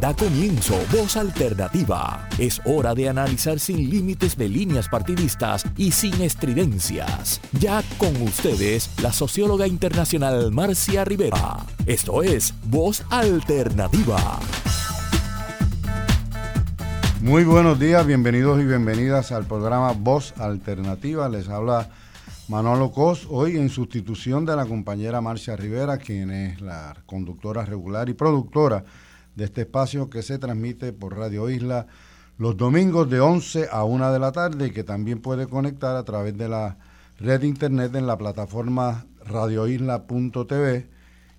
Da comienzo Voz Alternativa. Es hora de analizar sin límites de líneas partidistas y sin estridencias. Ya con ustedes, la socióloga internacional Marcia Rivera. Esto es Voz Alternativa. Muy buenos días, bienvenidos y bienvenidas al programa Voz Alternativa. Les habla Manolo Cos, hoy en sustitución de la compañera Marcia Rivera, quien es la conductora regular y productora de este espacio que se transmite por Radio Isla los domingos de 11 a 1 de la tarde y que también puede conectar a través de la red internet en la plataforma radioisla.tv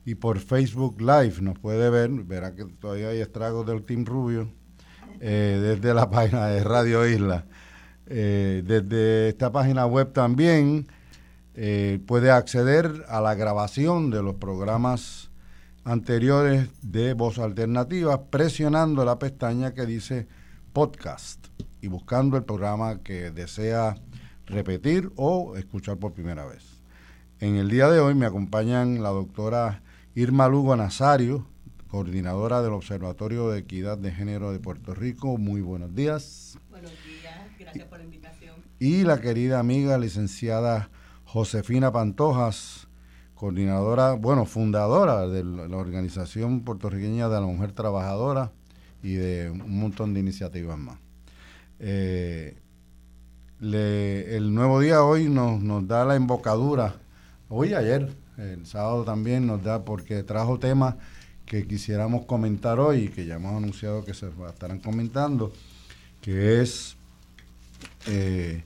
y por Facebook Live nos puede ver, verá que todavía hay estragos del Team Rubio eh, desde la página de Radio Isla. Eh, desde esta página web también eh, puede acceder a la grabación de los programas anteriores de Voz Alternativa presionando la pestaña que dice podcast y buscando el programa que desea repetir o escuchar por primera vez. En el día de hoy me acompañan la doctora Irma Lugo Nazario, coordinadora del Observatorio de Equidad de Género de Puerto Rico. Muy buenos días. Buenos días, gracias por la invitación. Y la querida amiga licenciada Josefina Pantojas, coordinadora, bueno, fundadora de la Organización Puertorriqueña de la Mujer Trabajadora y de un montón de iniciativas más. Eh, el nuevo día hoy nos, nos da la embocadura, hoy ayer, el sábado también nos da porque trajo temas que quisiéramos comentar hoy y que ya hemos anunciado que se estarán comentando, que es eh,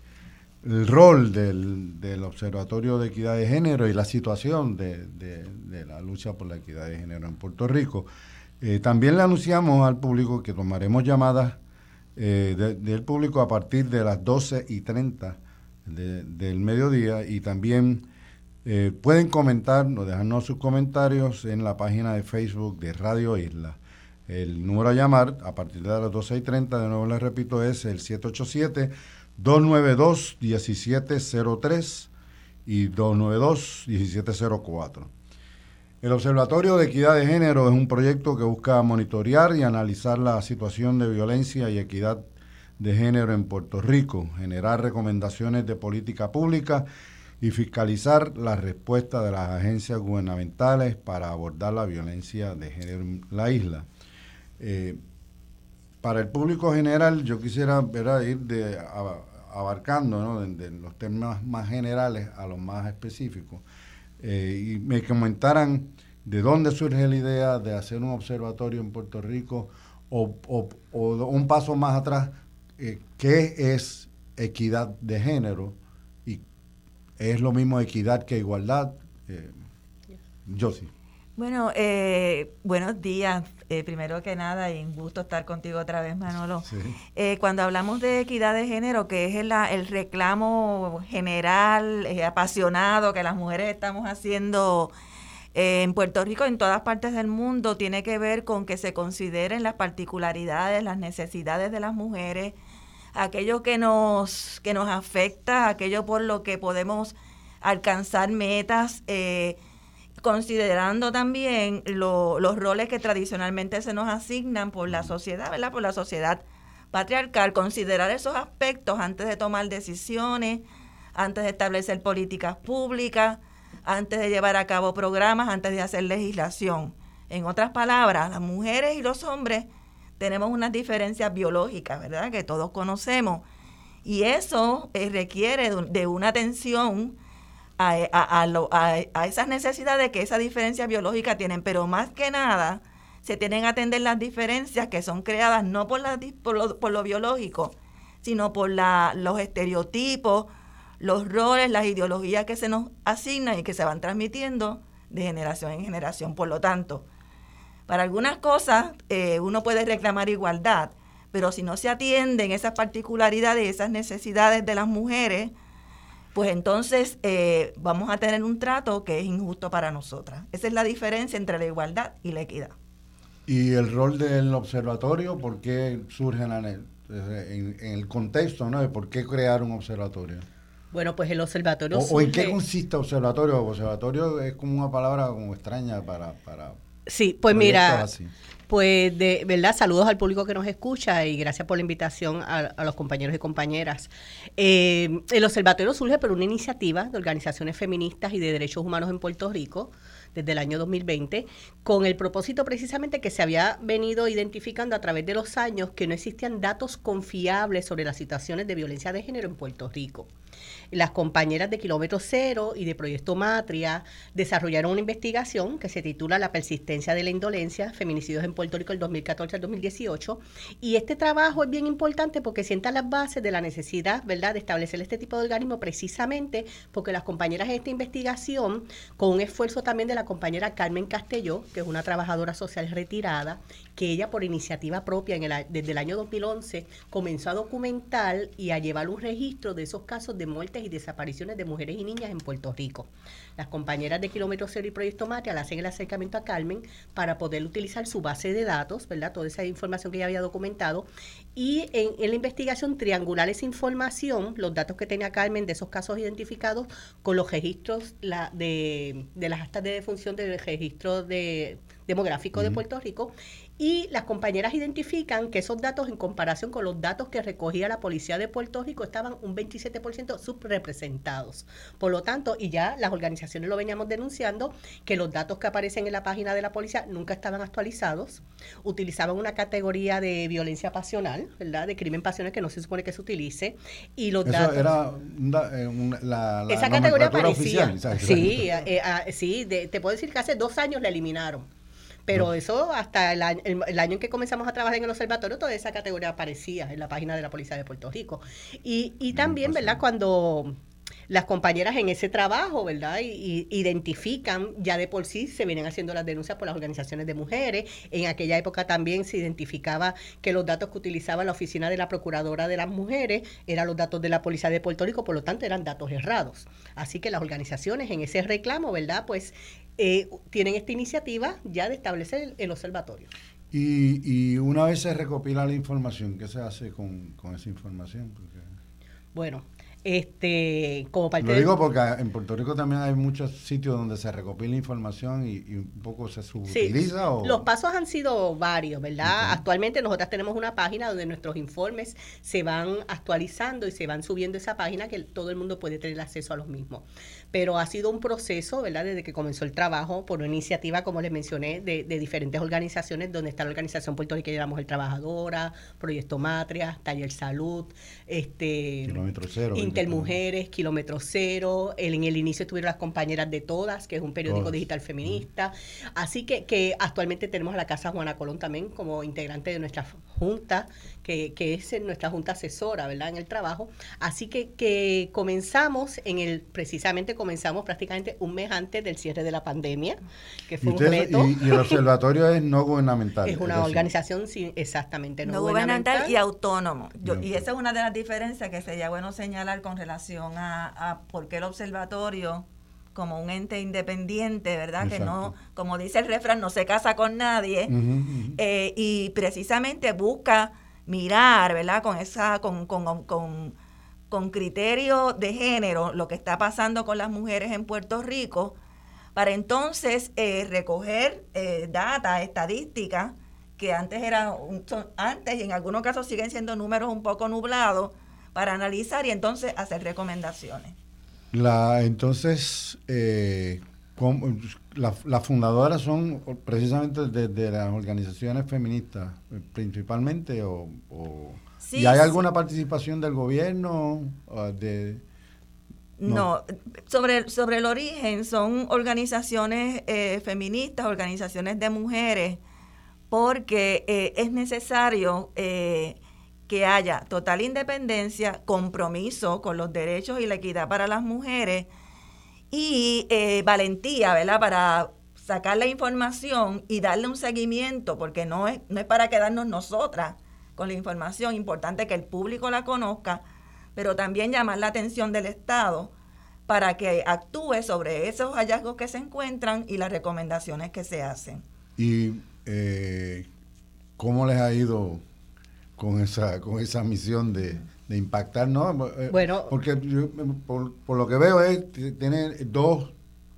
el rol del, del, Observatorio de Equidad de Género y la situación de, de, la lucha por la equidad de género en Puerto Rico. Eh, también le anunciamos al público que tomaremos llamadas eh, del público a partir de las 12 y 30 del mediodía y también eh, pueden comentar dejarnos sus comentarios en la página de Facebook de Radio Isla. El número a llamar a partir de las 12 y 30, de nuevo les repito, es el 787 292-1703 y 292-1704. El Observatorio de Equidad de Género es un proyecto que busca monitorear y analizar la situación de violencia y equidad de género en Puerto Rico, generar recomendaciones de política pública y fiscalizar la respuesta de las agencias gubernamentales para abordar la violencia de género en la isla. Eh, para el público general, yo quisiera ir de, abarcando de, los temas más generales a los más específicos. Eh, y me comentaran de dónde surge la idea de hacer un observatorio en Puerto Rico o, un paso más atrás, eh, ¿qué es equidad de género? ¿Y es lo mismo equidad que igualdad? Eh, yo sí. Bueno, eh, buenos días. Eh, primero que nada, y un gusto estar contigo otra vez, Manolo. Eh, cuando hablamos de equidad de género, que es el, el reclamo general, apasionado que las mujeres estamos haciendo en Puerto Rico, en todas partes del mundo, tiene que ver con que se consideren las particularidades, las necesidades de las mujeres, aquello que nos, que nos afecta, aquello por lo que podemos alcanzar metas. Eh, considerando también los roles que tradicionalmente se nos asignan por la sociedad, ¿verdad? Por la sociedad patriarcal, considerar esos aspectos antes de tomar decisiones, antes de establecer políticas públicas, antes de llevar a cabo programas, antes de hacer legislación. En otras palabras, las mujeres y los hombres tenemos unas diferencias biológicas, ¿verdad? Que todos conocemos. Y eso eh, requiere de una atención a, esas necesidades que esa diferencia biológica tienen, pero más que nada se tienen que atender las diferencias que son creadas no por, la, por, lo, por lo biológico, sino por la, los estereotipos, los roles, las ideologías que se nos asignan y que se van transmitiendo de generación en generación. Por lo tanto, para algunas cosas eh, uno puede reclamar igualdad, pero si no se atienden esas particularidades, esas necesidades de las mujeres, pues entonces eh, vamos a tener un trato que es injusto para nosotras. Esa es la diferencia entre la igualdad y la equidad. ¿Y el rol del observatorio? ¿Por qué surge en, en, el contexto ¿no? de por qué crear un observatorio? Bueno, pues el observatorio o, en qué consiste observatorio? Observatorio es como una palabra como extraña para, para Sí, pues mira, pues de verdad, saludos al público que nos escucha y gracias por la invitación a, los compañeros y compañeras. Eh, el observatorio surge por una iniciativa de organizaciones feministas y de derechos humanos en Puerto Rico desde el año 2020, con el propósito precisamente que se había venido identificando a través de los años que no existían datos confiables sobre las situaciones de violencia de género en Puerto Rico las compañeras de Kilómetro Cero y de Proyecto Matria desarrollaron una investigación que se titula La persistencia de la indolencia, feminicidios en Puerto Rico el 2014 al 2018. Y este trabajo es bien importante porque sienta las bases de la necesidad, ¿verdad?, de establecer este tipo de organismo precisamente porque las compañeras de esta investigación, con un esfuerzo también de la compañera Carmen Castelló, que es una trabajadora social retirada, que ella por iniciativa propia en el, desde el año 2011 comenzó a documentar y a llevar un registro de esos casos de muertes y desapariciones de mujeres y niñas en Puerto Rico. Las compañeras de Kilómetro Cero y Proyecto Matria le hacen el acercamiento a Carmen para poder utilizar su base de datos, ¿verdad? Toda esa información que ella había documentado y en, la investigación triangular esa información, los datos que tenía Carmen de esos casos identificados con los registros la, de, de las actas de defunción del registro de, demográfico de Puerto Rico y las compañeras identifican que esos datos en comparación con los datos que recogía la Policía de Puerto Rico estaban un 27% subrepresentados. Por lo tanto, y ya las organizaciones lo veníamos denunciando, que los datos que aparecen en la página de la policía nunca estaban actualizados, utilizaban una categoría de violencia pasional, ¿verdad? De crimen pasional que no se supone que se utilice. Y los datos... Era eh, la, Esa categoría aparecía. sí, eh, ah, sí te puedo decir que hace dos años la eliminaron. Pero eso hasta el año, el, año en que comenzamos a trabajar en el observatorio, toda esa categoría aparecía en la página de la Policía de Puerto Rico. Y, y también, ¿verdad? Cuando las compañeras en ese trabajo, ¿verdad? Y, identifican, ya de por sí se vienen haciendo las denuncias por las organizaciones de mujeres. En aquella época también se identificaba que los datos que utilizaba la oficina de la Procuradora de las Mujeres eran los datos de la Policía de Puerto Rico, por lo tanto eran datos errados. Así que las organizaciones en ese reclamo, ¿verdad? Pues eh, tienen esta iniciativa ya de establecer el, observatorio. Y, una vez se recopila la información, ¿qué se hace con, esa información? Bueno, este, como parte Lo digo porque en Puerto Rico también hay muchos sitios donde se recopila información y, un poco se subutiliza. Los pasos han sido varios, ¿verdad? Actualmente nosotras tenemos una página donde nuestros informes se van actualizando y se van subiendo esa página que todo el mundo puede tener acceso a los mismos pero ha sido un proceso, ¿verdad? Desde que comenzó el trabajo por una iniciativa, como les mencioné, de, diferentes organizaciones, donde está la Organización Puertorriqueña de la Mujer Trabajadora, Proyecto Matria, Taller Salud, este, Kilómetro Cero, Intermujeres, Kilómetro Cero, en el inicio estuvieron las compañeras de Todas, que es un periódico digital feminista. Así que, que actualmente tenemos a la Casa Juana Colón también como integrante de nuestra junta que, que es nuestra junta asesora, ¿verdad? En el trabajo. Así que, que comenzamos en el, precisamente comenzamos prácticamente un mes antes del cierre de la pandemia, que fue un reto. Y, el observatorio es no gubernamental. Es una organización, sí, exactamente, no, gubernamental, y autónomo. y esa es una de las diferencias que sería bueno señalar con relación a, a por qué el observatorio como un ente independiente, ¿verdad? Que no, como dice el refrán, no se casa con nadie eh, y precisamente busca mirar, ¿verdad? Con esa, con, con, con, con criterio de género, lo que está pasando con las mujeres en Puerto Rico, para entonces eh, recoger eh, data, estadísticas, que antes eran, antes y en algunos casos siguen siendo números un poco nublados, para analizar y entonces hacer recomendaciones. La, entonces, eh, las fundadoras son precisamente de, las organizaciones feministas, eh, principalmente, o, ¿y hay alguna participación del gobierno? De, no. sobre, sobre el origen son organizaciones eh, feministas, organizaciones de mujeres, porque eh, es necesario que haya total independencia, compromiso con los derechos y la equidad para las mujeres, y eh, valentía, ¿verdad? Para sacar la información y darle un seguimiento, porque no es, no es para quedarnos nosotras con la información, importante que el público la conozca, pero también llamar la atención del Estado para que actúe sobre esos hallazgos que se encuentran y las recomendaciones que se hacen. ¿Y eh, cómo les ha ido con esa, con esa misión de de impactar, ¿no? Eh, bueno. Porque por, lo que veo es tiene dos,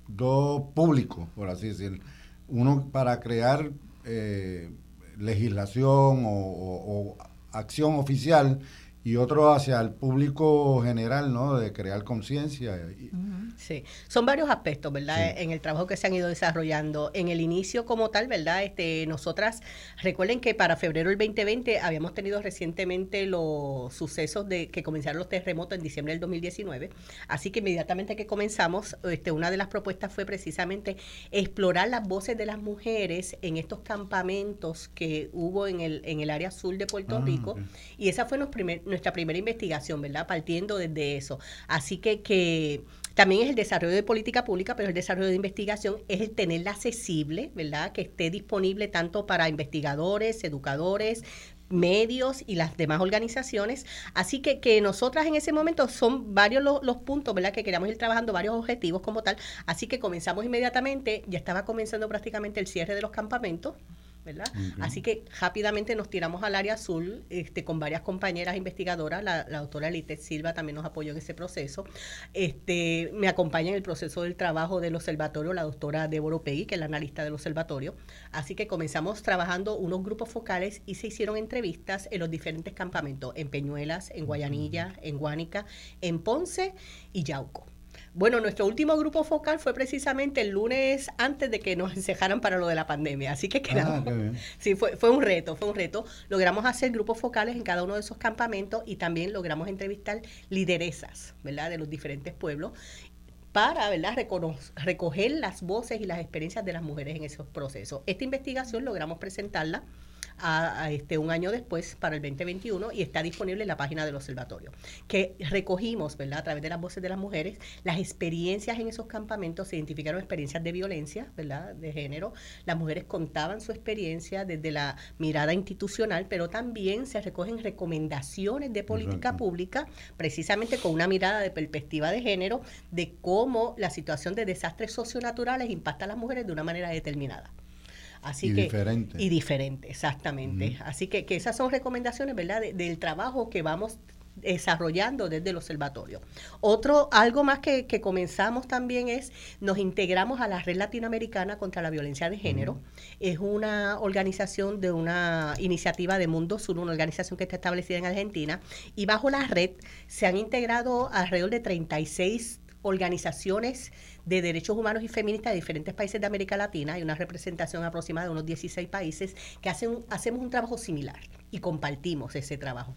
dos públicos, por así decirlo. uno para crear eh, legislación o, acción oficial y otro hacia el público general, ¿no? De crear conciencia. Sí, son varios aspectos, ¿verdad? En el trabajo que se han ido desarrollando. En el inicio como tal, ¿verdad? Este, nosotras, recuerden que para febrero del 2020 habíamos tenido recientemente los sucesos de que comenzaron los terremotos en diciembre del 2019. Así que inmediatamente que comenzamos, este, una de las propuestas fue precisamente explorar las voces de las mujeres en estos campamentos que hubo en el, en el área sur de Puerto ah, Rico. Y esa fue nuestra primera investigación, ¿verdad? Partiendo desde eso. Así que, que también es el desarrollo de política pública, pero el desarrollo de investigación es el tenerla accesible, ¿verdad? Que esté disponible tanto para investigadores, educadores, medios y las demás organizaciones. Así que, que nosotras en ese momento son varios los, puntos, ¿verdad? Que queríamos ir trabajando, varios objetivos como tal. Así que comenzamos inmediatamente, ya estaba comenzando prácticamente el cierre de los campamentos. Así que rápidamente nos tiramos al área azul este, con varias compañeras investigadoras. La, doctora Elite Silva también nos apoyó en ese proceso. Este, me acompaña en el proceso del trabajo del observatorio la doctora Débora Pegui, que es la analista del observatorio. Así que comenzamos trabajando unos grupos focales y se hicieron entrevistas en los diferentes campamentos, en Peñuelas, en Guayanilla, en Guánica, en Ponce y Yauco. Bueno, nuestro último grupo focal fue precisamente el lunes antes de que nos encejaran para lo de la pandemia, así que quedamos. Ah, sí, fue, fue un reto, fue un reto. Logramos hacer grupos focales en cada uno de esos campamentos y también logramos entrevistar lideresas, ¿verdad?, de los diferentes pueblos para ¿verdad? recoger las voces y las experiencias de las mujeres en esos procesos. Esta investigación logramos presentarla a, este, un año después, para el 2021, y está disponible en la página del observatorio. Que recogimos, ¿verdad? A través de las voces de las mujeres, las experiencias en esos campamentos, se identificaron experiencias de violencia, ¿verdad? De género. Las mujeres contaban su experiencia desde la mirada institucional, pero también se recogen recomendaciones de política pública, precisamente con una mirada de perspectiva de género, de cómo la situación de desastres socionaturales impacta a las mujeres de una manera determinada. Así y que, diferente. Y diferente, exactamente. Así que, que, esas son recomendaciones, ¿verdad?, del trabajo que vamos desarrollando desde el observatorio. Otro, algo más que, que, comenzamos también es, nos integramos a la Red Latinoamericana contra la Violencia de Género. Es una organización de una iniciativa de Mundo Sur, una organización que está establecida en Argentina, y bajo la red se han integrado alrededor de 36 organizaciones de derechos humanos y feministas de diferentes países de América Latina, hay una representación aproximada de unos 16 países, que hacen, hacemos un trabajo similar y compartimos ese trabajo.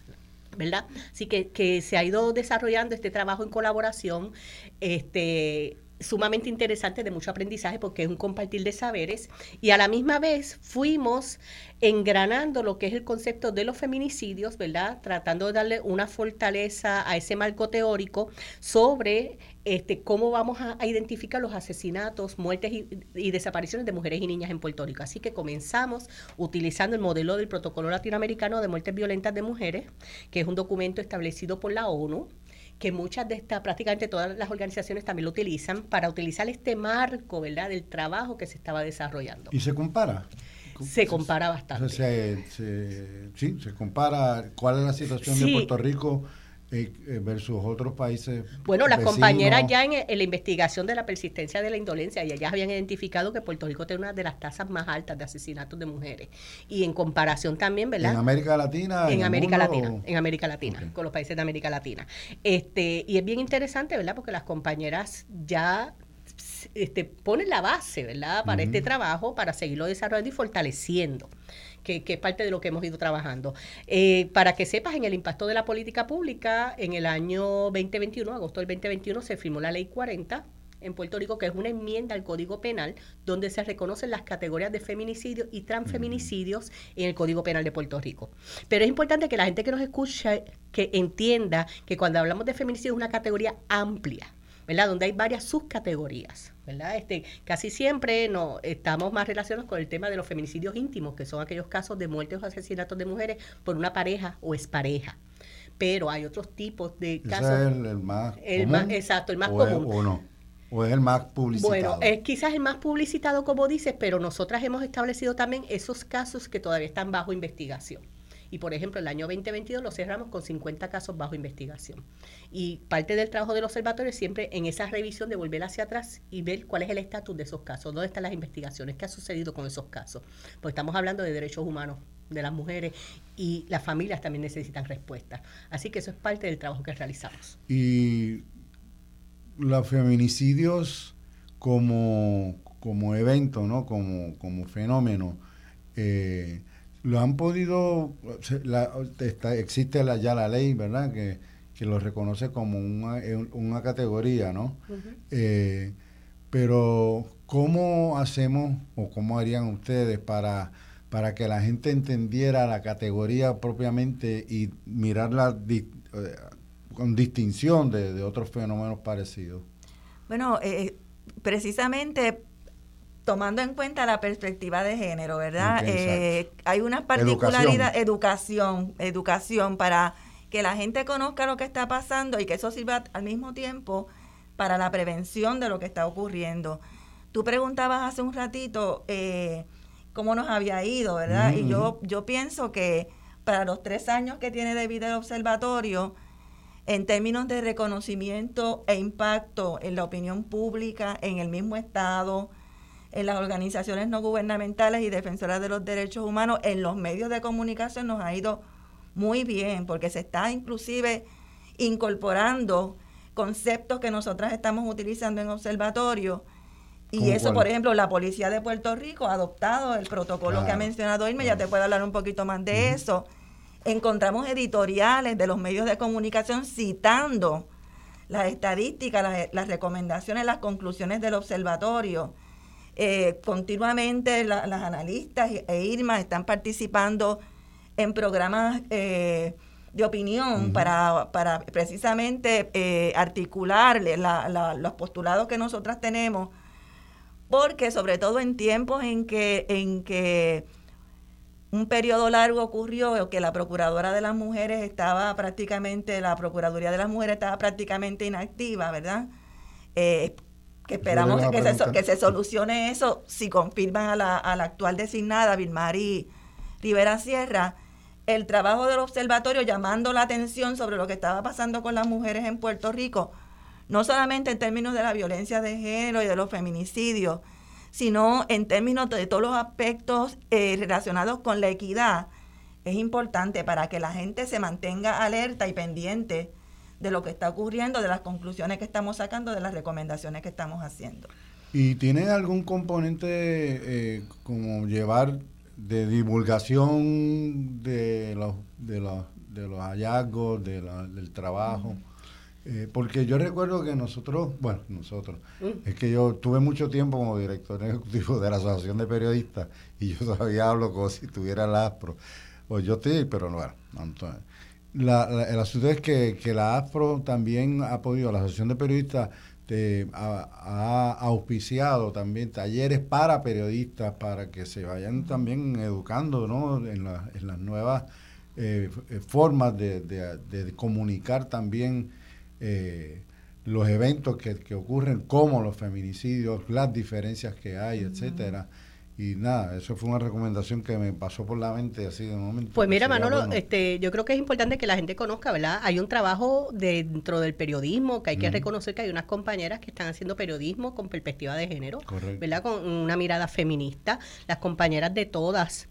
¿verdad? Así que, que se ha ido desarrollando este trabajo en colaboración, este sumamente interesante, de mucho aprendizaje, porque es un compartir de saberes, y a la misma vez fuimos engranando lo que es el concepto de los feminicidios, ¿verdad? Tratando de darle una fortaleza a ese marco teórico sobre este, cómo vamos a, identificar los asesinatos, muertes y, desapariciones de mujeres y niñas en Puerto Rico. Así que comenzamos utilizando el modelo del Protocolo Latinoamericano de Muertes Violentas de Mujeres, que es un documento establecido por la ONU, que muchas de estas, prácticamente todas las organizaciones también lo utilizan para utilizar este marco, ¿verdad?, del trabajo que se estaba desarrollando. ¿Y se compara? Se compara bastante. sí, se compara cuál es la situación de Puerto Rico versus otros países. Bueno, las compañeras ya en, la investigación de la persistencia de la indolencia, ya ellas habían identificado que Puerto Rico tiene una de las tasas más altas de asesinatos de mujeres. Y en comparación también, ¿verdad? ¿En América Latina? En, América Latina, en América Latina, con los países de América Latina. Este, y es bien interesante, ¿verdad? Porque las compañeras ya este, ponen la base, ¿verdad? Para este trabajo, para seguirlo desarrollando y fortaleciendo que, es parte de lo que hemos ido trabajando. Eh, para que sepas, en el impacto de la política pública, en el año 2021, agosto del 2021, se firmó la ley 40 en Puerto Rico, que es una enmienda al Código Penal, donde se reconocen las categorías de feminicidios y transfeminicidios en el Código Penal de Puerto Rico. Pero es importante que la gente que nos escucha, que entienda que cuando hablamos de feminicidio es una categoría amplia ¿verdad? Donde hay varias subcategorías, ¿verdad? Este, casi siempre no, estamos más relacionados con el tema de los feminicidios íntimos, que son aquellos casos de muertes o asesinatos de mujeres por una pareja o expareja. Pero hay otros tipos de casos. es el, más común? exacto, el más común. o no. ¿O es el más publicitado? Bueno, es quizás el más publicitado, como dices, pero nosotras hemos establecido también esos casos que todavía están bajo investigación Y por ejemplo, el año 2022 lo cerramos con 50 casos bajo investigación. Y parte del trabajo del observatorio es siempre en esa revisión de volver hacia atrás y ver cuál es el estatus de esos casos, dónde están las investigaciones, qué ha sucedido con esos casos. Porque estamos hablando de derechos humanos de las mujeres y las familias también necesitan respuestas. Así que eso es parte del trabajo que realizamos. Y los feminicidios como, como evento, ¿no? como, como fenómeno, eh, lo han podido, existe la, ya la ley, ¿verdad? Que, que lo reconoce como una, una categoría, ¿no? Eh, pero, ¿cómo hacemos o cómo harían ustedes para, para que la gente entendiera la categoría propiamente y mirarla eh, con distinción de, otros fenómenos parecidos? Bueno, eh, precisamente tomando en cuenta la perspectiva de género, ¿verdad? Eh, hay una particularidad, educación. educación, para que la gente conozca lo que está pasando y que eso sirva al mismo tiempo para la prevención de lo que está ocurriendo. Tú preguntabas hace un ratito eh, cómo nos había ido, ¿verdad? Y yo, yo pienso que para los tres años que tiene de vida el observatorio, en términos de reconocimiento e impacto en la opinión pública, en el mismo Estado, en las organizaciones no gubernamentales y defensoras de los derechos humanos, en los medios de comunicación nos ha ido muy bien, porque se está inclusive incorporando conceptos que nosotras estamos utilizando en observatorio. Y eso, por ejemplo, la Policía de Puerto Rico ha adoptado el protocolo que ha mencionado Irma, ya te puedo hablar un poquito más de eso. Encontramos editoriales de los medios de comunicación citando las estadísticas, las, las recomendaciones, las conclusiones del observatorio eh, continuamente las analistas e Irma están participando en programas eh, de opinión para, para, precisamente eh, articular los postulados que nosotras tenemos, porque sobre todo en tiempos en que, en que un periodo largo ocurrió que la Procuradora de las Mujeres estaba prácticamente, la Procuraduría de las Mujeres estaba prácticamente inactiva, ¿verdad? Eh, que esperamos que se, que se, solucione eso si confirman a la, a la actual designada Vilmari Rivera Sierra el trabajo del observatorio llamando la atención sobre lo que estaba pasando con las mujeres en Puerto Rico, no solamente en términos de la violencia de género y de los feminicidios, sino en términos de todos los aspectos eh, relacionados con la equidad, es importante para que la gente se mantenga alerta y pendiente de lo que está ocurriendo, de las conclusiones que estamos sacando, de las recomendaciones que estamos haciendo. ¿Y tiene algún componente eh, como llevar de divulgación de los, de los, de los hallazgos, de del trabajo? Eh, porque yo recuerdo que nosotros, bueno, nosotros, mm. es que yo tuve mucho tiempo como director ejecutivo de la Asociación de Periodistas y yo todavía hablo como si tuviera el ASPRO. Pues yo estoy, pero no, bueno, entonces, la, el asunto es que, la AFRO también ha podido, la Asociación de Periodistas ha, auspiciado también talleres para periodistas para que se vayan también educando ¿no? en, las nuevas eh, eh, formas de, comunicar también eh, los eventos que, ocurren, como los feminicidios, las diferencias que hay, etcétera. Y nada, eso fue una recomendación que me pasó por la mente así de momento. Pues mira, Manolo, este, yo creo que es importante que la gente conozca, ¿verdad? Hay un trabajo dentro del periodismo que hay que reconocer que hay unas compañeras que están haciendo periodismo con perspectiva de género, ¿verdad? Con una mirada feminista. Las compañeras de todas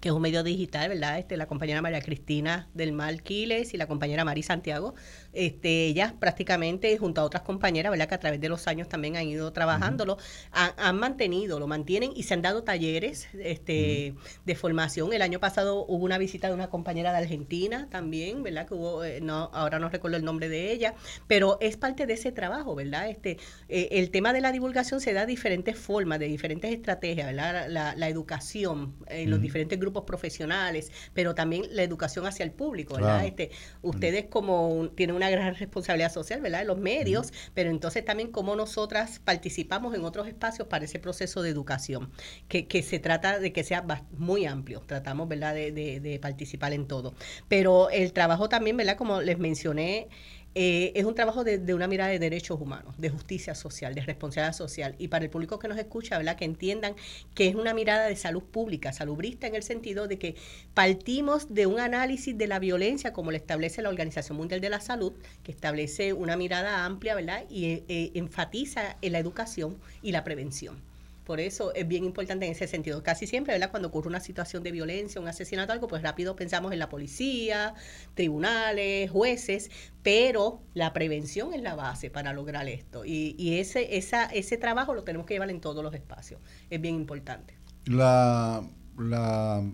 que es un medio digital, ¿verdad? Este, la compañera María Cristina del Mal Quiles y la compañera Mari Santiago, este, ellas prácticamente junto a otras compañeras, ¿verdad? Que a través de los años también han ido trabajándolo, han, mantenido, lo mantienen y se han dado talleres este, de formación. El año pasado hubo una visita de una compañera de Argentina también, ¿verdad? Que hubo, eh, no, ahora no recuerdo el nombre de ella, pero es parte de ese trabajo, ¿verdad? Este, eh, el tema de la divulgación se da de diferentes formas, de diferentes estrategias, ¿verdad? La, la educación, los diferentes grupos profesionales, pero también la educación hacia el público, ¿verdad? Este, ustedes como tienen una gran responsabilidad social, ¿verdad? En los medios, pero entonces también como nosotras participamos en otros espacios para ese proceso de educación, que, que se trata de que sea muy amplio, tratamos, ¿verdad?, de, de, de participar en todo. Pero el trabajo también, ¿verdad? Como les mencioné, eh, es un trabajo de, una mirada de derechos humanos, de justicia social, de responsabilidad social. Y para el público que nos escucha, ¿verdad? que entiendan que es una mirada de salud pública, salubrista en el sentido de que partimos de un análisis de la violencia como lo establece la Organización Mundial de la Salud, que establece una mirada amplia ¿verdad? y eh, enfatiza en la educación y la prevención. Por eso es bien importante en ese sentido. Casi siempre, ¿verdad? Cuando ocurre una situación de violencia, un asesinato, algo, pues rápido pensamos en la policía, tribunales, jueces, pero la prevención es la base para lograr esto. Y, y ese, esa, ese trabajo lo tenemos que llevar en todos los espacios. Es bien importante. La, la,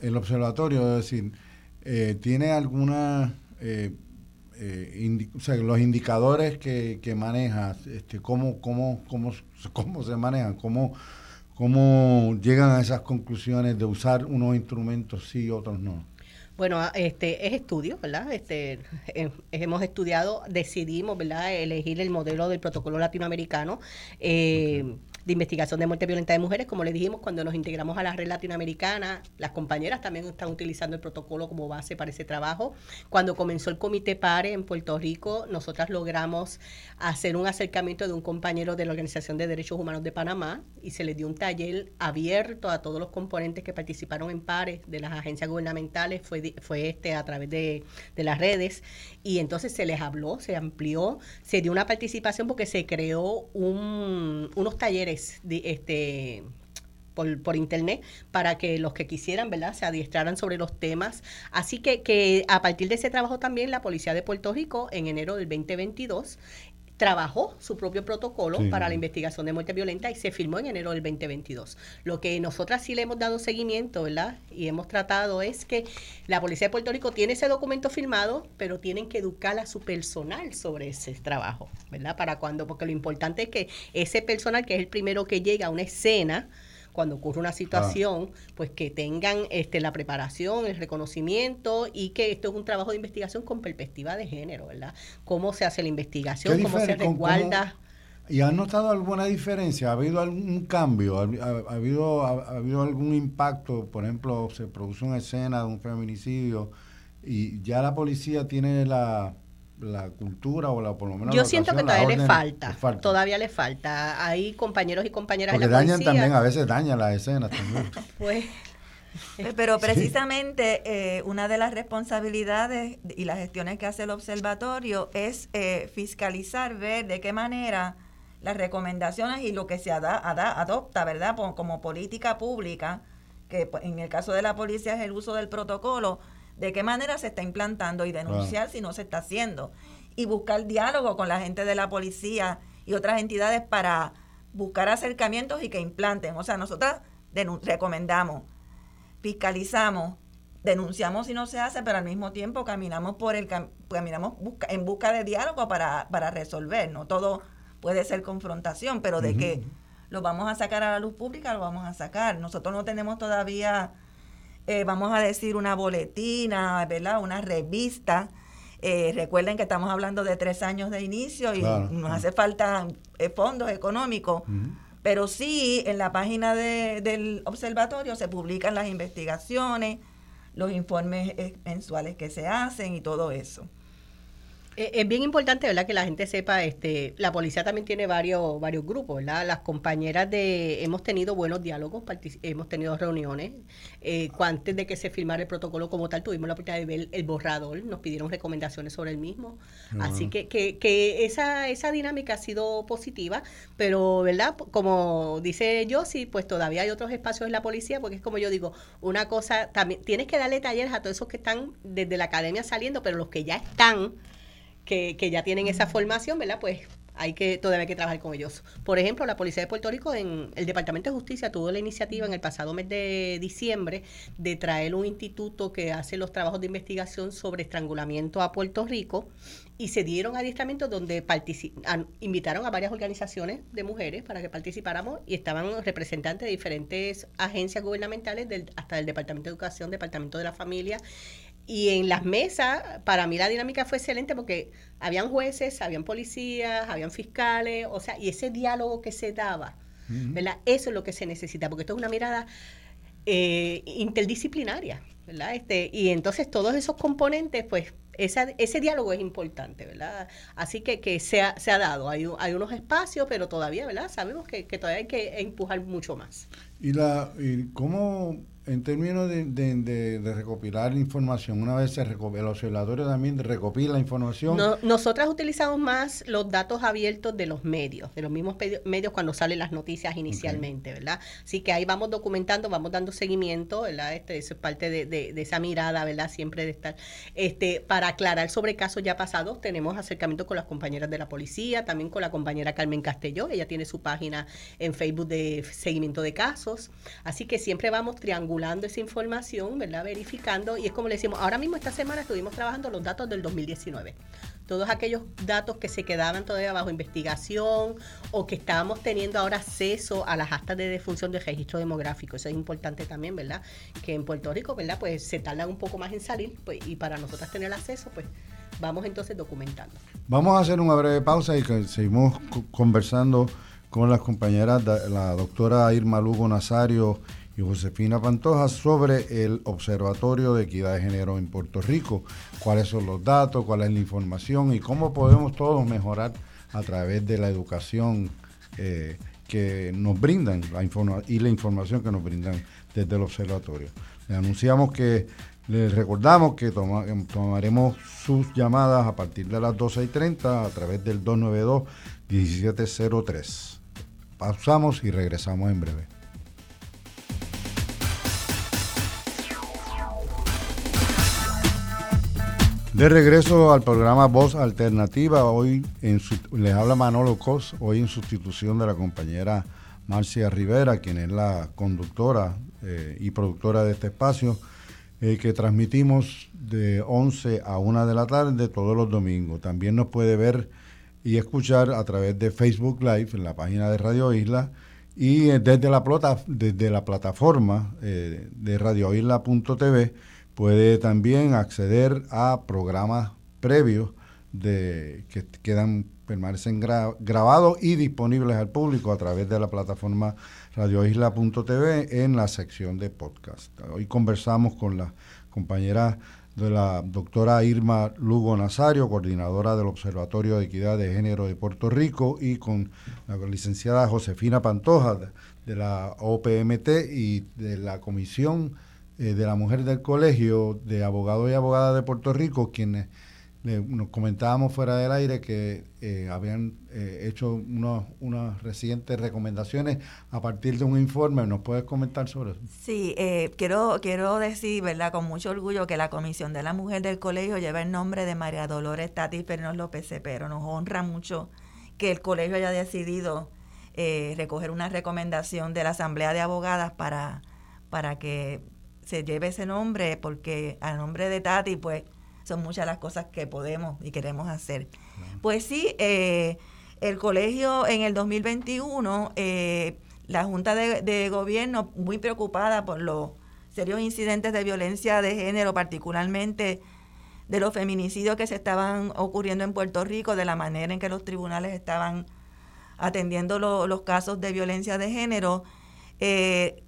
el observatorio, es decir, eh, ¿tiene alguna... Eh, eh, los indicadores que, que manejas, este, cómo, cómo, cómo, cómo se manejan, cómo, cómo llegan a esas conclusiones de usar unos instrumentos sí y otros no. Bueno, este es estudio, ¿verdad? Este hemos estudiado, decidimos, ¿verdad? Elegir el modelo del protocolo latinoamericano. Eh, de investigación de muerte violenta de mujeres. Como les dijimos, cuando nos integramos a la red latinoamericana, las compañeras también están utilizando el protocolo como base para ese trabajo. Cuando comenzó el Comité PARE en Puerto Rico, nosotras logramos hacer un acercamiento de un compañero de la Organización de Derechos Humanos de Panamá y se le dio un taller abierto a todos los componentes que participaron en PARE de las agencias gubernamentales, fue, fue este a través de, de las redes y entonces se les habló, se amplió, se dio una participación porque se creó un, unos talleres este, por, por, internet para que los que quisieran, ¿verdad?, se adiestraran sobre los temas. Así que, que a partir de ese trabajo también la Policía de Puerto Rico en enero del 2022 trabajó su propio protocolo para la investigación de muerte violenta y se firmó en enero del 2022. Lo que nosotras sí le hemos dado seguimiento, ¿verdad? Y hemos tratado es que la Policía de Puerto Rico tiene ese documento firmado, pero tienen que educar a su personal sobre ese trabajo, ¿verdad? Para cuando, porque lo importante es que ese personal, que es el primero que llega a una escena, cuando ocurre una situación, pues que tengan este, la preparación, el reconocimiento y que esto es un trabajo de investigación con perspectiva de género, ¿verdad? Cómo se hace la investigación, cómo se resguarda. ¿Y han notado alguna diferencia? ¿Ha habido algún cambio? ¿Ha, habido, ha, habido algún impacto? Por ejemplo, se produce una escena de un feminicidio y ya la policía tiene la la cultura o la por lo menos yo siento que todavía le falta, todavía le falta. Hay compañeros y compañeras porque dañan también a veces dañan las escenas también. Pues. Eh, pero precisamente eh, una de las responsabilidades y las gestiones que hace el observatorio es eh, fiscalizar, ver de qué manera las recomendaciones y lo que se adopta, ¿verdad? Como política pública, que pues, en el caso de la policía es el uso del protocolo, de qué manera se está implantando y denunciar si no se está haciendo. Y buscar diálogo con la gente de la policía y otras entidades para buscar acercamientos y que implanten. O sea, nosotras recomendamos, fiscalizamos, denunciamos si no se hace, pero al mismo tiempo caminamos por el caminamos en busca de diálogo para, para resolver. No todo puede ser confrontación, pero de que lo vamos a sacar a la luz pública, lo vamos a sacar. Nosotros no tenemos todavía eh, vamos a decir, una boletina, ¿verdad? Una revista. Eh, recuerden que estamos hablando de tres años de inicio y nos hace falta eh, fondos económicos. Pero sí, en la página del observatorio se publican las investigaciones, los informes mensuales que se hacen y todo eso. Eh, es bien importante, ¿verdad? Que la gente sepa, este, la policía también tiene varios, varios grupos, ¿verdad? Las compañeras de, hemos tenido buenos diálogos, hemos tenido reuniones. Eh, antes de que se firmara el protocolo como tal, tuvimos la oportunidad de ver el borrador, nos pidieron recomendaciones sobre el mismo. Así que, que, que esa, esa dinámica ha sido positiva, pero, ¿verdad? Como dice yo, sí, pues todavía hay otros espacios en la policía, porque es como yo digo, una cosa, también tienes que darle talleres a todos esos que están desde la academia saliendo, pero los que ya están que, ya tienen esa formación, ¿verdad? Pues hay que todavía hay que trabajar con ellos. Por ejemplo, la Policía de Puerto Rico en el Departamento de Justicia tuvo la iniciativa en el pasado mes de diciembre de traer un instituto que hace los trabajos de investigación sobre estrangulamiento a Puerto Rico y se dieron adiestramientos donde invitaron a varias organizaciones de mujeres para que participáramos y estaban representantes de diferentes agencias gubernamentales del, hasta del Departamento de Educación, Departamento de la Familia y en las mesas, para mí la dinámica fue excelente porque habían jueces, habían policías, habían fiscales, o sea, y ese diálogo que se daba, ¿verdad? Eso es lo que se necesita, porque esto es una mirada eh, interdisciplinaria, ¿verdad? Este, y entonces todos esos componentes, pues, ese, ese diálogo es importante, ¿verdad? Así que, que se, ha, se ha dado, hay, hay unos espacios, pero todavía, ¿verdad? Sabemos que, que todavía hay que empujar mucho más. ¿Y, la, y cómo en términos de, de, recopilar información, una vez se recopila, el observatorio también recopila información. nosotras utilizamos más los datos abiertos de los medios, de los mismos medios cuando salen las noticias inicialmente, ¿verdad? Así que ahí vamos documentando, vamos dando seguimiento, ¿verdad? Este, eso es parte de, esa mirada, ¿verdad? Siempre de estar, este, para aclarar sobre casos ya pasados, tenemos acercamiento con las compañeras de la policía, también con la compañera Carmen Castelló, ella tiene su página en Facebook de seguimiento de casos, así que siempre vamos triangulando esa información, ¿verdad? Verificando, y es como le decimos, ahora mismo esta semana estuvimos trabajando los datos del 2019. Todos aquellos datos que se quedaban todavía bajo investigación o que estábamos teniendo ahora acceso a las actas de defunción del registro demográfico. Eso es importante también, ¿verdad? Que en Puerto Rico, ¿verdad? Pues se tardan un poco más en salir pues, y para nosotras tener acceso, pues vamos entonces documentando. Vamos a hacer una breve pausa y seguimos conversando con las compañeras, la doctora Irma Lugo Nazario y Josefina Pantoja sobre el Observatorio de Equidad de Género en Puerto Rico. ¿Cuáles son los datos? ¿Cuál es la información? ¿Y cómo podemos todos mejorar a través de la educación eh, que nos brindan la y la información que nos brindan desde el observatorio? Le anunciamos que, les recordamos que tomaremos sus llamadas a partir de las 12 y 30 a través del 292-1703. Pausamos y regresamos en breve. De regreso al programa Voz Alternativa, hoy en les habla Manolo Cos, hoy en sustitución de la compañera Marcia Rivera, quien es la conductora eh, y productora de este espacio, eh, que transmitimos de 11 a 1 de la tarde todos los domingos. También nos puede ver y escuchar a través de Facebook Live en la página de Radio Isla y eh, desde, la desde la plataforma de radioisla.tv Puede también acceder a programas previos de, que quedan permanecen grabados y disponibles al público a través de la plataforma radioisla.tv en la sección de podcast. Hoy conversamos con la compañera de la doctora Irma Lugo Nazario, coordinadora del Observatorio de Equidad de Género de Puerto Rico, y con la licenciada Josefina Pantoja de la OPMT y de la Comisión eh, de la mujer del colegio de abogados y abogadas de Puerto Rico, quienes nos comentábamos fuera del aire que eh, habían eh, hecho unas recientes recomendaciones a partir de un informe. ¿Nos puedes comentar sobre eso? Sí, quiero, quiero decir, ¿verdad?, con mucho orgullo que la Comisión de la Mujer del Colegio lleva el nombre de María Dolores Tati Pernos López pero Nos honra mucho que el colegio haya decidido recoger una recomendación de la Asamblea de Abogadas para, para que se lleve ese nombre porque a nombre de Tati pues son muchas las cosas que podemos y queremos hacer. Pues sí, eh, el colegio en el 2021, eh, la Junta de, Gobierno muy preocupada por los serios incidentes de violencia de género, particularmente de los feminicidios que se estaban ocurriendo en Puerto Rico, de la manera en que los tribunales estaban atendiendo los casos de violencia de género, eh,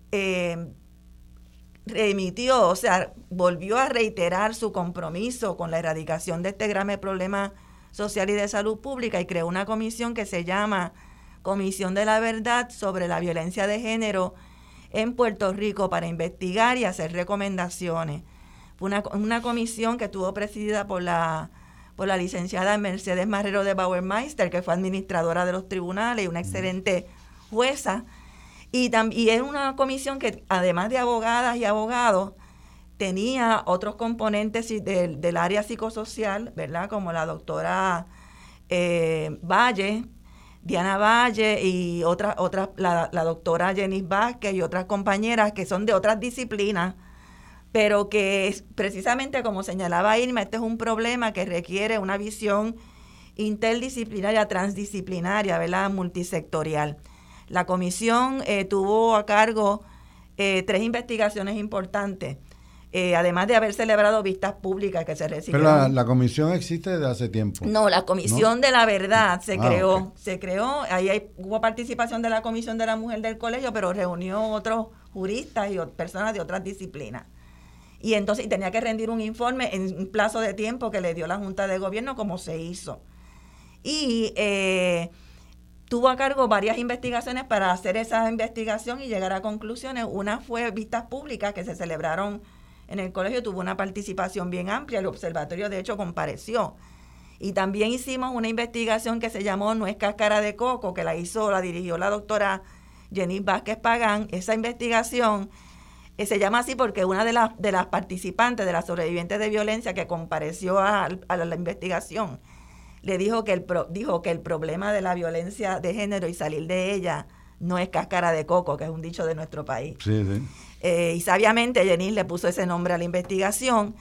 remitió, o sea, volvió a reiterar su compromiso con la erradicación de este grave problema social y de salud pública y creó una comisión que se llama Comisión de la Verdad sobre la Violencia de Género en Puerto Rico para investigar y hacer recomendaciones. Fue una, una comisión que estuvo presidida por la, por la licenciada Mercedes Marrero de Bauermeister, que fue administradora de los tribunales y una excelente jueza y, y es una comisión que, además de abogadas y abogados, tenía otros componentes del, área psicosocial, ¿verdad? Como la doctora eh, Valle, Diana Valle y otra, otra, la, la doctora Jenny Vázquez y otras compañeras que son de otras disciplinas, pero que precisamente como señalaba Irma, este es un problema que requiere una visión interdisciplinaria, transdisciplinaria, ¿verdad? Multisectorial. La comisión eh, tuvo a cargo eh, tres investigaciones importantes. Eh, además de haber celebrado vistas públicas que se recibieron. Pero la, comisión existe desde hace tiempo. No, la comisión de la verdad se ah, creó, se creó, ahí hubo participación de la comisión de la mujer del colegio, pero reunió otros juristas y personas de otras disciplinas. y entonces tenía que rendir un informe en un plazo de tiempo que le dio la Junta de Gobierno como se hizo. Y eh, tuvo a cargo varias investigaciones para hacer esa investigación y llegar a conclusiones. Una fue vistas públicas que se celebraron en el colegio, tuvo una participación bien amplia, el observatorio de hecho compareció. Y también hicimos una investigación que se llamó No es cáscara de coco, que la hizo, la dirigió la doctora Jenny Vázquez Pagán. Esa investigación eh, se llama así porque una de las, de las participantes, de las sobrevivientes de violencia que compareció a, la, investigación, le dijo que, el dijo que el problema de la violencia de género y salir de ella no es cáscara de coco, que es un dicho de nuestro país. Eh, y sabiamente Jenny le puso ese nombre a la investigación.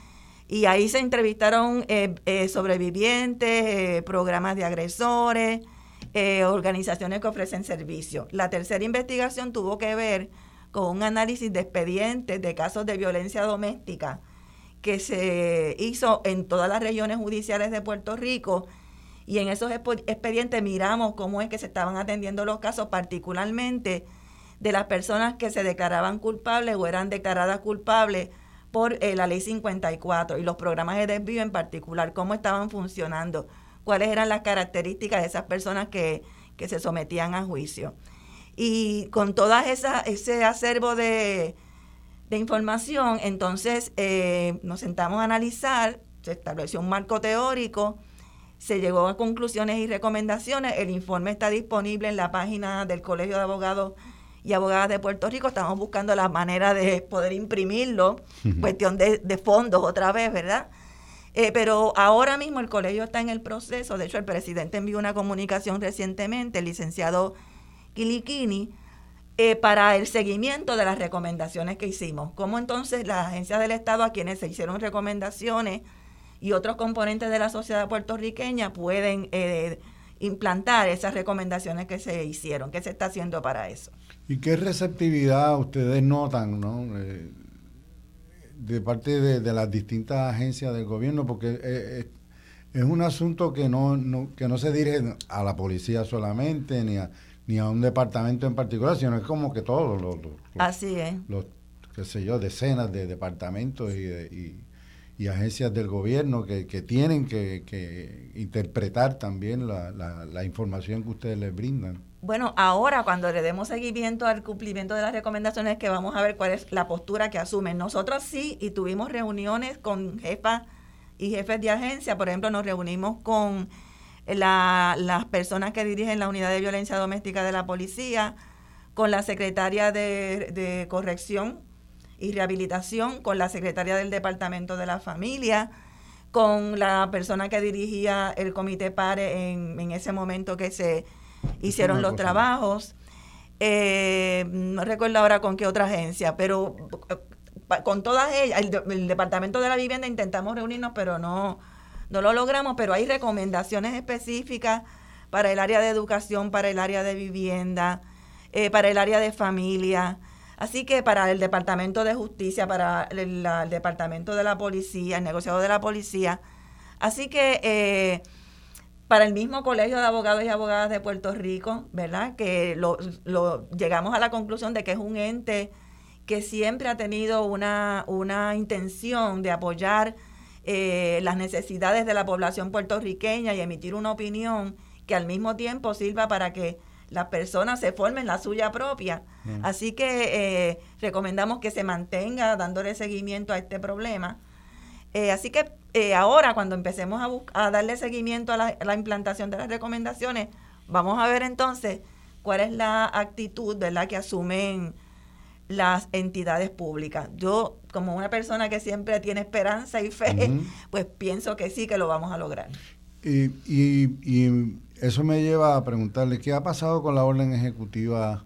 Y ahí se entrevistaron eh, sobrevivientes, programas de agresores, organizaciones que ofrecen servicios. La tercera investigación tuvo que ver con un análisis de expedientes de casos de violencia doméstica que se hizo en todas las regiones judiciales de Puerto Rico y en esos expedientes miramos cómo es que se estaban atendiendo los casos, particularmente de las personas que se declaraban culpables o eran declaradas culpables por eh, la ley 54 y los programas de desvío en particular, cómo estaban funcionando, cuáles eran las características de esas personas que, que se sometían a juicio. Y con todo ese acervo de, información, entonces eh, nos sentamos a analizar, se estableció un marco teórico, se llegó a conclusiones y recomendaciones, el informe está disponible en la página del Colegio de Abogados y Abogadas de Puerto Rico, estamos buscando la manera de poder imprimirlo, cuestión de, fondos otra vez, ¿verdad? Eh, pero ahora mismo el colegio está en el proceso, de hecho el presidente envió una comunicación recientemente, el licenciado Kilikini, eh, para el seguimiento de las recomendaciones que hicimos. Cómo entonces las agencias del Estado a quienes se hicieron recomendaciones y otros componentes de la sociedad puertorriqueña pueden eh, implantar esas recomendaciones que se hicieron. ¿Qué se está haciendo para eso? ¿Y qué receptividad ustedes notan ¿no? Eh, de parte de, las distintas agencias del gobierno? Porque es un asunto que no, no, que no se dirige a la policía solamente, ni a ni a un departamento en particular, sino es como que todos los, Así es. los, qué sé yo, decenas de departamentos y, y, agencias del gobierno que, que tienen que, que, interpretar también la, la, información que ustedes les brindan. Bueno, ahora cuando le demos seguimiento al cumplimiento de las recomendaciones, que vamos a ver cuál es la postura que asumen. Nosotros sí, y tuvimos reuniones con jefas y jefes de agencia, por ejemplo, nos reunimos con las personas que dirigen la unidad de violencia doméstica de la policía, con la secretaria de, corrección y rehabilitación, con la secretaria del departamento de la familia, con la persona que dirigía el comité PARE en, ese momento que se hicieron los trabajos. Eh, no recuerdo ahora con qué otra agencia, pero eh, con todas ellas, el departamento de la vivienda intentamos reunirnos, pero no, no lo logramos, pero hay recomendaciones específicas para el área de educación, para el área de vivienda, eh, para el área de familia. Así que para el Departamento de Justicia, para el, Departamento de la Policía, el negociado de la Policía. Así que eh, para el mismo Colegio de Abogados y Abogadas de Puerto Rico, ¿verdad? Que lo, llegamos a la conclusión de que es un ente que siempre ha tenido una, una intención de apoyar eh, las necesidades de la población puertorriqueña y emitir una opinión que al mismo tiempo sirva para que las personas se formen la suya propia. Mm. Así que eh, recomendamos que se mantenga dándole seguimiento a este problema. Eh, así que ahora cuando empecemos a, a darle seguimiento a la, a la, implantación de las recomendaciones, vamos a ver entonces cuál es la actitud la que asumen las entidades públicas. Yo, como una persona que siempre tiene esperanza y fe, pues pienso que sí, que lo vamos a lograr. Y, y, eso me lleva a preguntarle, ¿qué ha pasado con la orden ejecutiva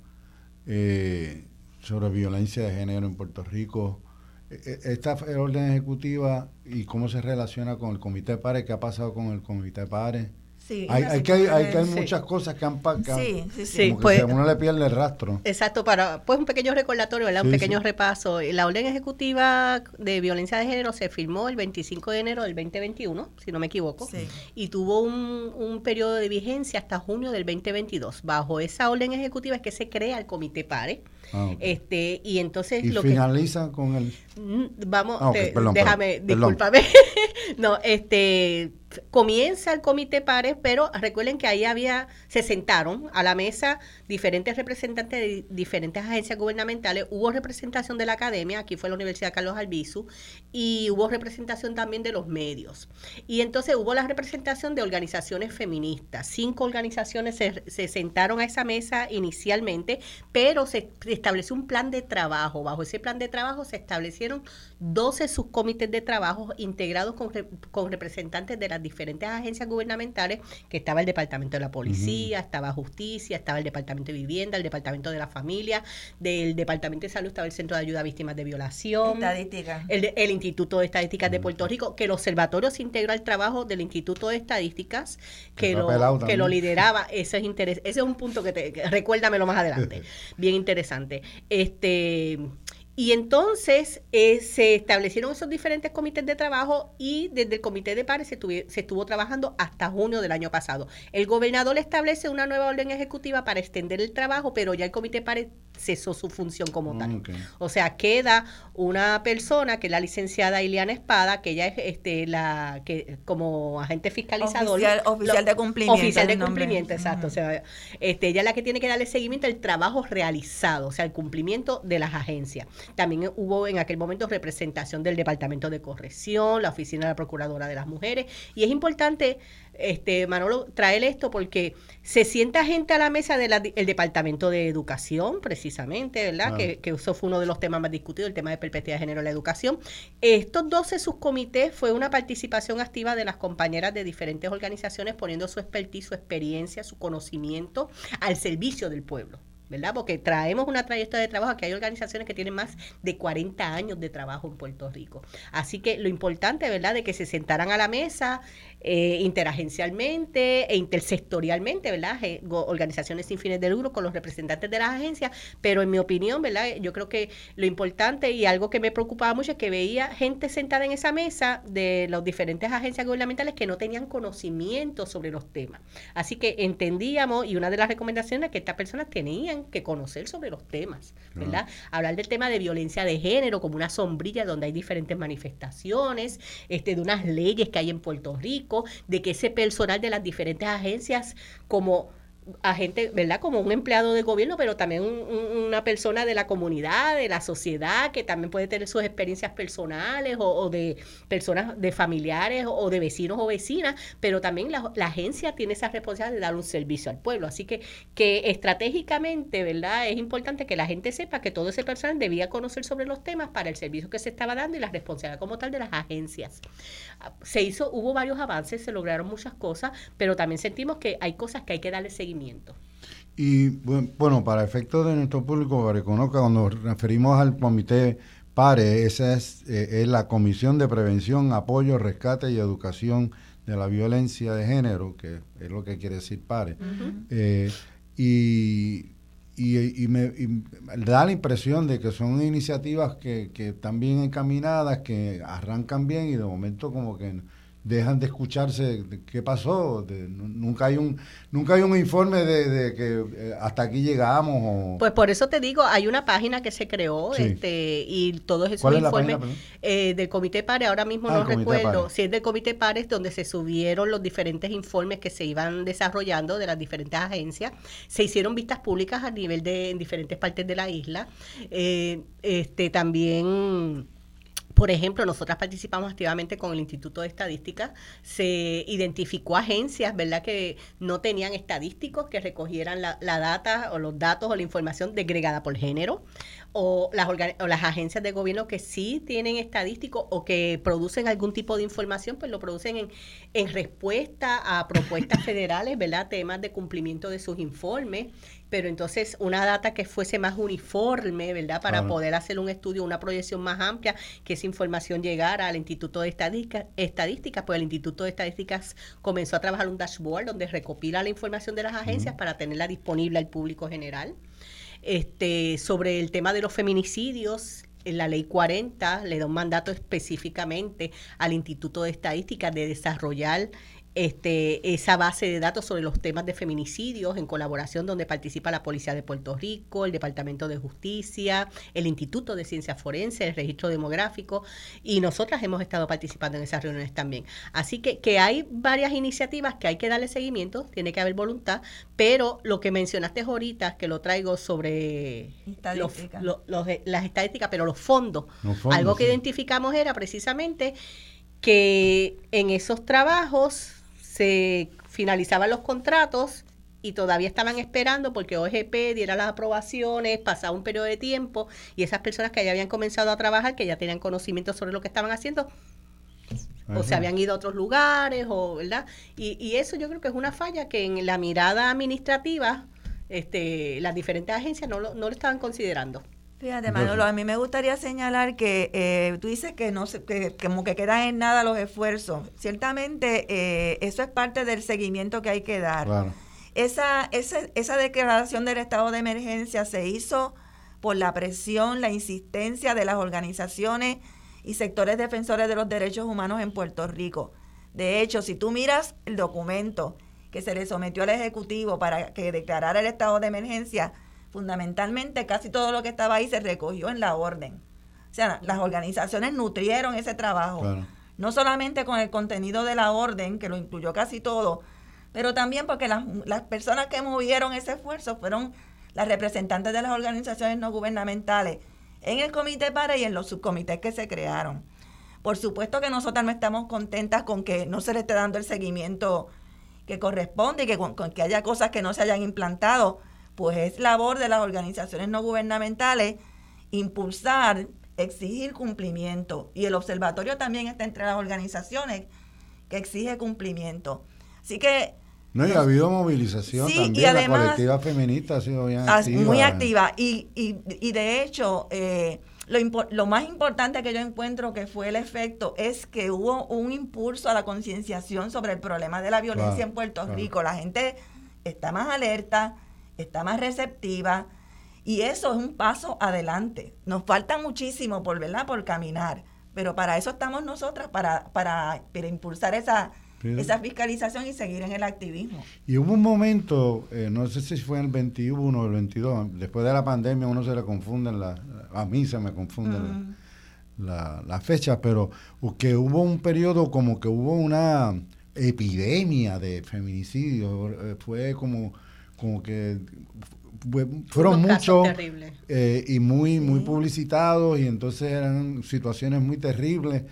eh, sobre violencia de género en Puerto Rico? E, e, esta orden ejecutiva y cómo se relaciona con el Comité de Pares, ¿qué ha pasado con el Comité de Pares? Hay, que, hay, que hay muchas cosas que han pasado. Sí, sí, sí. Pues, uno le pierde el rastro. Exacto, para pues un pequeño recordatorio, ¿verdad? un pequeño repaso. La orden ejecutiva de violencia de género se firmó el 25 de enero del 2021, si no me equivoco, y tuvo un, un periodo de vigencia hasta junio del 2022. Bajo esa orden ejecutiva es que se crea el comité PARE. Ah, este y entonces y lo finaliza con el mm, vamos ah, déjame discúlpame. No este comienza el comité pares, pero recuerden que ahí había, se sentaron a la mesa diferentes representantes de diferentes agencias gubernamentales, hubo representación de la academia, aquí fue la Universidad Carlos Albizu, y hubo representación también de los medios. Y entonces hubo la representación de organizaciones feministas. Cinco organizaciones se, se sentaron a esa mesa inicialmente, pero se estableció un plan de trabajo. Bajo ese plan de trabajo se establecieron 12 subcomités de trabajo integrados con, con representantes de las diferentes agencias gubernamentales, que estaba el Departamento de la Policía, estaba Justicia, estaba el Departamento de Vivienda, el Departamento de la Familia, del Departamento de Salud estaba el Centro de Ayuda a Víctimas de Violación. Estadística. El, el Instituto de Estadísticas de Puerto Rico, que el observatorio se integró al trabajo del Instituto de Estadísticas, que, lo, que lo lideraba. Ese es, interés, ese es un punto que, te, que recuérdamelo más adelante. Bien interesante. Este y entonces eh, se establecieron esos diferentes comités de trabajo y desde el comité de pares se, se, estuvo trabajando hasta junio del año pasado. El gobernador establece una nueva orden ejecutiva para extender el trabajo, pero ya el comité de pares cesó su función como tal. Mm, o sea, queda una persona que es la licenciada Ileana Espada, que ella es este, la que como agente fiscalizador. Oficial, de cumplimiento. Oficial de cumplimiento, exacto. O sea, este, ella es la que tiene que darle seguimiento al trabajo realizado, o sea, el cumplimiento de las agencias. También hubo en aquel momento representación del Departamento de Corrección, la Oficina de la Procuradora de las Mujeres. Y es importante este, Manolo, traer esto porque se sienta gente a la mesa del Departamento de Educación, precisamente, ¿verdad? Que, que, eso fue uno de los temas más discutidos, el tema de perspectiva de género en la educación. Estos 12 subcomités fue una participación activa de las compañeras de diferentes organizaciones poniendo su expertise, su experiencia, su conocimiento al servicio del pueblo. ¿verdad? Porque traemos una trayectoria de trabajo, que hay organizaciones que tienen más de 40 años de trabajo en Puerto Rico. Así que lo importante, ¿verdad?, de que se sentaran a la mesa eh, interagencialmente e intersectorialmente, ¿verdad? organizaciones sin fines de lucro con los representantes de las agencias, pero en mi opinión, ¿verdad? Yo creo que lo importante y algo que me preocupaba mucho es que veía gente sentada en esa mesa de las diferentes agencias gubernamentales que no tenían conocimiento sobre los temas. Así que entendíamos y una de las recomendaciones es que estas personas tenían que conocer sobre los temas, ¿verdad? Hablar del tema de violencia de género como una sombrilla donde hay diferentes manifestaciones, este, de unas leyes que hay en Puerto Rico, de que ese personal de las diferentes agencias como agente, ¿verdad? Como un empleado de gobierno, pero también una persona de la comunidad, de la sociedad, que también puede tener sus experiencias personales o, de personas, de familiares o de vecinos o vecinas, pero también la, agencia tiene esa responsabilidad de dar un servicio al pueblo. Así que, que estratégicamente, ¿verdad? Es importante que la gente sepa que todo ese personal debía conocer sobre los temas para el servicio que se estaba dando y la responsabilidad como tal de las agencias. Se hizo, hubo varios avances, se lograron muchas cosas, pero también sentimos que hay cosas que hay que darle seguimiento y bueno, para efectos de nuestro público que reconozca, cuando nos referimos al comité PARE, esa es, eh, es, la Comisión de Prevención, Apoyo, Rescate y Educación de la Violencia de Género, que es lo que quiere decir PARE. Eh, y, y, me da la impresión de que son iniciativas que, que están bien encaminadas, que arrancan bien y de momento como que dejan de escucharse qué pasó nunca hay un nunca hay un informe de, que eh, hasta aquí llegamos pues por eso te digo hay una página que se creó este y todos esos informes eh, del comité pare ahora mismo ah, no recuerdo. Si es del comité pares donde se subieron los diferentes informes que se iban desarrollando de las diferentes agencias. Se hicieron vistas públicas a nivel de en diferentes partes de la isla. Eh, este también por ejemplo, nosotras participamos activamente con el Instituto de Estadística. Se identificó agencias, ¿verdad?, que no tenían estadísticos que recogieran la, data o los datos o la información degregada por género. O las, o las agencias de gobierno que sí tienen estadísticos o que producen algún tipo de información, pues lo producen en, en respuesta a propuestas federales, ¿verdad?, temas de cumplimiento de sus informes pero entonces una data que fuese más uniforme, ¿verdad? Para poder hacer un estudio, una proyección más amplia, que esa información llegara al Instituto de Estadística, Estadísticas, pues el Instituto de Estadísticas comenzó a trabajar un dashboard donde recopila la información de las agencias para tenerla disponible al público general. Este, sobre el tema de los feminicidios, la ley 40 le da un mandato específicamente al Instituto de Estadística de desarrollar este, esa base de datos sobre los temas de feminicidios en colaboración donde participa la Policía de Puerto Rico, el Departamento de Justicia, el Instituto de Ciencias Forenses, el Registro Demográfico y nosotras hemos estado participando en esas reuniones también. Así que, que hay varias iniciativas que hay que darle seguimiento, tiene que haber voluntad, pero lo que mencionaste ahorita, que lo traigo sobre las estadísticas, pero los fondos, algo que identificamos era precisamente que en esos trabajos se finalizaban los contratos y todavía estaban esperando porque OGP diera las aprobaciones, pasaba un periodo de tiempo y esas personas que ya habían comenzado a trabajar, que ya tenían conocimiento sobre lo que estaban haciendo, o se habían ido a otros lugares, o verdad. Y, y, eso yo creo que es una falla que en la mirada administrativa, este, las diferentes agencias no lo, no lo estaban considerando. Fíjate, Manolo, a mí me gustaría señalar que eh, tú dices que no se, que como que quedan en nada los esfuerzos. Ciertamente eh, eso es parte del seguimiento que hay que dar. Esa, esa, esa declaración del estado de emergencia se hizo por la presión, la insistencia de las organizaciones y sectores defensores de los derechos humanos en Puerto Rico. De hecho, si tú miras el documento que se le sometió al Ejecutivo para que declarara el estado de emergencia, fundamentalmente casi todo lo que estaba ahí se recogió en la orden. O sea, las organizaciones nutrieron ese trabajo, no solamente con el contenido de la orden, que lo incluyó casi todo, pero también porque las, las personas que movieron ese esfuerzo fueron las representantes de las organizaciones no gubernamentales en el comité para y en los subcomités que se crearon. Por supuesto que nosotras no estamos contentas con que no se le esté dando el seguimiento que corresponde y que, con que haya cosas que no se hayan implantado, pues es labor de las organizaciones no gubernamentales impulsar, exigir cumplimiento. Y el observatorio también está entre las organizaciones que exige cumplimiento. Así que... No, y ha habido movilización también, la colectiva feminista ha sido bien activa. Muy activa. Y, y, y de hecho, eh, lo, lo, más importante que yo encuentro que fue el efecto es que hubo un impulso a la concienciación sobre el problema de la violencia en Puerto Rico. La gente está más alerta, está más receptiva y eso es un paso adelante. Nos falta muchísimo por, ¿verdad? por caminar, pero para eso estamos nosotras, para, para, impulsar esa, esa fiscalización y seguir en el activismo. Y hubo un momento, eh, no sé si fue en el 21 o el 22, después de la pandemia uno se le confunden, la, a mí se me confunden las la, fechas, pero que hubo un periodo como que hubo una epidemia de feminicidio, eh, fue como como que fueron muchos eh, y muy muy publicitados y entonces eran situaciones muy terribles.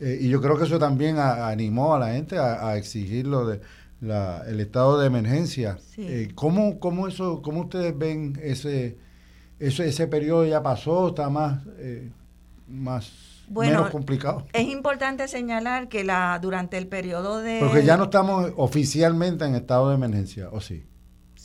Eh, y yo creo que eso también animó a la gente a, exigir lo de la, el estado de emergencia. Eh, ¿cómo, ¿cómo, eso cómo ustedes ven ese ese, ese periodo ya pasó está más más menos complicado. Es importante señalar que la durante el periodo de... Porque ya no estamos oficialmente en estado de emergencia, ¿o sí?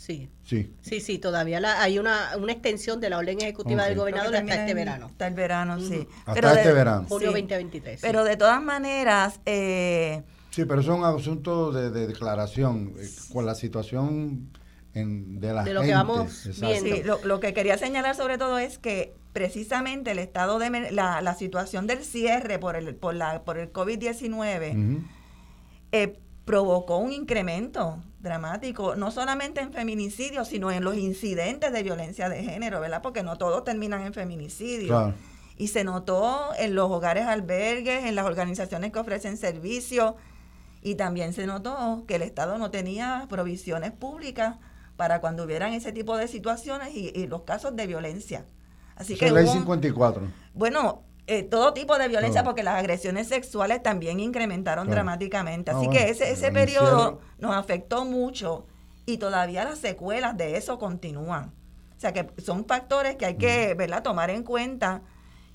Sí. Sí. Sí, sí, todavía hay una, una extensión de la orden ejecutiva del gobernador hasta este verano. Hasta el verano, sí. Hasta este verano. Julio 2023. Pero de todas maneras... Eh, sí, pero es un asunto de, declaración eh, con la situación en, de la de lo que vamos viendo. lo, que quería señalar sobre todo es que precisamente el estado de la, la situación del cierre por el por la por el COVID-19 eh, provocó un incremento dramático, no solamente en feminicidios, sino en los incidentes de violencia de género, ¿verdad? Porque no todos terminan en feminicidio. Y se notó en los hogares albergues, en las organizaciones que ofrecen servicios, y también se notó que el Estado no tenía provisiones públicas para cuando hubieran ese tipo de situaciones y, los casos de violencia. Así que ley 54. Bueno, eh, todo tipo de violencia, porque las agresiones sexuales también incrementaron dramáticamente. Así que ese, ese periodo nos afectó mucho y todavía las secuelas de eso continúan. O sea que son factores que hay que ¿verdad? tomar en cuenta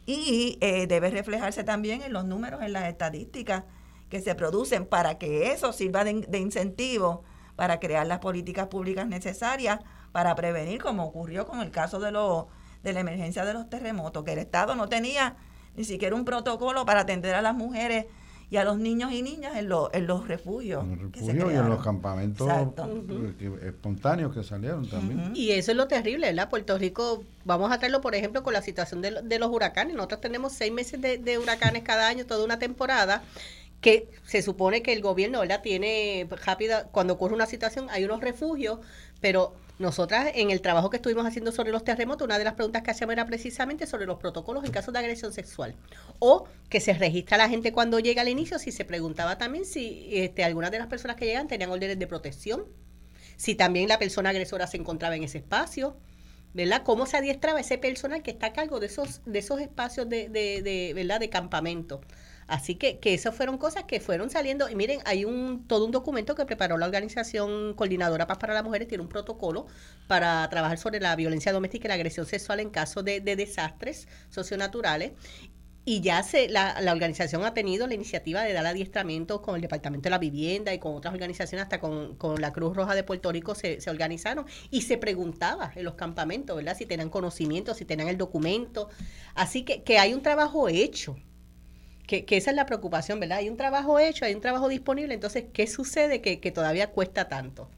y eh, debe reflejarse también en los números, en las estadísticas que se producen para que eso sirva de, de incentivo para crear las políticas públicas necesarias para prevenir, como ocurrió con el caso de, lo, de la emergencia de los terremotos, que el Estado no tenía ni siquiera un protocolo para atender a las mujeres y a los niños y niñas en, en los refugios. En los refugios y en los campamentos espontáneos que salieron también. Y eso es lo terrible, ¿verdad? Puerto Rico, vamos a traerlo, por ejemplo, con la situación de, de los huracanes. Nosotros tenemos seis meses de, de huracanes cada año, toda una temporada que se supone que el gobierno ¿verdad? tiene rápida, cuando ocurre una situación hay unos refugios, pero nosotras en el trabajo que estuvimos haciendo sobre los terremotos, una de las preguntas que hacíamos era precisamente sobre los protocolos en caso de agresión sexual. O que se registra la gente cuando llega al inicio, si se preguntaba también si este, algunas de las personas que llegan tenían órdenes de protección, si también la persona agresora se encontraba en ese espacio. ¿verdad? ¿Cómo se adiestraba ese personal que está a cargo de esos, de esos espacios de, de, de ¿verdad? de campamento? Así que, que esas fueron cosas que fueron saliendo. Y miren, hay un todo un documento que preparó la Organización Coordinadora Paz para las Mujeres, tiene un protocolo para trabajar sobre la violencia doméstica y la agresión sexual en caso de, desastres socionaturales. Y ya se, la, la, organización ha tenido la iniciativa de dar adiestramiento con el Departamento de la Vivienda y con otras organizaciones, hasta con, con la Cruz Roja de Puerto Rico se, se, organizaron y se preguntaba en los campamentos, ¿verdad? Si tenían conocimiento, si tenían el documento. Así que, que hay un trabajo hecho que, esa es la preocupación, ¿verdad? Hay un trabajo hecho, hay un trabajo disponible, entonces, ¿qué sucede que, todavía cuesta tanto?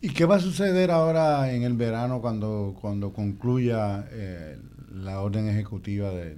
¿Y qué va a suceder ahora en el verano cuando, cuando concluya eh, la orden ejecutiva de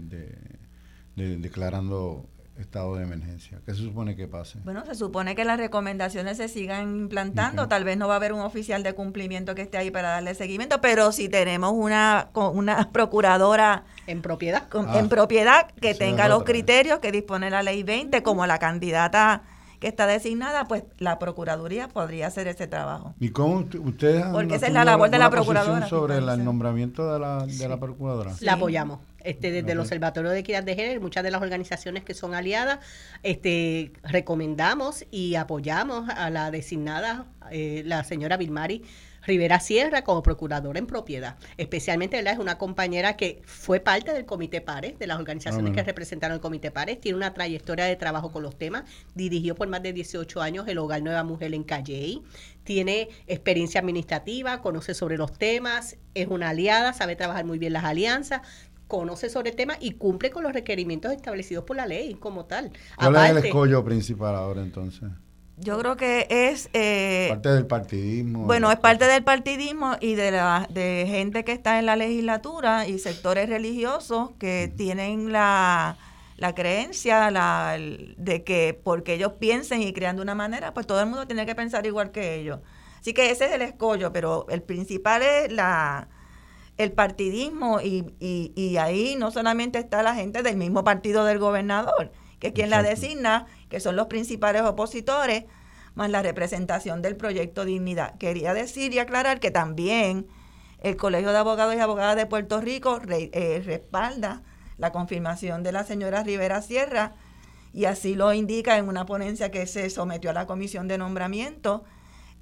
declarando estado de emergencia? ¿Qué se supone que pase? Bueno, se supone que las recomendaciones se sigan implantando. Tal vez no va a haber un oficial de cumplimiento que esté ahí para darle seguimiento, pero si tenemos una, una procuradora en propiedad, en ah. propiedad que tenga los criterios que dispone la ley 20 como la candidata que está designada, pues la Procuraduría podría hacer ese trabajo. ¿Y cómo ustedes Porque esa es la labor de la Procuradora. sobre el nombramiento de la, de la Procuradora? La apoyamos. Este, desde el Observatorio de Equidad de Género, muchas de las organizaciones que son aliadas, este, recomendamos y apoyamos a la designada, eh, la señora Vilmari Rivera Sierra como procuradora en propiedad. Especialmente, ¿verdad? Es una compañera que fue parte del Comité Pares, de las organizaciones ah, que representaron el Comité Pares, tiene una trayectoria de trabajo con los temas, dirigió por más de 18 años el Hogar Nueva Mujer en Calley, tiene experiencia administrativa, conoce sobre los temas, es una aliada, sabe trabajar muy bien las alianzas, conoce sobre el tema y cumple con los requerimientos establecidos por la ley como tal. ¿Cuál es el escollo principal ahora entonces? Yo creo que es... Eh, parte del partidismo. Bueno, es parte del partidismo y de la de gente que está en la legislatura y sectores religiosos que tienen la, la creencia la, de que porque ellos piensen y crean de una manera, pues todo el mundo tiene que pensar igual que ellos. Así que ese es el escollo, pero el principal es la el partidismo y, y, y, ahí no solamente está la gente del mismo partido del gobernador, que es quien la designa, que son los principales opositores, más la representación del proyecto Dignidad. Quería decir y aclarar que también el Colegio de Abogados y Abogadas de Puerto Rico eh, respalda la confirmación de la señora Rivera Sierra y así lo indica en una ponencia que se sometió a la Comisión de Nombramiento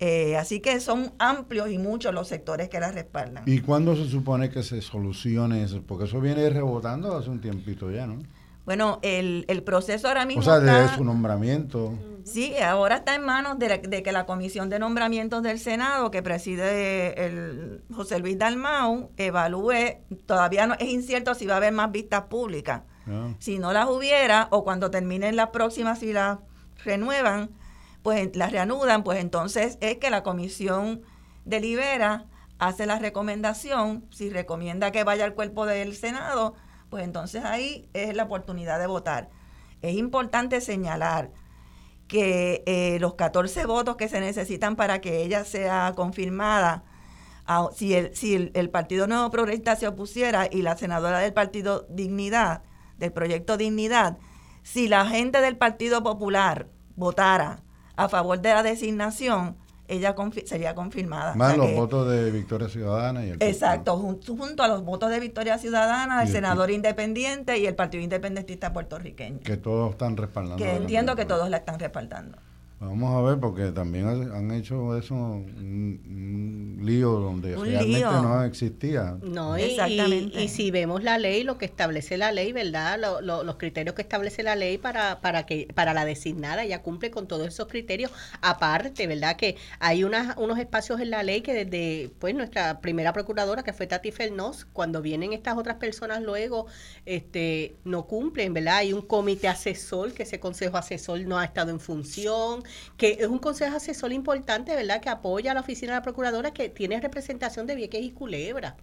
eh, así que son amplios y muchos los sectores que la respaldan. ¿Y cuándo se supone que se solucione eso? Porque eso viene rebotando hace un tiempito ya, ¿no? Bueno, el, el proceso ahora mismo. O sea, de su nombramiento. Sí, ahora está en manos de, de, que la Comisión de Nombramientos del Senado, que preside el José Luis Dalmau, evalúe. Todavía no es incierto si va a haber más vistas públicas. Ah. Si no las hubiera, o cuando terminen las próximas, y las renuevan, pues la reanudan, pues entonces es que la comisión delibera, hace la recomendación, si recomienda que vaya al cuerpo del Senado, pues entonces ahí es la oportunidad de votar. Es importante señalar que eh, los 14 votos que se necesitan para que ella sea confirmada, si, el, si el, Partido Nuevo Progresista se opusiera y la senadora del Partido Dignidad, del proyecto Dignidad, si la gente del Partido Popular votara a favor de la designación, ella sería confirmada. Más los votos de Victoria Ciudadana y el Exacto, junto, a los votos de Victoria Ciudadana, el senador independiente y el Partido Independentista puertorriqueño. Que todos están respaldando. Que entiendo que todos la están respaldando. Vamos a ver, porque también han hecho eso un, lío donde realmente no existía. No, Exactamente. Y, si vemos la ley, lo que establece la ley, ¿verdad? los criterios que establece la ley para, para, que, para la designada, ya cumple con todos esos criterios. Aparte, ¿verdad? Que hay unas, unos espacios en la ley que desde pues nuestra primera procuradora, que fue Tati Fernos, cuando vienen estas otras personas luego, este no cumplen, ¿verdad? Hay un comité asesor, que ese consejo asesor no ha estado en función que es un consejo asesor importante, ¿verdad? Que apoya a la oficina de la procuradora que tiene representación de Vieques y Culebra.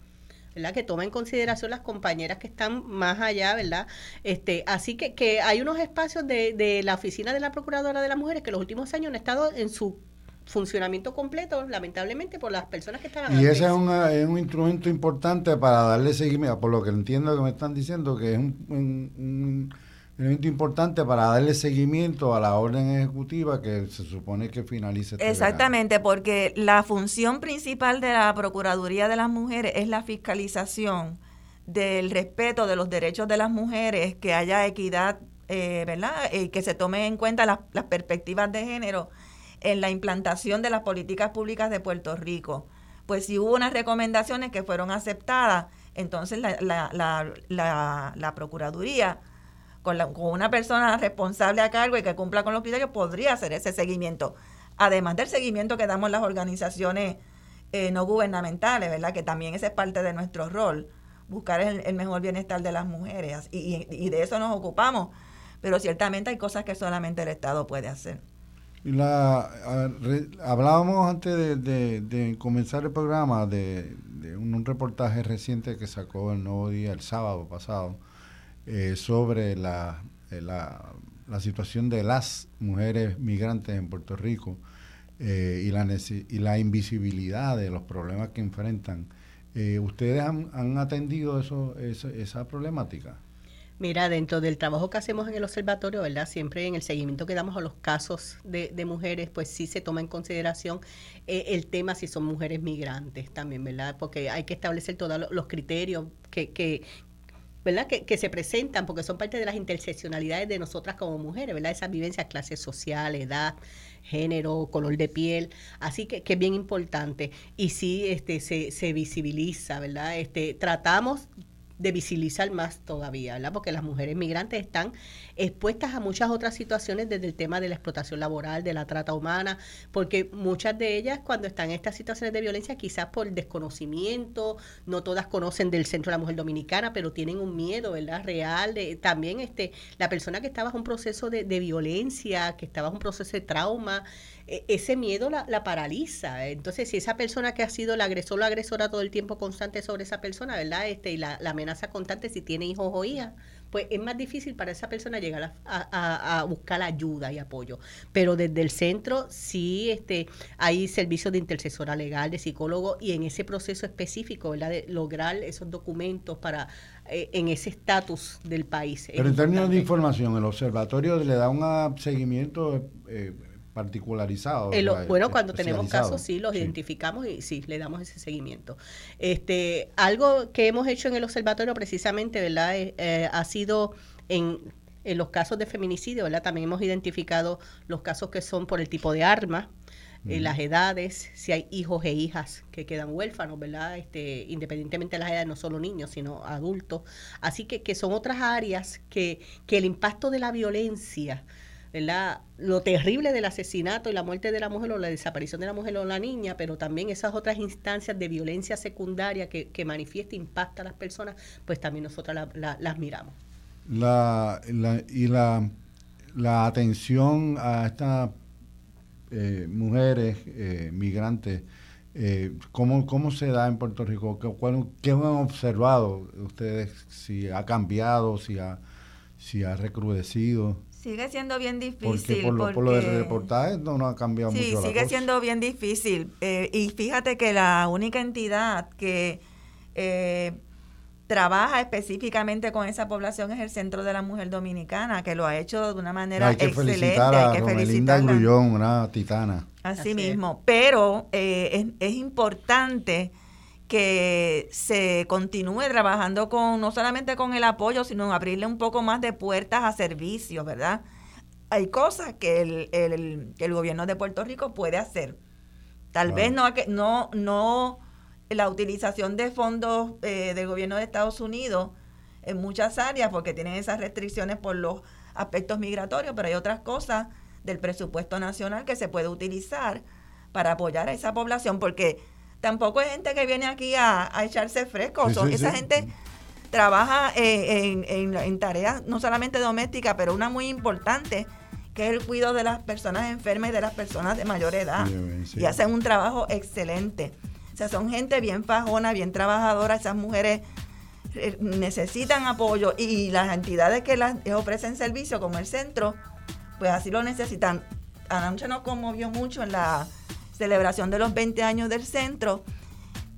¿verdad? que toma en consideración las compañeras que están más allá, ¿verdad? Este, así que, que hay unos espacios de, de la oficina de la Procuradora de las Mujeres que los últimos años han estado en su funcionamiento completo, lamentablemente, por las personas que están Y ese es, es, un instrumento importante para darle seguimiento, por lo que entiendo que me están diciendo, que es un elemento importante para darle seguimiento a la orden ejecutiva que se supone que finalice. Este Exactamente, porque la función principal de la Procuraduría de las Mujeres es la fiscalización del respeto de los derechos de las mujeres, que haya equidad, eh, ¿verdad? Y que se tome en cuenta las, las perspectivas de género en la implantación de las políticas públicas de Puerto Rico. Pues si hubo unas recomendaciones que fueron aceptadas, entonces la, la, la Procuraduría con, una persona responsable a cargo y que cumpla con los criterios, podría hacer ese seguimiento. Además del seguimiento que damos las organizaciones eh, no gubernamentales, ¿verdad? Que también ese es parte de nuestro rol, buscar el, mejor bienestar de las mujeres y, de eso nos ocupamos. Pero ciertamente hay cosas que solamente el Estado puede hacer. La, hablábamos antes de, comenzar el programa de, un, reportaje reciente que sacó el Nuevo Día el sábado pasado eh, sobre eh, la, la, situación de las mujeres migrantes en Puerto Rico eh, y, la y la invisibilidad de los problemas que enfrentan. ¿Ustedes han, han atendido eso, esa problemática? Mira, dentro del trabajo que hacemos en el observatorio, ¿verdad? Siempre en el seguimiento que damos a los casos de, mujeres, pues sí se toma en consideración el tema si son mujeres migrantes también, ¿verdad? Porque hay que establecer todos los criterios que, que, ¿verdad? Que, se presentan porque son parte de las interseccionalidades de nosotras como mujeres, ¿verdad? Esas vivencias, clase social, edad, género, color de piel, así que, que es bien importante. Y sí este, se, se visibiliza, ¿verdad? Este, tratamos de visibilizar más todavía, ¿verdad? Porque las mujeres migrantes están expuestas a muchas otras situaciones desde el tema de la explotación laboral, de la trata humana, porque muchas de ellas cuando están en estas situaciones de violencia, quizás por desconocimiento, no todas conocen del Centro de la Mujer Dominicana, pero tienen un miedo, ¿verdad? Real, de, también este, la persona que estaba en un proceso de, de violencia, que estaba en un proceso de trauma, e, ese miedo la, la, paraliza. Entonces, si esa persona que ha sido el agresor o la agresora todo el tiempo constante sobre esa persona, ¿verdad? Este, y la, la amenaza constante si tiene hijos o hijas, pues es más difícil para esa persona llegar a, a, buscar ayuda y apoyo. Pero desde el centro sí este, hay servicios de intercesora legal, de psicólogo, y en ese proceso específico, ¿verdad? De lograr esos documentos para eh, en ese estatus del país. Pero en términos de información, el observatorio le da un seguimiento eh, particularizado. bueno, cuando tenemos casos, sí, los identificamos y sí, le damos ese seguimiento. Este, algo que hemos hecho en el observatorio precisamente, ¿verdad? Eh, eh, ha sido en, en, los casos de feminicidio, ¿verdad? También hemos identificado los casos que son por el tipo de arma, eh, las edades, si hay hijos e hijas que quedan huérfanos, ¿verdad? Este, independientemente de las edades, no solo niños, sino adultos. Así que, que son otras áreas que, que el impacto de la violencia lo terrible del asesinato y la muerte de la mujer o la desaparición de la mujer o la niña, pero también esas otras instancias de violencia secundaria que, que manifiesta impacta a las personas, pues también nosotros las miramos. La, y la, la atención a estas eh, mujeres eh, migrantes, eh, ¿cómo, ¿cómo, se da en Puerto Rico? ¿Qué, ¿Qué, han observado ustedes? Si ha cambiado, si ha, si ha recrudecido. Sigue siendo bien difícil. Porque por, lo, del reportaje no, ha cambiado mucho. Sí, sigue siendo bien difícil. Eh, y fíjate que la única entidad que eh, trabaja específicamente con esa población es el Centro de la Mujer Dominicana, que lo ha hecho de una manera hay que excelente. A hay que felicitarla. Grullón, una titana. Así, mismo. Pero eh, es, es importante que se continúe trabajando con no solamente con el apoyo, sino abrirle un poco más de puertas a servicios, ¿verdad? hay cosas que el, el, el gobierno de Puerto Rico puede hacer. Tal vez no, no, no la utilización de fondos eh, del gobierno de Estados Unidos en muchas áreas, porque tienen esas restricciones por los aspectos migratorios, pero hay otras cosas del presupuesto nacional que se puede utilizar para apoyar a esa población, porque tampoco hay gente que viene aquí a, echarse fresco. esa gente trabaja eh, en, tareas no solamente domésticas, pero una muy importante, que es el cuidado de las personas enfermas y de las personas de mayor edad. Y hacen un trabajo excelente. O sea, son gente bien fajona, bien trabajadora. Esas mujeres eh, necesitan apoyo y las entidades que las ofrecen servicio, como el centro, pues así lo necesitan. Anoche nos conmovió mucho en la celebración de los 20 años del centro,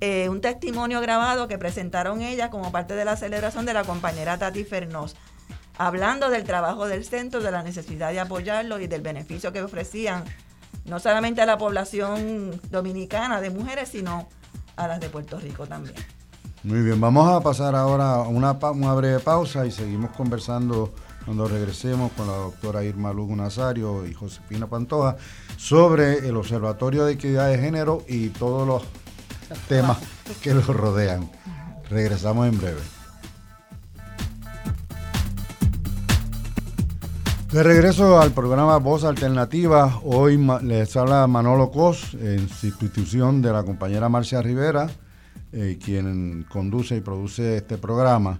eh, un testimonio grabado que presentaron ella como parte de la celebración de la compañera Tati Fernós, hablando del trabajo del centro, de la necesidad de apoyarlo y del beneficio que ofrecían, no solamente a la población dominicana de mujeres, sino a las de Puerto Rico también. Muy bien, vamos a pasar ahora a una, una breve pausa y seguimos conversando cuando regresemos con la doctora Irma Lugo Nazario y Josefina Pantoja sobre el Observatorio de Equidad de Género y todos los temas que los rodean. Regresamos en breve. De regreso al programa Voz Alternativa, hoy les habla Manolo Cos, en sustitución de la compañera Marcia Rivera, eh, quien conduce y produce este programa.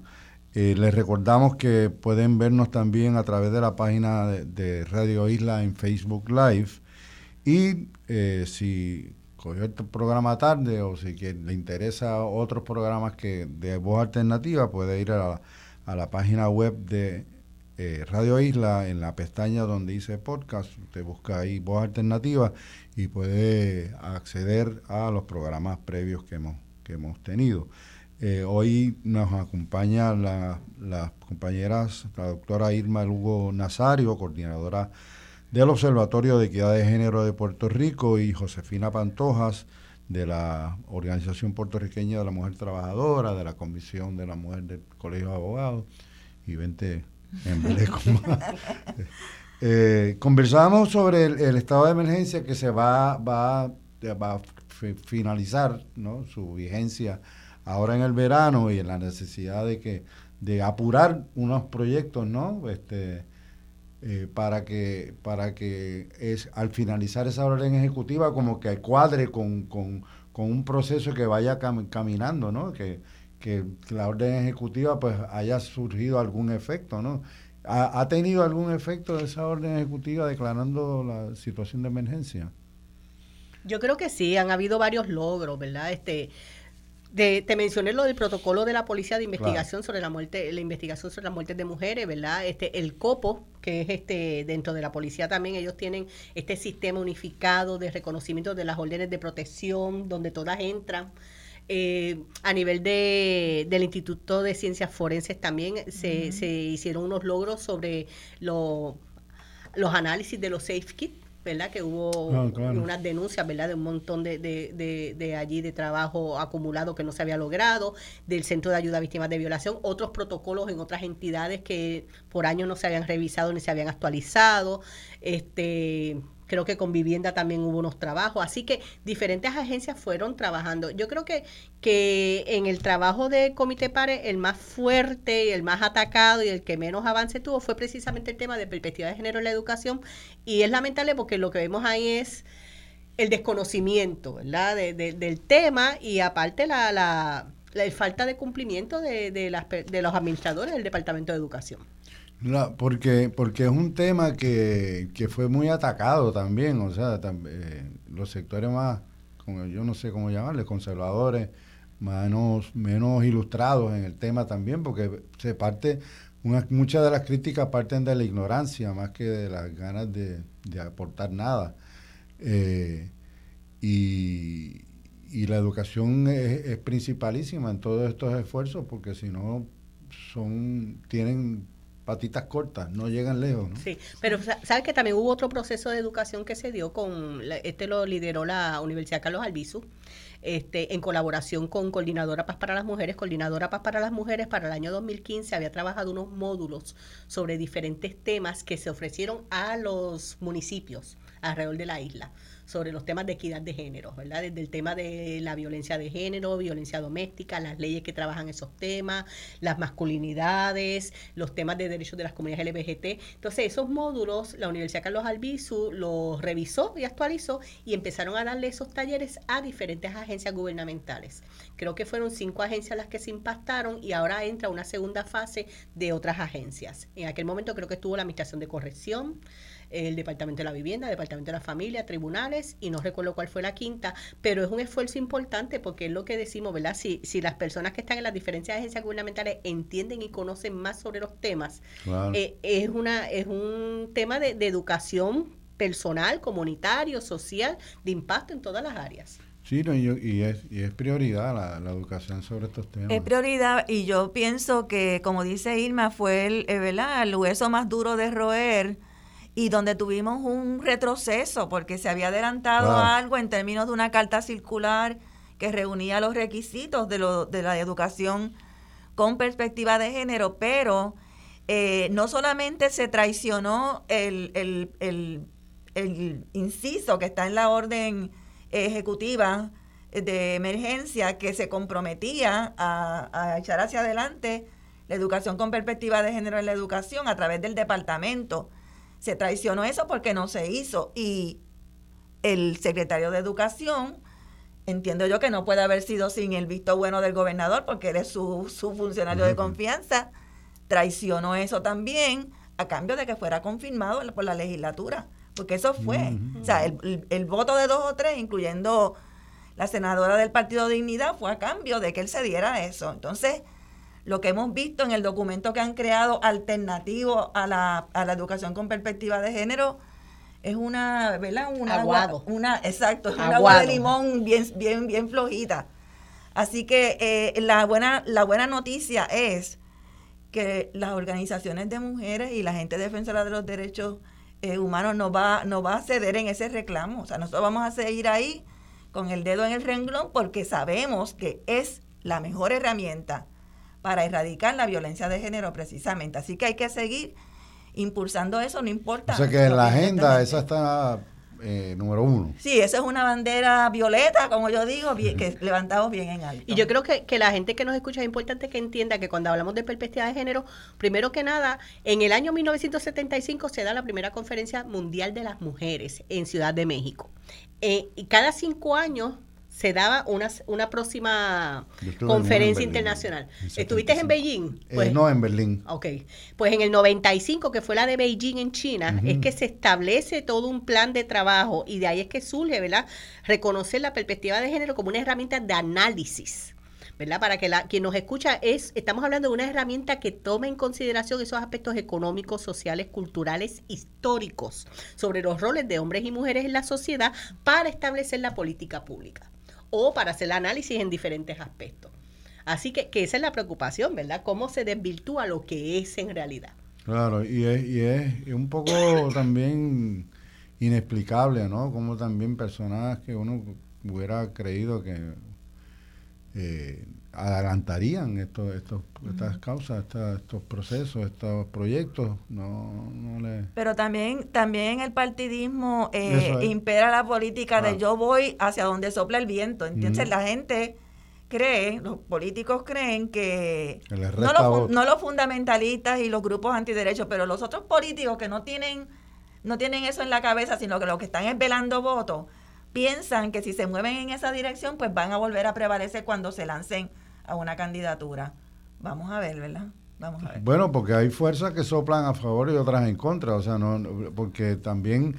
Eh, les recordamos que pueden vernos también a través de la página de, Radio Isla en Facebook Live. Y eh, si cogió este programa tarde o si le interesa otros programas que de voz alternativa, puede ir a la, página web de eh, Radio Isla en la pestaña donde dice podcast. Usted busca ahí voz alternativa y puede acceder a los programas previos que hemos, que hemos tenido. Eh, hoy nos acompaña la, las compañeras, la doctora Irma Lugo Nazario, coordinadora del Observatorio de Equidad de Género de Puerto Rico, y Josefina Pantojas, de la Organización Puertorriqueña de la Mujer Trabajadora, de la Comisión de la Mujer del Colegio de Abogados, y vente en eh, conversábamos sobre el, estado de emergencia que se va, va, va a finalizar ¿no? su vigencia ahora en el verano y en la necesidad de que de apurar unos proyectos, ¿no? Este, eh, para que para que es al finalizar esa orden ejecutiva como que cuadre con, con, un proceso que vaya caminando, ¿no? Que, que la orden ejecutiva pues haya surgido algún efecto, ¿no? ¿Ha, ¿Ha, tenido algún efecto esa orden ejecutiva declarando la situación de emergencia? Yo creo que sí, han habido varios logros, ¿verdad? Este, de, te mencioné lo del protocolo de la policía de investigación sobre la muerte, la investigación sobre las muertes de mujeres, ¿verdad? Este, el COPO, que es este, dentro de la policía también, ellos tienen este sistema unificado de reconocimiento de las órdenes de protección, donde todas entran. Eh, a nivel de, del Instituto de Ciencias Forenses también se, se hicieron unos logros sobre los análisis de los safe kits ¿verdad? Que hubo ah, unas denuncias, ¿verdad? De un montón de, de, de, allí de trabajo acumulado que no se había logrado, del Centro de Ayuda a Víctimas de Violación, otros protocolos en otras entidades que por años no se habían revisado ni se habían actualizado, este creo que con vivienda también hubo unos trabajos, así que diferentes agencias fueron trabajando. Yo creo que, que en el trabajo de Comité Pare, el más fuerte y el más atacado y el que menos avance tuvo fue precisamente el tema de perspectiva de género en la educación y es lamentable porque lo que vemos ahí es el desconocimiento ¿verdad? del tema y aparte la, la, la falta de cumplimiento de, de, las, de los administradores del Departamento de Educación porque, porque es un tema que, fue muy atacado también, o sea, eh, los sectores más, como, yo no sé cómo llamarles, conservadores, menos, menos ilustrados en el tema también, porque se parte, muchas de las críticas parten de la ignorancia más que de las ganas de, aportar nada. Eh, y, la educación es, es principalísima en todos estos esfuerzos, porque si no, son, tienen patitas cortas, no llegan lejos. Sí, pero sabes que también hubo otro proceso de educación que se dio con, este lo lideró la Universidad Carlos Albizu, este, en colaboración con Coordinadora Paz para las Mujeres. Coordinadora Paz para las Mujeres para el año 2015 había trabajado unos módulos sobre diferentes temas que se ofrecieron a los municipios alrededor de la isla sobre los temas de equidad de género, ¿verdad? Desde el tema de la violencia de género, violencia doméstica, las leyes que trabajan esos temas, las masculinidades, los temas de derechos de las comunidades LGBT. Entonces, esos módulos, la Universidad Carlos Albizu los revisó y actualizó y empezaron a darle esos talleres a diferentes agencias gubernamentales. Creo que fueron cinco agencias las que se impactaron y ahora entra una segunda fase de otras agencias. En aquel momento creo que estuvo la Administración de Corrección, el Departamento de la Vivienda, el Departamento de la Familia, tribunales, y no recuerdo cuál fue la quinta, pero es un esfuerzo importante porque es lo que decimos, ¿verdad? Si, si las personas que están en las diferentes agencias gubernamentales entienden y conocen más sobre los temas, eh, es, una, es un tema de, educación personal, comunitario, social, de impacto en todas las áreas. Sí, y, es, y es prioridad la, la, educación sobre estos temas. Es prioridad y yo pienso que, como dice Irma, fue el, eh, ¿verdad? el hueso más duro de roer y donde tuvimos un retroceso porque se había adelantado algo en términos de una carta circular que reunía los requisitos de, lo, de la educación con perspectiva de género, pero eh, no solamente se traicionó el, el, el, el, inciso que está en la orden ejecutiva de emergencia que se comprometía a, a echar hacia adelante la educación con perspectiva de género en la educación a través del departamento se traicionó eso porque no se hizo. Y el secretario de Educación, entiendo yo que no puede haber sido sin el visto bueno del gobernador, porque él es su, su funcionario de confianza, traicionó eso también a cambio de que fuera confirmado por la legislatura. Porque eso fue. O sea, el, el, voto de dos o tres, incluyendo la senadora del Partido Dignidad, fue a cambio de que él se diera eso. Entonces, lo que hemos visto en el documento que han creado alternativo a la, a la educación con perspectiva de género es una, ¿verdad? Una Aguado. Agua, una, exacto, es una agua de limón bien, bien, bien flojita. Así que eh, la buena, la buena noticia es que las organizaciones de mujeres y la gente defensora de los derechos eh, humanos no va, no va a ceder en ese reclamo. O sea, nosotros vamos a seguir ahí con el dedo en el renglón porque sabemos que es la mejor herramienta para erradicar la violencia de género precisamente. Así que hay que seguir impulsando eso, no importa. O sea que en la agenda esa está eh, número uno. Sí, esa es una bandera violeta, como yo digo, bien, que levantamos bien en alto. Y yo creo que, que, la gente que nos escucha es importante que entienda que cuando hablamos de perspectiva de género, primero que nada, en el año 1975 se da la primera conferencia mundial de las mujeres en Ciudad de México. Eh, y cada cinco años se daba una, una próxima conferencia internacional. ¿Estuviste en Beijing? Eh, pues, no, en Berlín. Ok. Pues en el 95, que fue la de Beijing en China, es que se establece todo un plan de trabajo y de ahí es que surge, ¿verdad? Reconocer la perspectiva de género como una herramienta de análisis. ¿verdad? Para que la, quien nos escucha es, estamos hablando de una herramienta que tome en consideración esos aspectos económicos, sociales, culturales, históricos sobre los roles de hombres y mujeres en la sociedad para establecer la política pública o para hacer análisis en diferentes aspectos. Así que, que esa es la preocupación, ¿verdad? Cómo se desvirtúa lo que es en realidad. Claro, y es, y es un poco también inexplicable, ¿no? Como también personas que uno hubiera creído que eh, adelantarían estos, estos, estas causas, estos procesos, estos proyectos. No, no le... Pero también, también el partidismo eh, impera la política de ah. yo voy hacia donde sopla el viento. Entonces la gente cree, los políticos creen que no los, no los fundamentalistas y los grupos antiderechos, pero los otros políticos que no tienen no tienen eso en la cabeza, sino que lo que están es velando votos, piensan que si se mueven en esa dirección, pues van a volver a prevalecer cuando se lancen a una candidatura. Vamos a ver, ¿verdad? Vamos a ver. Bueno, porque hay fuerzas que soplan a favor y otras en contra, o sea, no, porque también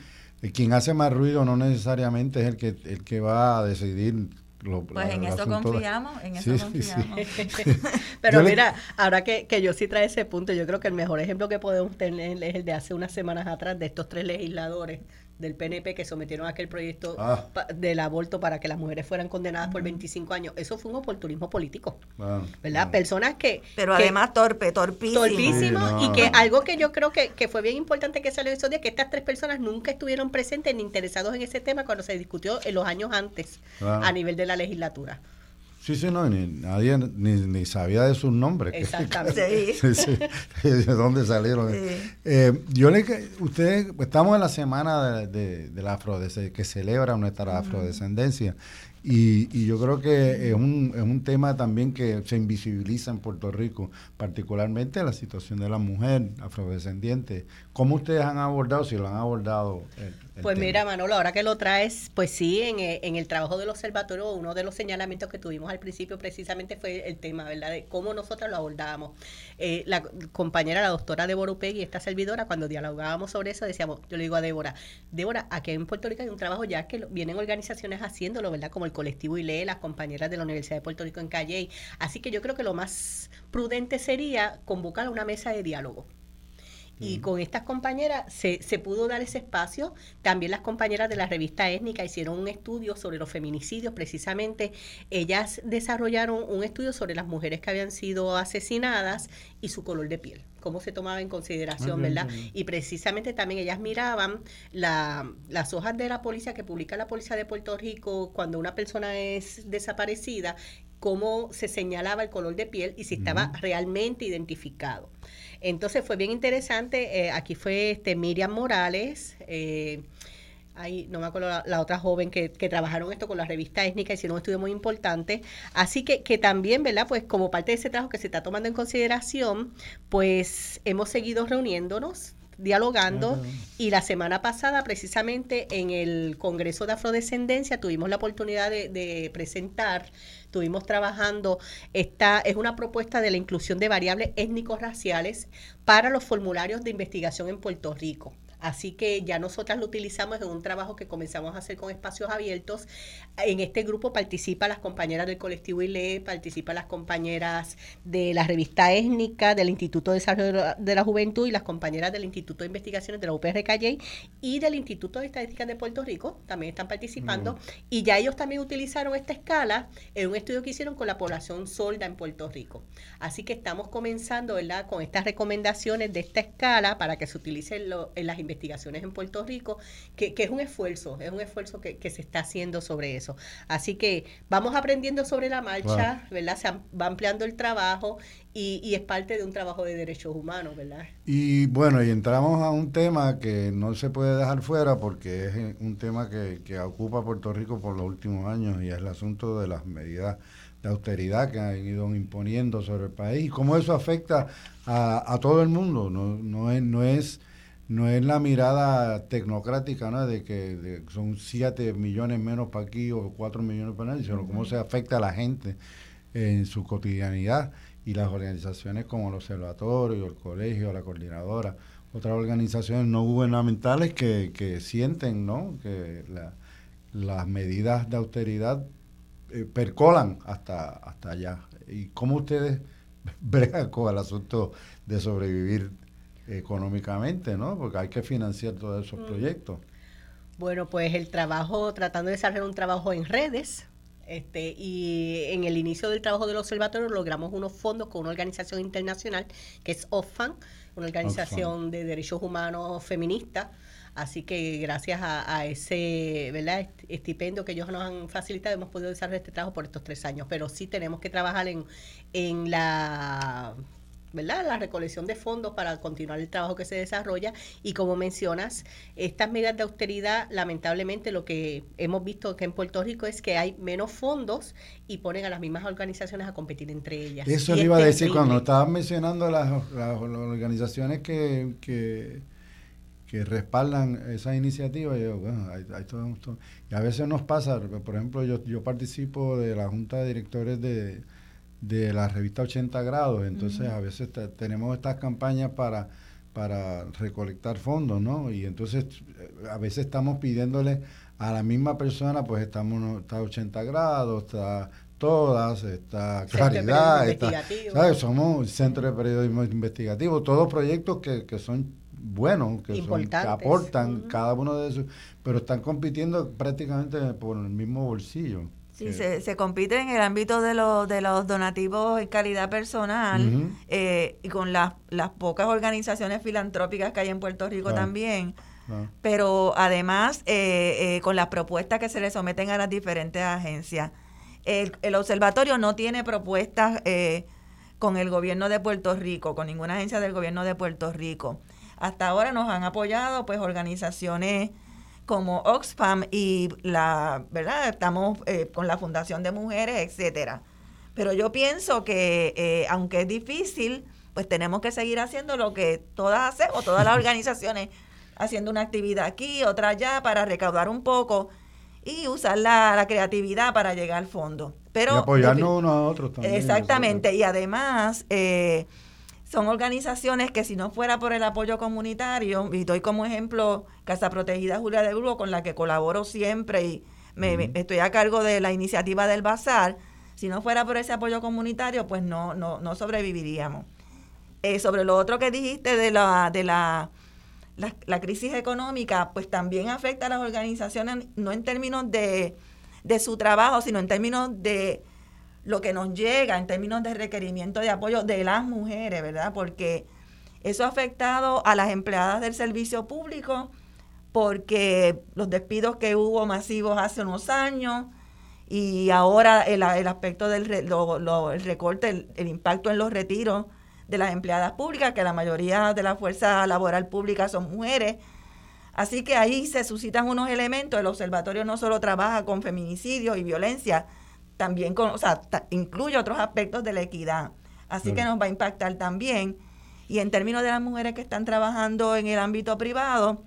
quien hace más ruido no necesariamente es el que el que va a decidir lo, pues en eso confiamos, en eso confiamos. Pero mira, ahora que, que yo sí trae ese punto, yo creo que el mejor ejemplo que podemos tener es el de hace unas semanas atrás de estos tres legisladores del PNP que sometieron aquel proyecto ah. del aborto para que las mujeres fueran condenadas por 25 años. Eso fue un oportunismo político. Ah, ¿Verdad? Ah. Personas que... Pero además torpe, torpísimo. Torpísimo y que algo que yo creo que, que fue bien importante que salió esos días, que estas tres personas nunca estuvieron presentes ni interesados en ese tema cuando se discutió en los años antes a nivel de la legislatura. Sí, sí, no, ni, nadie ni, sabía de sus nombres. Exactamente. de dónde salieron. Eh, yo le, ustedes, estamos en la semana de, de, la afrodescendencia, que celebra nuestra afrodescendencia. Y, y, yo creo que es un, es un tema también que se invisibiliza en Puerto Rico, particularmente la situación de la mujer afrodescendiente. ¿Cómo ustedes han abordado, si lo han abordado? Pues mira, Manolo, ahora que lo traes, pues sí, en, eh, en, el trabajo del observatorio, uno de los señalamientos que tuvimos al principio precisamente fue el tema, ¿verdad?, de cómo nosotros lo abordábamos. Eh, la compañera, la doctora Débora Upegui, esta servidora, cuando dialogábamos sobre eso, decíamos, yo le digo a Débora, Débora, aquí en Puerto Rico hay un trabajo ya que vienen organizaciones haciéndolo, ¿verdad?, como el colectivo ILE, las compañeras de la Universidad de Puerto Rico en Calle. Así que yo creo que lo más prudente sería convocar a una mesa de diálogo y con estas compañeras se, se pudo dar ese espacio. También las compañeras de la revista étnica hicieron un estudio sobre los feminicidios. Precisamente ellas desarrollaron un estudio sobre las mujeres que habían sido asesinadas y su color de piel cómo se tomaba en consideración, ¿verdad? Y precisamente también ellas miraban la, las hojas de la policía que publica la Policía de Puerto Rico cuando una persona es desaparecida, cómo se señalaba el color de piel y si estaba realmente identificado. Entonces fue bien interesante. Eh, aquí fue este Miriam Morales. Eh, ahí no me acuerdo la, otra joven que, que, trabajaron esto con la revista étnica, hicieron un estudio muy importante. Así que, que también, ¿verdad? Pues como parte de ese trabajo que se está tomando en consideración, pues hemos seguido reuniéndonos dialogando y la semana pasada precisamente en el Congreso de Afrodescendencia tuvimos la oportunidad de, de presentar estuvimos trabajando, esta es una propuesta de la inclusión de variables étnicos raciales para los formularios de investigación en Puerto Rico. Así que ya nosotras lo utilizamos en un trabajo que comenzamos a hacer con espacios abiertos. En este grupo participan las compañeras del colectivo ILE, participan las compañeras de la revista étnica, del Instituto de Desarrollo de la Juventud y las compañeras del Instituto de Investigaciones de la UPR Calle y del Instituto de Estadísticas de Puerto Rico también están participando. Y ya ellos también utilizaron esta escala en un estudio que hicieron con la población solda en Puerto Rico. Así que estamos comenzando ¿verdad? con estas recomendaciones de esta escala para que se utilicen en las investigaciones investigaciones en Puerto Rico, que, es un esfuerzo, es un esfuerzo que, se está haciendo sobre eso. Así que vamos aprendiendo sobre la marcha, ¿verdad? Se va ampliando el trabajo y, es parte de un trabajo de derechos humanos, ¿verdad? Y bueno, y entramos a un tema que no se puede dejar fuera porque es un tema que, que ocupa Puerto Rico por los últimos años y es el asunto de las medidas de austeridad que han ido imponiendo sobre el país y cómo eso afecta a, a todo el mundo. No, no es, no es no es la mirada tecnocrática, ¿no? De que son 7 millones menos para aquí o 4 millones para allá, sino cómo se afecta a la gente en su cotidianidad y las organizaciones como el observatorio, el colegio, la coordinadora, otras organizaciones no gubernamentales que, que sienten, ¿no? Que las medidas de austeridad eh, percolan hasta, hasta allá. ¿Y cómo ustedes bregan con el asunto de sobrevivir económicamente, ¿no? Porque hay que financiar todos esos mm. proyectos. Bueno, pues el trabajo, tratando de desarrollar un trabajo en redes, este, y en el inicio del trabajo del observatorio logramos unos fondos con una organización internacional que es OFAN, una organización de derechos humanos feminista. Así que gracias a, ese ¿verdad? estipendio que ellos nos han facilitado, hemos podido desarrollar este trabajo por estos tres años. Pero sí tenemos que trabajar en, en la ¿verdad? la recolección de fondos para continuar el trabajo que se desarrolla y como mencionas, estas medidas de austeridad, lamentablemente lo que hemos visto que en Puerto Rico es que hay menos fondos y ponen a las mismas organizaciones a competir entre ellas. Eso le iba a decir cuando estabas mencionando las, organizaciones que, que, respaldan esa iniciativa, yo, bueno, hay, todo, y a veces nos pasa, por ejemplo, yo, yo participo de la Junta de Directores de de la revista 80 grados. Entonces, a veces tenemos estas campañas para, para recolectar fondos, ¿no? Y entonces, a veces estamos pidiéndole a la misma persona, pues estamos, está 80 grados, está todas, está Claridad, está, ¿sabes? Somos Centro de Periodismo Investigativo, todos proyectos que, que son buenos, que, aportan cada uno de esos, pero están compitiendo prácticamente por el mismo bolsillo. Sí, se, se, compite en el ámbito de, los de los donativos en calidad personal eh, y con las, las pocas organizaciones filantrópicas que hay en Puerto Rico también. Pero además eh, eh, con las propuestas que se le someten a las diferentes agencias. El, el observatorio no tiene propuestas con el gobierno de Puerto Rico, con ninguna agencia del gobierno de Puerto Rico. Hasta ahora nos han apoyado pues organizaciones como Oxfam y la, ¿verdad? Estamos eh, con la Fundación de Mujeres, etcétera. Pero yo pienso que eh, aunque es difícil, pues tenemos que seguir haciendo lo que todas hacemos, todas las organizaciones haciendo una actividad aquí, otra allá, para recaudar un poco y usar la, creatividad para llegar al fondo. Pero, y apoyarnos unos a otros también. Exactamente, y además... Eh, son organizaciones que si no fuera por el apoyo comunitario, y doy como ejemplo Casa Protegida Julia de Burgos, con la que colaboro siempre y me, estoy a cargo de la iniciativa del Bazar, si no fuera por ese apoyo comunitario, pues no, no, no sobreviviríamos. Eh, sobre lo otro que dijiste de la, de la, la, crisis económica, pues también afecta a las organizaciones, no en términos de, de su trabajo, sino en términos de lo que nos llega en términos de requerimiento de apoyo de las mujeres, ¿verdad? Porque eso ha afectado a las empleadas del servicio público, porque los despidos que hubo masivos hace unos años y ahora el, aspecto del el recorte, el, impacto en los retiros de las empleadas públicas, que la mayoría de la fuerza laboral pública son mujeres. Así que ahí se suscitan unos elementos. El observatorio no solo trabaja con feminicidios y violencia, también con, o sea, incluye otros aspectos de la equidad. Así que nos va a impactar también. Y en términos de las mujeres que están trabajando en el ámbito privado,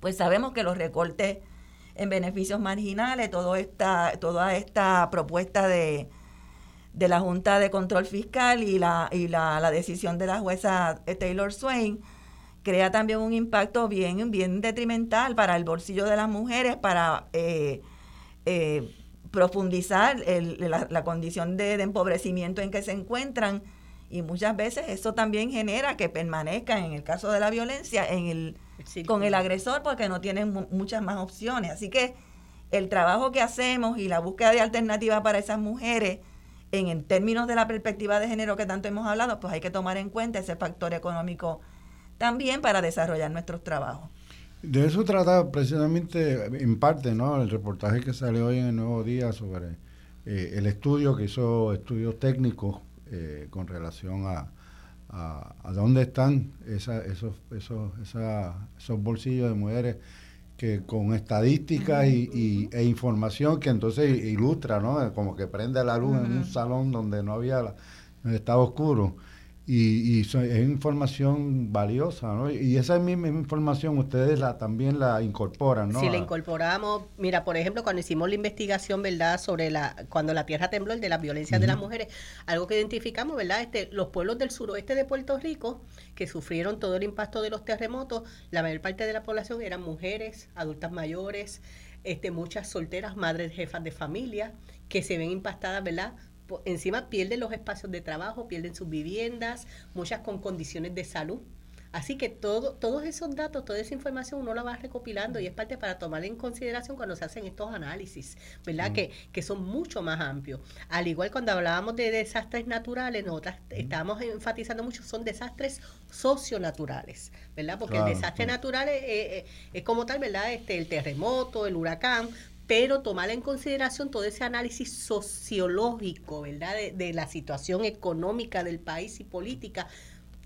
pues sabemos que los recortes en beneficios marginales, todo esta, toda esta propuesta de, de la Junta de Control Fiscal y la, y la, la decisión de la jueza Taylor Swain, crea también un impacto bien, bien detrimental para el bolsillo de las mujeres, para eh, eh, profundizar la, condición de, empobrecimiento en que se encuentran. Y muchas veces eso también genera que permanezcan en el caso de la violencia en el con el agresor porque no tienen muchas más opciones. Así que el trabajo que hacemos y la búsqueda de alternativas para esas mujeres en, en términos de la perspectiva de género que tanto hemos hablado pues hay que tomar en cuenta ese factor económico también para desarrollar nuestros trabajos de eso trata precisamente, en parte, ¿no? El reportaje que salió hoy en el Nuevo Día sobre eh, el estudio que hizo estudios técnicos eh, con relación a, a, dónde están esa, esos, esos, esos bolsillos de mujeres que con estadísticas y, e información que entonces ilustra, ¿no? Como que prende la luz en un salón donde no había, estaba oscuro y, y es información valiosa, ¿no? Y esa misma información ustedes la también la incorporan, ¿no? Sí, la incorporamos. Mira, por ejemplo, cuando hicimos la investigación, ¿verdad? Sobre la cuando la tierra tembló, el de las violencias de las mujeres, algo que identificamos, ¿verdad? Este, los pueblos del suroeste de Puerto Rico que sufrieron todo el impacto de los terremotos, la mayor parte de la población eran mujeres, adultas mayores, este, muchas solteras, madres, jefas de familia, que se ven impactadas, ¿verdad? Encima pierden los espacios de trabajo, pierden sus viviendas, muchas con condiciones de salud. Así que todo, todos esos datos, toda esa información uno la va recopilando y es parte para tomar en consideración cuando se hacen estos análisis, ¿verdad? Mm. Que, que, son mucho más amplios. Al igual cuando hablábamos de desastres naturales, nosotros mm. estábamos enfatizando mucho, son desastres socionaturales, ¿verdad? Porque el desastre natural es, es, como tal, ¿verdad? Este, el terremoto, el huracán, pero tomar en consideración todo ese análisis sociológico, ¿verdad? De, la situación económica del país y política,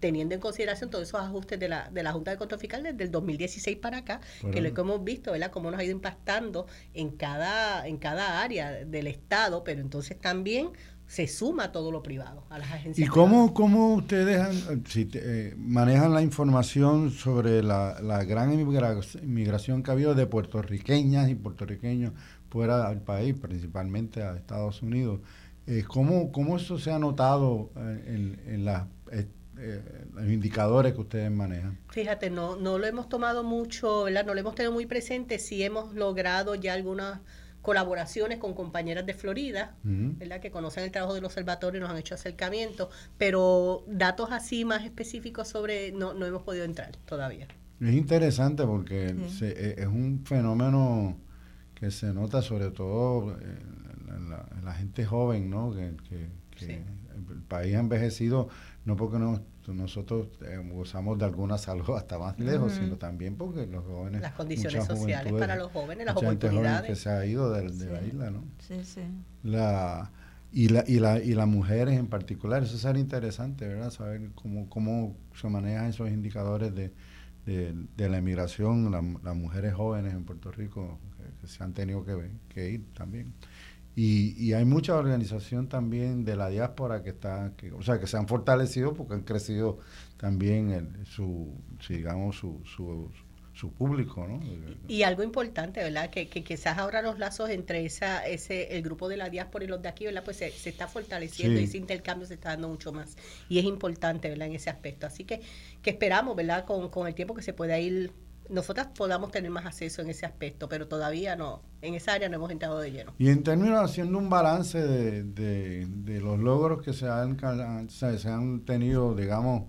teniendo en consideración todos esos ajustes de la, de la Junta de Control Fiscal desde el 2016 para acá, que lo que hemos visto, ¿verdad? Cómo nos ha ido impactando en cada, en cada área del Estado, pero entonces también se suma todo lo privado a las agencias. ¿Y cómo, cómo ustedes si eh, manejan la información sobre la, la gran inmigración que ha habido de puertorriqueñas y puertorriqueños fuera del país, principalmente a Estados Unidos? Eh, ¿cómo, ¿Cómo eso se ha notado eh, en, en las los indicadores que ustedes manejan? Fíjate, no, no lo hemos tomado mucho, ¿verdad? No lo hemos tenido muy presente, sí hemos logrado ya algunas colaboraciones con compañeras de Florida, ¿verdad? Que conocen el trabajo del observatorio y nos han hecho acercamientos, pero datos así más específicos sobre no, no hemos podido entrar todavía. Es interesante porque e, es un fenómeno que se nota sobre todo en la, gente joven, ¿no? Que, el país ha envejecido no porque nosotros eh, gozamos de alguna salud hasta más lejos, sino también porque los jóvenes... Las condiciones sociales para los jóvenes, las oportunidades. que se ha ido de, la isla, ¿no? Sí, sí. La, y, la, y, la, y las mujeres en particular, eso sería interesante, ¿verdad? Saber cómo, cómo se manejan esos indicadores de, de, la emigración, las mujeres jóvenes en Puerto Rico que, se han tenido que, que ir también. Y, y, hay mucha organización también de la diáspora que está, que, o sea, que se han fortalecido porque han crecido también el, su, digamos, su, su, su público, ¿no? Y, algo importante, ¿verdad? Que, que, quizás ahora los lazos entre esa, ese, el grupo de la diáspora y los de aquí, ¿verdad? Pues se, se está fortaleciendo y ese intercambio se está dando mucho más. Y es importante, ¿verdad? En ese aspecto. Así que, que esperamos, ¿verdad? Con, con el tiempo que se pueda ir nosotras podamos tener más acceso en ese aspecto, pero todavía no, en esa área no hemos entrado de lleno. Y en términos, haciendo un balance de, de, los logros que se han, se han tenido, digamos,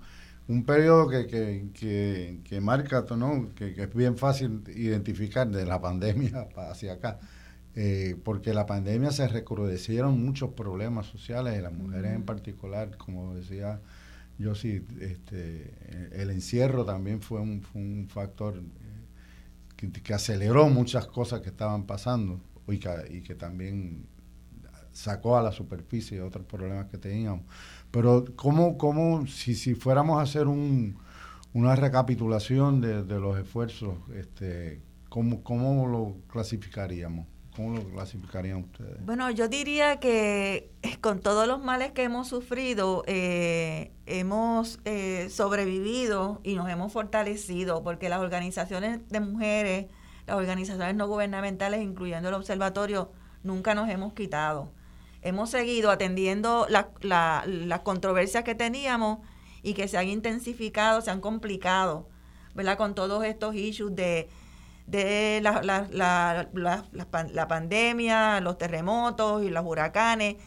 un periodo que, que, que, marca, ¿no? que, es bien fácil identificar de la pandemia hacia acá, eh, porque la pandemia se recrudecieron muchos problemas sociales, y las mujeres en particular, como decía yo sí, este, el encierro también fue un, factor eh, que, aceleró muchas cosas que estaban pasando y que, y que también sacó a la superficie otros problemas que teníamos. Pero ¿cómo, cómo si, si fuéramos a hacer un, una recapitulación de, de los esfuerzos, este, ¿cómo, ¿cómo lo clasificaríamos? ¿Cómo lo clasificarían ustedes? Bueno, yo diría que eh, con todos los males que hemos sufrido, eh, hemos eh, sobrevivido y nos hemos fortalecido, porque las organizaciones de mujeres, las organizaciones no gubernamentales, incluyendo el observatorio, nunca nos hemos quitado. Hemos seguido atendiendo las controversias que teníamos y que se han intensificado, se han complicado, ¿verdad? Con todos estos issues de de la, la, la, la, pandemia, los terremotos y los huracanes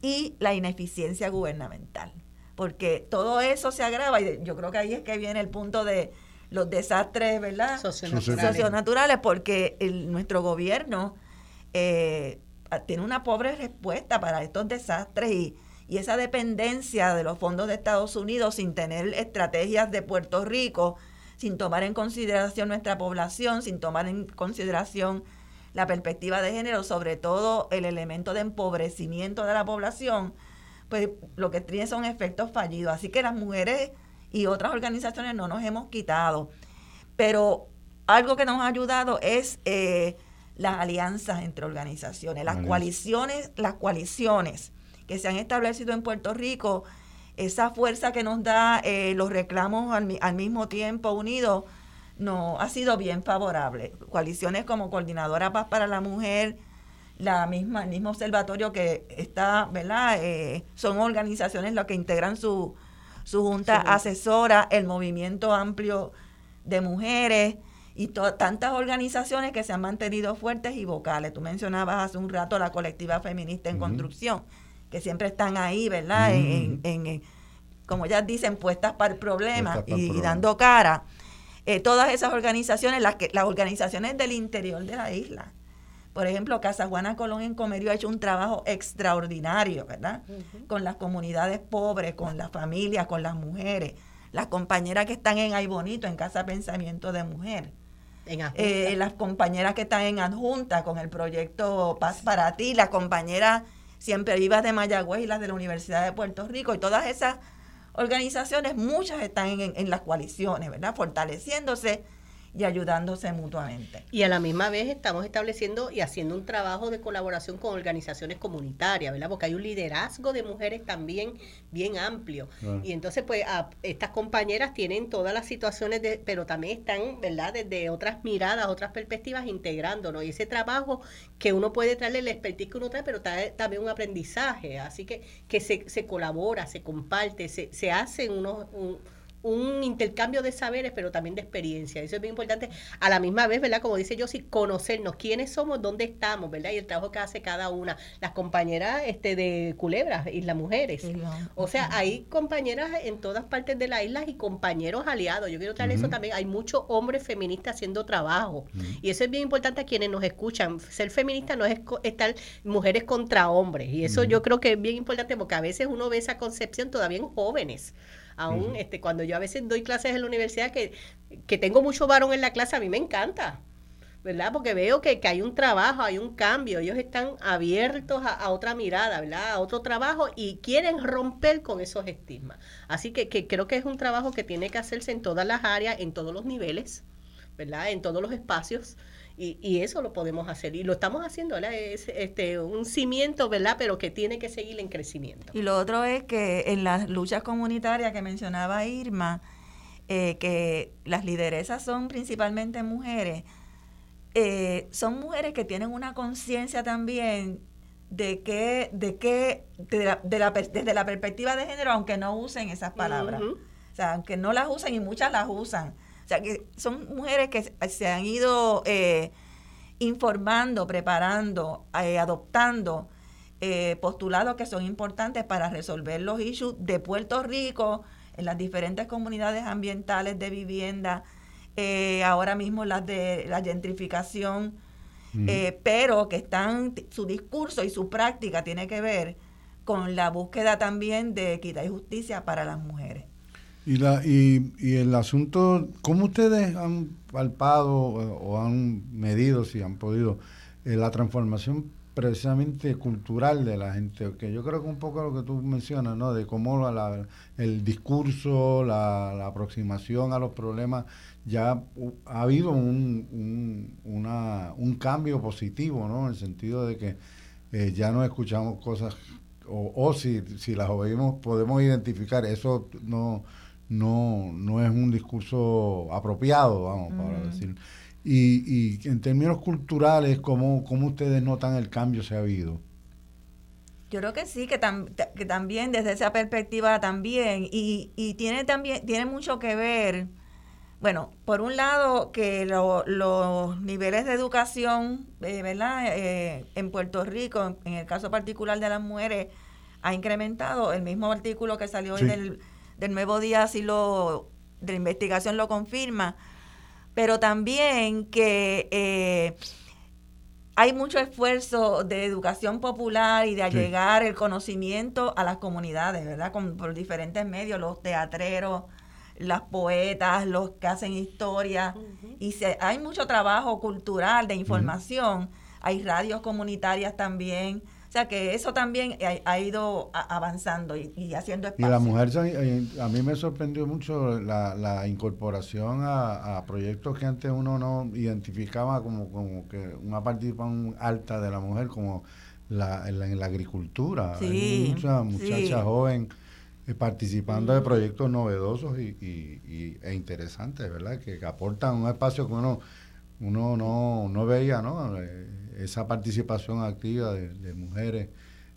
y la ineficiencia gubernamental. Porque todo eso se agrava y yo creo que ahí es que viene el punto de los desastres, ¿verdad? Socionaturales. porque el, nuestro gobierno eh, tiene una pobre respuesta para estos desastres y, y esa dependencia de los fondos de Estados Unidos sin tener estrategias de Puerto Rico sin tomar en consideración nuestra población, sin tomar en consideración la perspectiva de género, sobre todo el elemento de empobrecimiento de la población, pues lo que tiene son efectos fallidos. Así que las mujeres y otras organizaciones no nos hemos quitado. Pero algo que nos ha ayudado es eh, las alianzas entre organizaciones, las coaliciones, las coaliciones que se han establecido en Puerto Rico esa fuerza que nos da eh, los reclamos al, al, mismo tiempo unidos no ha sido bien favorable. Coaliciones como Coordinadora Paz para la Mujer, la misma, el mismo observatorio que está, ¿verdad? Eh, son organizaciones las que integran su, su junta asesora, el movimiento amplio de mujeres y tantas organizaciones que se han mantenido fuertes y vocales. Tú mencionabas hace un rato la colectiva feminista en construcción que siempre están ahí, ¿verdad? en, en, como ya dicen, puestas para el problema y, dando cara. Eh, todas esas organizaciones, las, que, las organizaciones del interior de la isla. Por ejemplo, Casa Juana Colón en Comerio ha hecho un trabajo extraordinario, ¿verdad? Con las comunidades pobres, con las familias, con las mujeres, las compañeras que están en Ay Bonito, en Casa Pensamiento de Mujer. Eh, las compañeras que están en adjunta con el proyecto Paz para ti, las compañeras siempre vivas de Mayagüez y las de la Universidad de Puerto Rico y todas esas organizaciones, muchas están en, en las coaliciones, ¿verdad? Fortaleciéndose y ayudándose mutuamente. Y a la misma vez estamos estableciendo y haciendo un trabajo de colaboración con organizaciones comunitarias, ¿verdad? Porque hay un liderazgo de mujeres también bien amplio. Y entonces, pues, estas compañeras tienen todas las situaciones, de, pero también están, ¿verdad? Desde otras miradas, otras perspectivas, integrándonos. Y ese trabajo que uno puede traerle la expertise que uno trae, pero también un aprendizaje. Así que, que se, se colabora, se comparte, se, se hacen unos un intercambio de saberes, pero también de experiencia. Eso es bien importante. A la misma vez, ¿verdad? Como dice yo, sí, conocernos quiénes somos, dónde estamos, ¿verdad? Y el trabajo que hace cada una. Las compañeras este, de Culebras y las mujeres. O sea, hay compañeras en todas partes de la isla y compañeros aliados. Yo quiero traer eso también. Hay muchos hombres feministas haciendo trabajo. Y eso es bien importante a quienes nos escuchan. Ser feminista no es estar mujeres contra hombres. Y eso yo creo que es bien importante porque a veces uno ve esa concepción todavía en jóvenes aún este, cuando yo a veces doy clases en la universidad que, que tengo mucho varón en la clase, a mí me encanta. ¿verdad? Porque veo que, hay un trabajo, hay un cambio, ellos están abiertos a, otra mirada, ¿verdad? A otro trabajo y quieren romper con esos estigmas. Así que, que, creo que es un trabajo que tiene que hacerse en todas las áreas, en todos los niveles, ¿verdad? En todos los espacios. Y, y, eso lo podemos hacer y lo estamos haciendo, ¿verdad? Es este, un cimiento, ¿verdad? Pero que tiene que seguir en crecimiento. Y lo otro es que en las luchas comunitarias que mencionaba Irma, eh, que las lideresas son principalmente mujeres, eh, son mujeres que tienen una conciencia también de que, de que de la, desde la perspectiva de género, aunque no usen esas palabras, o sea, aunque no las usen y muchas las usan, o sea, que son mujeres que se han ido eh, informando, preparando, eh, adoptando eh, postulados que son importantes para resolver los issues de Puerto Rico en las diferentes comunidades ambientales de vivienda, ahora mismo las de la gentrificación, pero que están, su discurso y su práctica tiene que ver con la búsqueda también de equidad y justicia para las mujeres. Y, la, y, y el asunto, ¿cómo ustedes han palpado o, han medido, si han podido, eh, la transformación precisamente cultural de la gente? Que yo creo que un poco lo que tú mencionas, ¿no? De cómo la, el discurso, la, la, aproximación a los problemas, ya ha habido un, un, una, un cambio positivo, ¿no? En el sentido de que eh, ya no escuchamos cosas, o, o si, si las oímos, podemos identificar, eso no no, no es un discurso apropiado, vamos, para mm. decir. Y, y en términos culturales, ¿cómo, ¿cómo ustedes notan el cambio se ha habido? Yo creo que sí, que, que también desde esa perspectiva también, y, y tiene también, tiene mucho que ver, bueno, por un lado que los niveles de educación, eh, ¿verdad? Eh, en Puerto Rico, en, el caso particular de las mujeres, ha incrementado. El mismo artículo que salió hoy del del Nuevo Día así lo, de la investigación lo confirma, pero también que eh, hay mucho esfuerzo de educación popular y de allegar el conocimiento a las comunidades, ¿verdad? Con, por diferentes medios, los teatreros, las poetas, los que hacen historia, y se, hay mucho trabajo cultural de información, hay radios comunitarias también, sea que eso también ha, ido avanzando y, haciendo espacio. Y la mujer, eh, a mí me sorprendió mucho la, incorporación a, proyectos que antes uno no identificaba como, como que una participación alta de la mujer, como la, en, la, agricultura. Hay mucha muchacha joven eh, participando de proyectos novedosos y, y, e interesantes, ¿verdad? Que, aportan un espacio que uno, uno no, no veía, ¿no? Eh, esa participación activa de, mujeres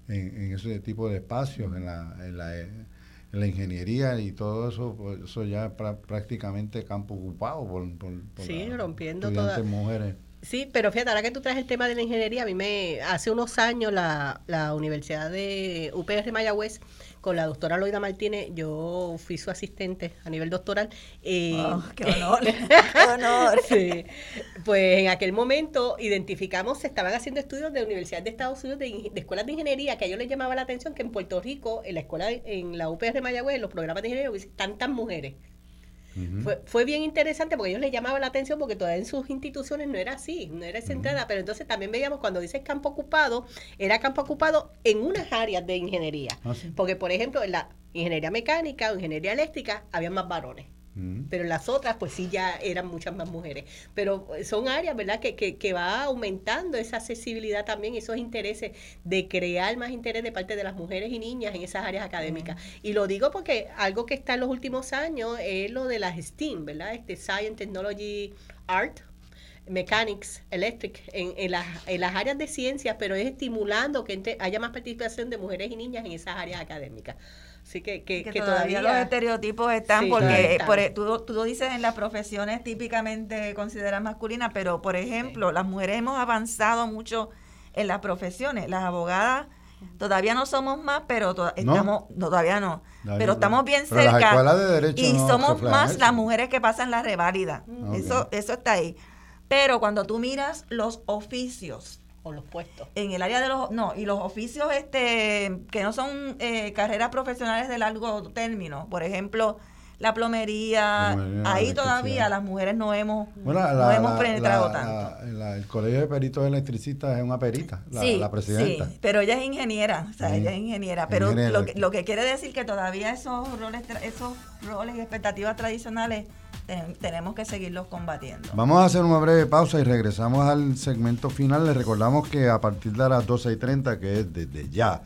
en, ese tipo de espacios, en la, en la, en la ingeniería y todo eso, pues, eso ya es prácticamente campo ocupado por, por, sí, rompiendo todas mujeres. Sí, pero fíjate, ahora que tú traes el tema de la ingeniería, a mí me, hace unos años la, la Universidad de UPR Mayagüez con la doctora Loida Martínez, yo fui su asistente a nivel doctoral. Eh, oh, ¡Qué honor! ¡Qué honor! sí. Pues en aquel momento identificamos, se estaban haciendo estudios de Universidad de Estados Unidos de, escuelas de ingeniería, que a ellos les llamaba la atención que en Puerto Rico, en la escuela, en la UPR Mayagüez, en los programas de ingeniería, tantas mujeres fue, fue, bien interesante porque ellos les llamaban la atención porque todavía en sus instituciones no era así, no era esa entrada, pero entonces también veíamos cuando dice campo ocupado, era campo ocupado en unas áreas de ingeniería. Ah, porque, por ejemplo, en la ingeniería mecánica o ingeniería eléctrica había más varones. Pero en las otras, pues sí, ya eran muchas más mujeres. Pero son áreas, ¿verdad?, que, que, que, va aumentando esa accesibilidad también, esos intereses de crear más interés de parte de las mujeres y niñas en esas áreas académicas. Y lo digo porque algo que está en los últimos años es lo de las STEAM, ¿verdad? Este Science, Technology, Art. mechanics, electric, en, en, las, en las áreas de ciencias, pero es estimulando que haya más participación de mujeres y niñas en esas áreas académicas. Así que, que, todavía, los estereotipos están, porque Por, e, tú, tú, lo dices en las profesiones típicamente consideradas masculinas, pero por ejemplo, las mujeres hemos avanzado mucho en las profesiones. Las abogadas todavía no somos más, pero estamos, no, todavía no, pero estamos bien cerca. y somos más las mujeres que pasan la reválida. Eso, eso está ahí. Pero cuando tú miras los oficios, o los puestos. En el área de los, no, y los oficios este que no son eh, carreras profesionales de largo término, por ejemplo, la plomería, ahí todavía las mujeres no hemos, no hemos penetrado tanto. el Colegio de Peritos Electricistas es una perita, la, sí, presidenta. Sí, pero ella es ingeniera, o sea, ella es ingeniera, pero lo que, lo que quiere decir que todavía esos roles, esos roles y expectativas tradicionales tenemos que seguirlos combatiendo. Vamos a hacer una breve pausa y regresamos al segmento final. Les recordamos que a partir de las 12 y 30, que es desde ya,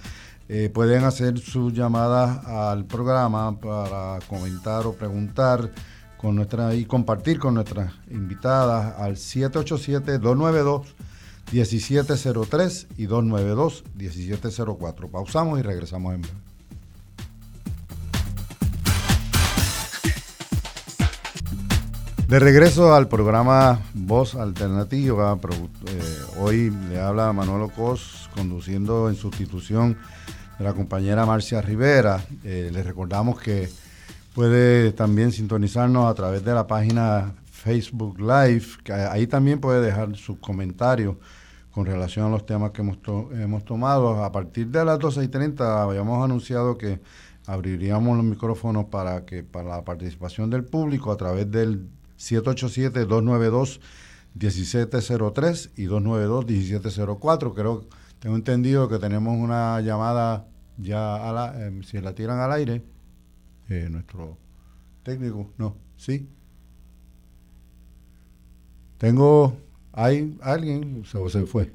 eh, pueden hacer sus llamadas al programa para comentar o preguntar con nuestra y compartir con nuestras invitadas al 787-292-1703 y 292-1704. Pausamos y regresamos en breve. De regreso al programa Voz Alternativa, eh, hoy le habla Manuel Ocos conduciendo en sustitución de la compañera Marcia Rivera. Eh, le recordamos que puede también sintonizarnos a través de la página Facebook Live, ahí también puede dejar sus comentarios con relación a los temas que hemos, hemos tomado. A partir de las 12 y 30 habíamos anunciado que abriríamos los micrófonos para que para la participación del público a través del 787-292-1703 y 292-1704. Creo, tengo entendido que tenemos una llamada ya, a la, em, si la tiran al aire, eh, nuestro técnico, no, sí. Tengo, hay alguien, se, se fue.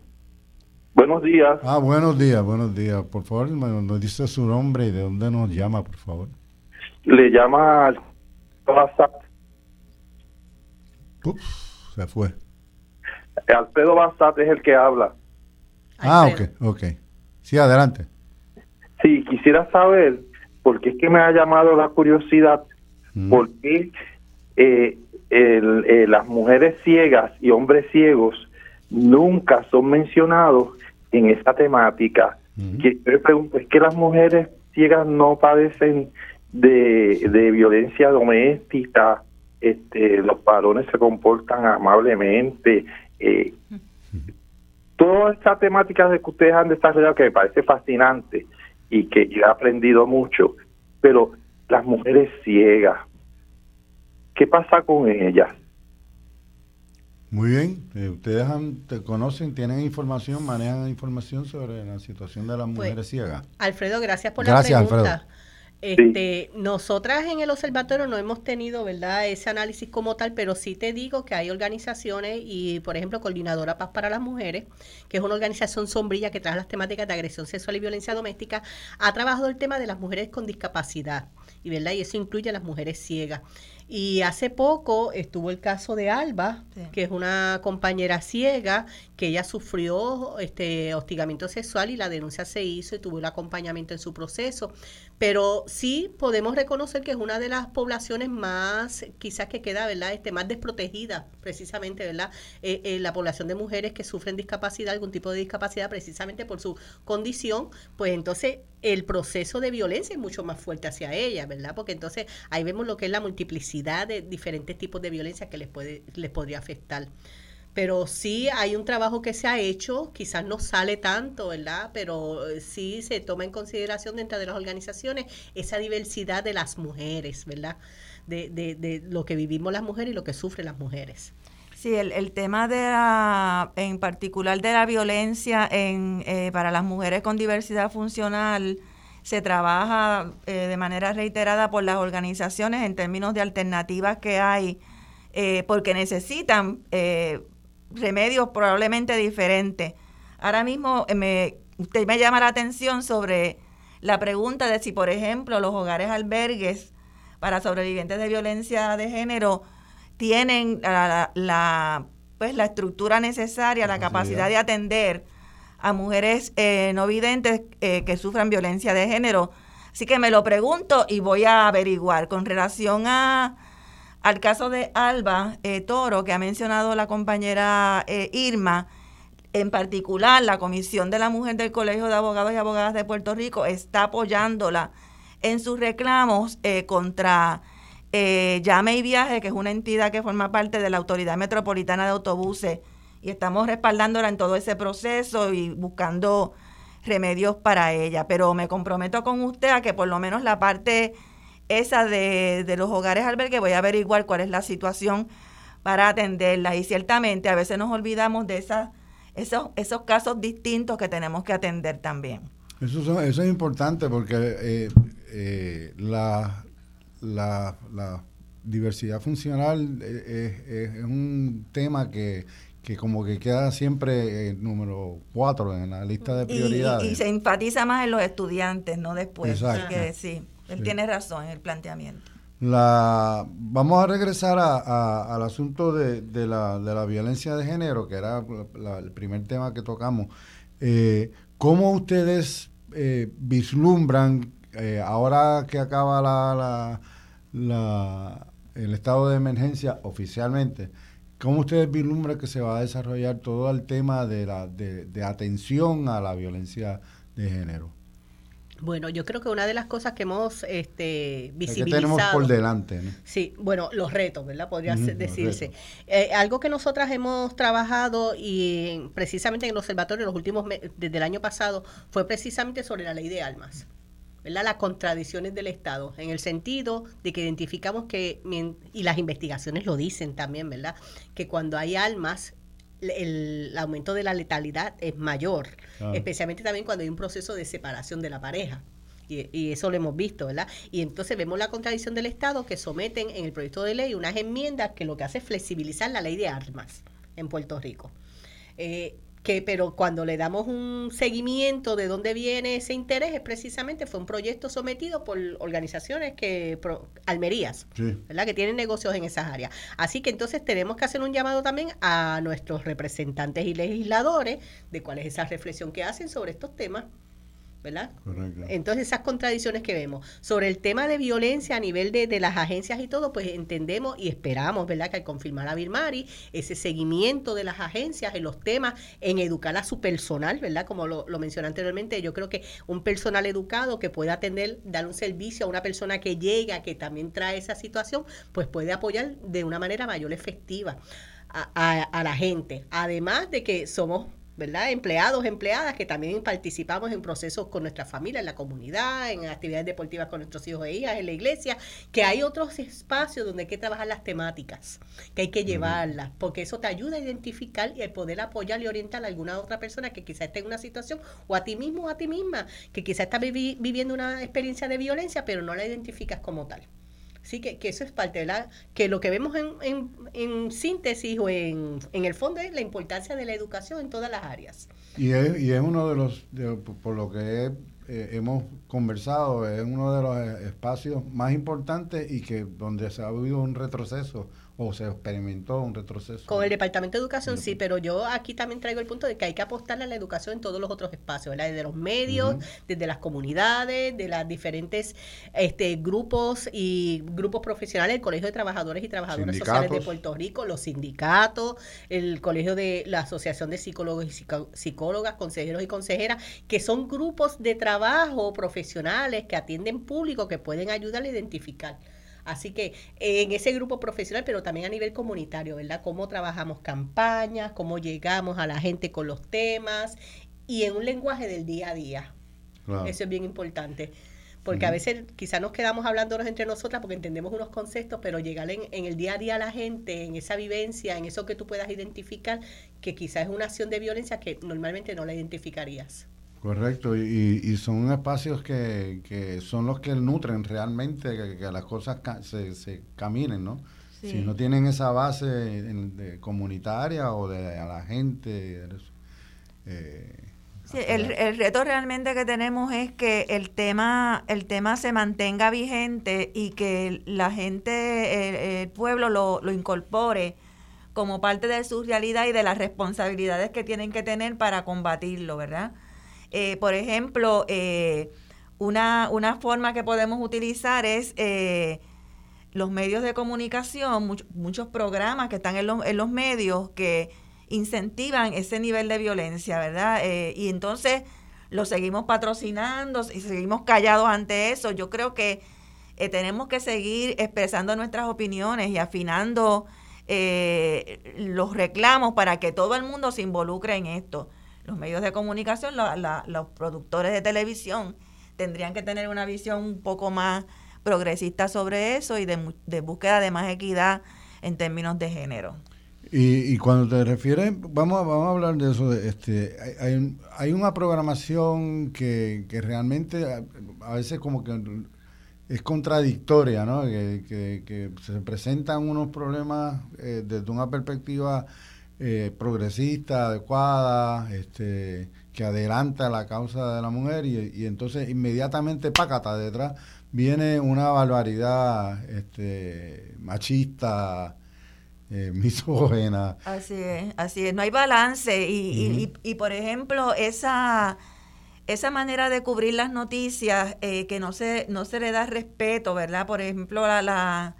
Buenos días. Ah, buenos días, buenos días. Por favor, nos dice su nombre y de dónde nos llama, por favor. Le llama WhatsApp se fue. Alfredo Bassat es el que habla. Ah, ok, ok. Sí, adelante. Sí, quisiera saber, porque es que me ha llamado la curiosidad, mm. por qué eh, eh, las mujeres ciegas y hombres ciegos nunca son mencionados en esta temática. Mm. Que, yo pregunto, ¿es que las mujeres ciegas no padecen de, de violencia doméstica este, los varones se comportan amablemente. Eh, toda esta temática de que ustedes han desarrollado que me parece fascinante y que he aprendido mucho, pero las mujeres ciegas, ¿qué pasa con ellas? Muy bien, eh, ustedes te conocen, tienen información, manejan información sobre la situación de las pues, mujeres ciegas. Alfredo, gracias por la pregunta. Este, Nosotras en el observatorio no hemos tenido, ¿verdad?, ese análisis como tal, pero sí te digo que hay organizaciones y, por ejemplo, Coordinadora Paz para las Mujeres, que es una organización sombrilla que trae las temáticas de agresión sexual y violencia doméstica, ha trabajado el tema de las mujeres con discapacidad, y, ¿verdad? y eso incluye a las mujeres ciegas. Y hace poco estuvo el caso de Alba, que es una compañera ciega, que ella sufrió este hostigamiento sexual y la denuncia se hizo y tuvo el acompañamiento en su proceso. Pero sí podemos reconocer que es una de las poblaciones más, quizás que queda, ¿verdad? Este, más desprotegida, precisamente, ¿verdad? Eh, eh, la población de mujeres que sufren discapacidad, algún tipo de discapacidad, precisamente por su condición, pues entonces el proceso de violencia es mucho más fuerte hacia ella, ¿verdad? Porque entonces ahí vemos lo que es la multiplicidad de diferentes tipos de violencia que les puede les podría afectar. Pero sí hay un trabajo que se ha hecho, quizás no sale tanto, ¿verdad? Pero eh, sí se toma en consideración dentro de las organizaciones esa diversidad de las mujeres, ¿verdad? De, de, de lo que vivimos las mujeres y lo que sufren las mujeres. Sí, el, tema de la, en particular de la violencia en, eh, para las mujeres con diversidad funcional, se trabaja eh, de manera reiterada por las organizaciones en términos de alternativas que hay, eh, porque necesitan remedios probablemente diferentes. Ahora mismo me, usted me llama la atención sobre la pregunta de si, por ejemplo, los hogares albergues para sobrevivientes de violencia de género tienen la, pues la estructura necesaria, la capacidad de atender a mujeres eh, no videntes eh, que sufran violencia de género. Así que me lo pregunto y voy a averiguar. Con relación a, al caso de Alba eh, Toro, que ha mencionado la compañera Irma, en particular la Comisión de la Mujer del Colegio de Abogados y Abogadas de Puerto Rico está apoyándola en sus reclamos contra Llame y Viaje, que es una entidad que forma parte de la Autoridad Metropolitana de Autobuses y estamos respaldándola en todo ese proceso y buscando remedios para ella. Pero me comprometo con usted a que por lo menos la parte esa de, los hogares albergue voy a averiguar cuál es la situación para atenderla. Y ciertamente a veces nos olvidamos de esas, esos, esos casos distintos que tenemos que atender también. Eso, eso es importante porque eh, eh, la, la, diversidad funcional eh, es un tema que que como que queda siempre el número cuatro en la lista de prioridades. Y, se enfatiza más en los estudiantes, no después. Así que sí, él tiene razón en el planteamiento. La, vamos a regresar a, al asunto de, de, la, de, la, violencia de género, que era el primer tema que tocamos. Eh, ¿Cómo ustedes eh, vislumbran, eh, ahora que acaba la, la, el estado de emergencia oficialmente, ¿Cómo ustedes vislumbran que se va a desarrollar todo el tema de, la, de, atención a la violencia de género? Bueno, yo creo que una de las cosas que hemos este, visibilizado... tenemos por delante? Sí, bueno, los retos, ¿verdad? Podría decirse. Eh, algo que nosotras hemos trabajado y precisamente en el observatorio los últimos desde el año pasado fue precisamente sobre la ley de almas las contradicciones del Estado, en el sentido de que identificamos que, y las investigaciones lo dicen también, ¿verdad? Que cuando hay almas, el, aumento de la letalidad es mayor, especialmente también cuando hay un proceso de separación de la pareja. Y, y, eso lo hemos visto, ¿verdad? Y entonces vemos la contradicción del Estado que someten en el proyecto de ley unas enmiendas que lo que hace es flexibilizar la ley de armas en Puerto Rico. Eh, que pero cuando le damos un seguimiento de dónde viene ese interés es precisamente fue un proyecto sometido por organizaciones que almerías, ¿verdad? Que tienen negocios en esas áreas. Así que entonces tenemos que hacer un llamado también a nuestros representantes y legisladores de cuál es esa reflexión que hacen sobre estos temas ¿verdad? Entonces esas contradicciones que vemos sobre el tema de violencia a nivel de, las agencias y todo, pues entendemos y esperamos, ¿verdad? Que al confirmar a Birmari, ese seguimiento de las agencias en los temas, en educar a su personal, ¿verdad? Como lo, lo mencioné anteriormente, yo creo que un personal educado que pueda atender, dar un servicio a una persona que llega, que también trae esa situación, pues puede apoyar de una manera mayor efectiva. a, la gente. Además de que somos ¿verdad? Empleados, empleadas que también participamos en procesos con nuestra familia, en la comunidad, en actividades deportivas con nuestros hijos e hijas, en la iglesia, que hay otros espacios donde hay que trabajar las temáticas, que hay que llevarlas, porque eso te ayuda a identificar y a poder apoyar y orientar a alguna otra persona que quizá esté en una situación, o a ti mismo o a ti misma, que quizá está viviendo una experiencia de violencia, pero no la identificas como tal. Sí, que, que, eso es parte de la, que lo que vemos en, en, en síntesis o en, en, el fondo es la importancia de la educación en todas las áreas. Y es, y es uno de los, por lo que eh, hemos conversado, es uno de los espacios más importantes y que donde se ha habido un retroceso o se experimentó un retroceso. Con el Departamento de Educación sí, pero yo aquí también traigo el punto de que hay que apostarle a la educación en todos los otros espacios, ¿verdad? desde los medios, desde las comunidades, de los diferentes este, grupos y grupos profesionales, el Colegio de Trabajadores y Trabajadoras Sociales de Puerto Rico, los sindicatos, el Colegio de la Asociación de Psicólogos y Psicólogas, consejeros y consejeras, que son grupos de trabajo profesionales que atienden público que pueden ayudar a identificar Así que en ese grupo profesional, pero también a nivel comunitario, ¿verdad? Cómo trabajamos campañas, cómo llegamos a la gente con los temas y en un lenguaje del día a día. Eso es bien importante. Porque a veces quizás nos quedamos hablándonos entre nosotras porque entendemos unos conceptos, pero llegar en, en, el día a día a la gente, en esa vivencia, en eso que tú puedas identificar, que quizás es una acción de violencia que normalmente no la identificarías. Correcto, y, son espacios que, que, son los que nutren realmente que, las cosas se, se, caminen, ¿no? Si no tienen esa base de, comunitaria o de a la gente. Eh, sí, el, el, reto realmente que tenemos es que el tema, el tema se mantenga vigente y que la gente, el, pueblo lo, lo incorpore como parte de su realidad y de las responsabilidades que tienen que tener para combatirlo, ¿verdad? Eh, por ejemplo, eh, una, una, forma que podemos utilizar es eh, los medios de comunicación, muchos programas que están en, en, los medios que incentivan ese nivel de violencia, ¿verdad? y entonces lo seguimos patrocinando y seguimos callados ante eso. Yo creo que tenemos que seguir expresando nuestras opiniones y afinando eh, los reclamos para que todo el mundo se involucre en esto. Los medios de comunicación, los productores de televisión tendrían que tener una visión un poco más progresista sobre eso y de, búsqueda de más equidad en términos de género. Y, cuando te refieres, vamos, vamos a hablar de eso, este, hay, hay una programación que, que realmente a veces como que es contradictoria, ¿no? Que, se presentan unos problemas eh, desde una perspectiva eh, progresista, adecuada, este, que adelanta la causa de la mujer y, entonces inmediatamente, pácata, detrás viene una barbaridad este, machista, eh, misógena. Así es, así es, no hay balance y, y por ejemplo, esa esa manera de cubrir las noticias eh, que no se, no se le da respeto, ¿verdad? Por ejemplo, a, la,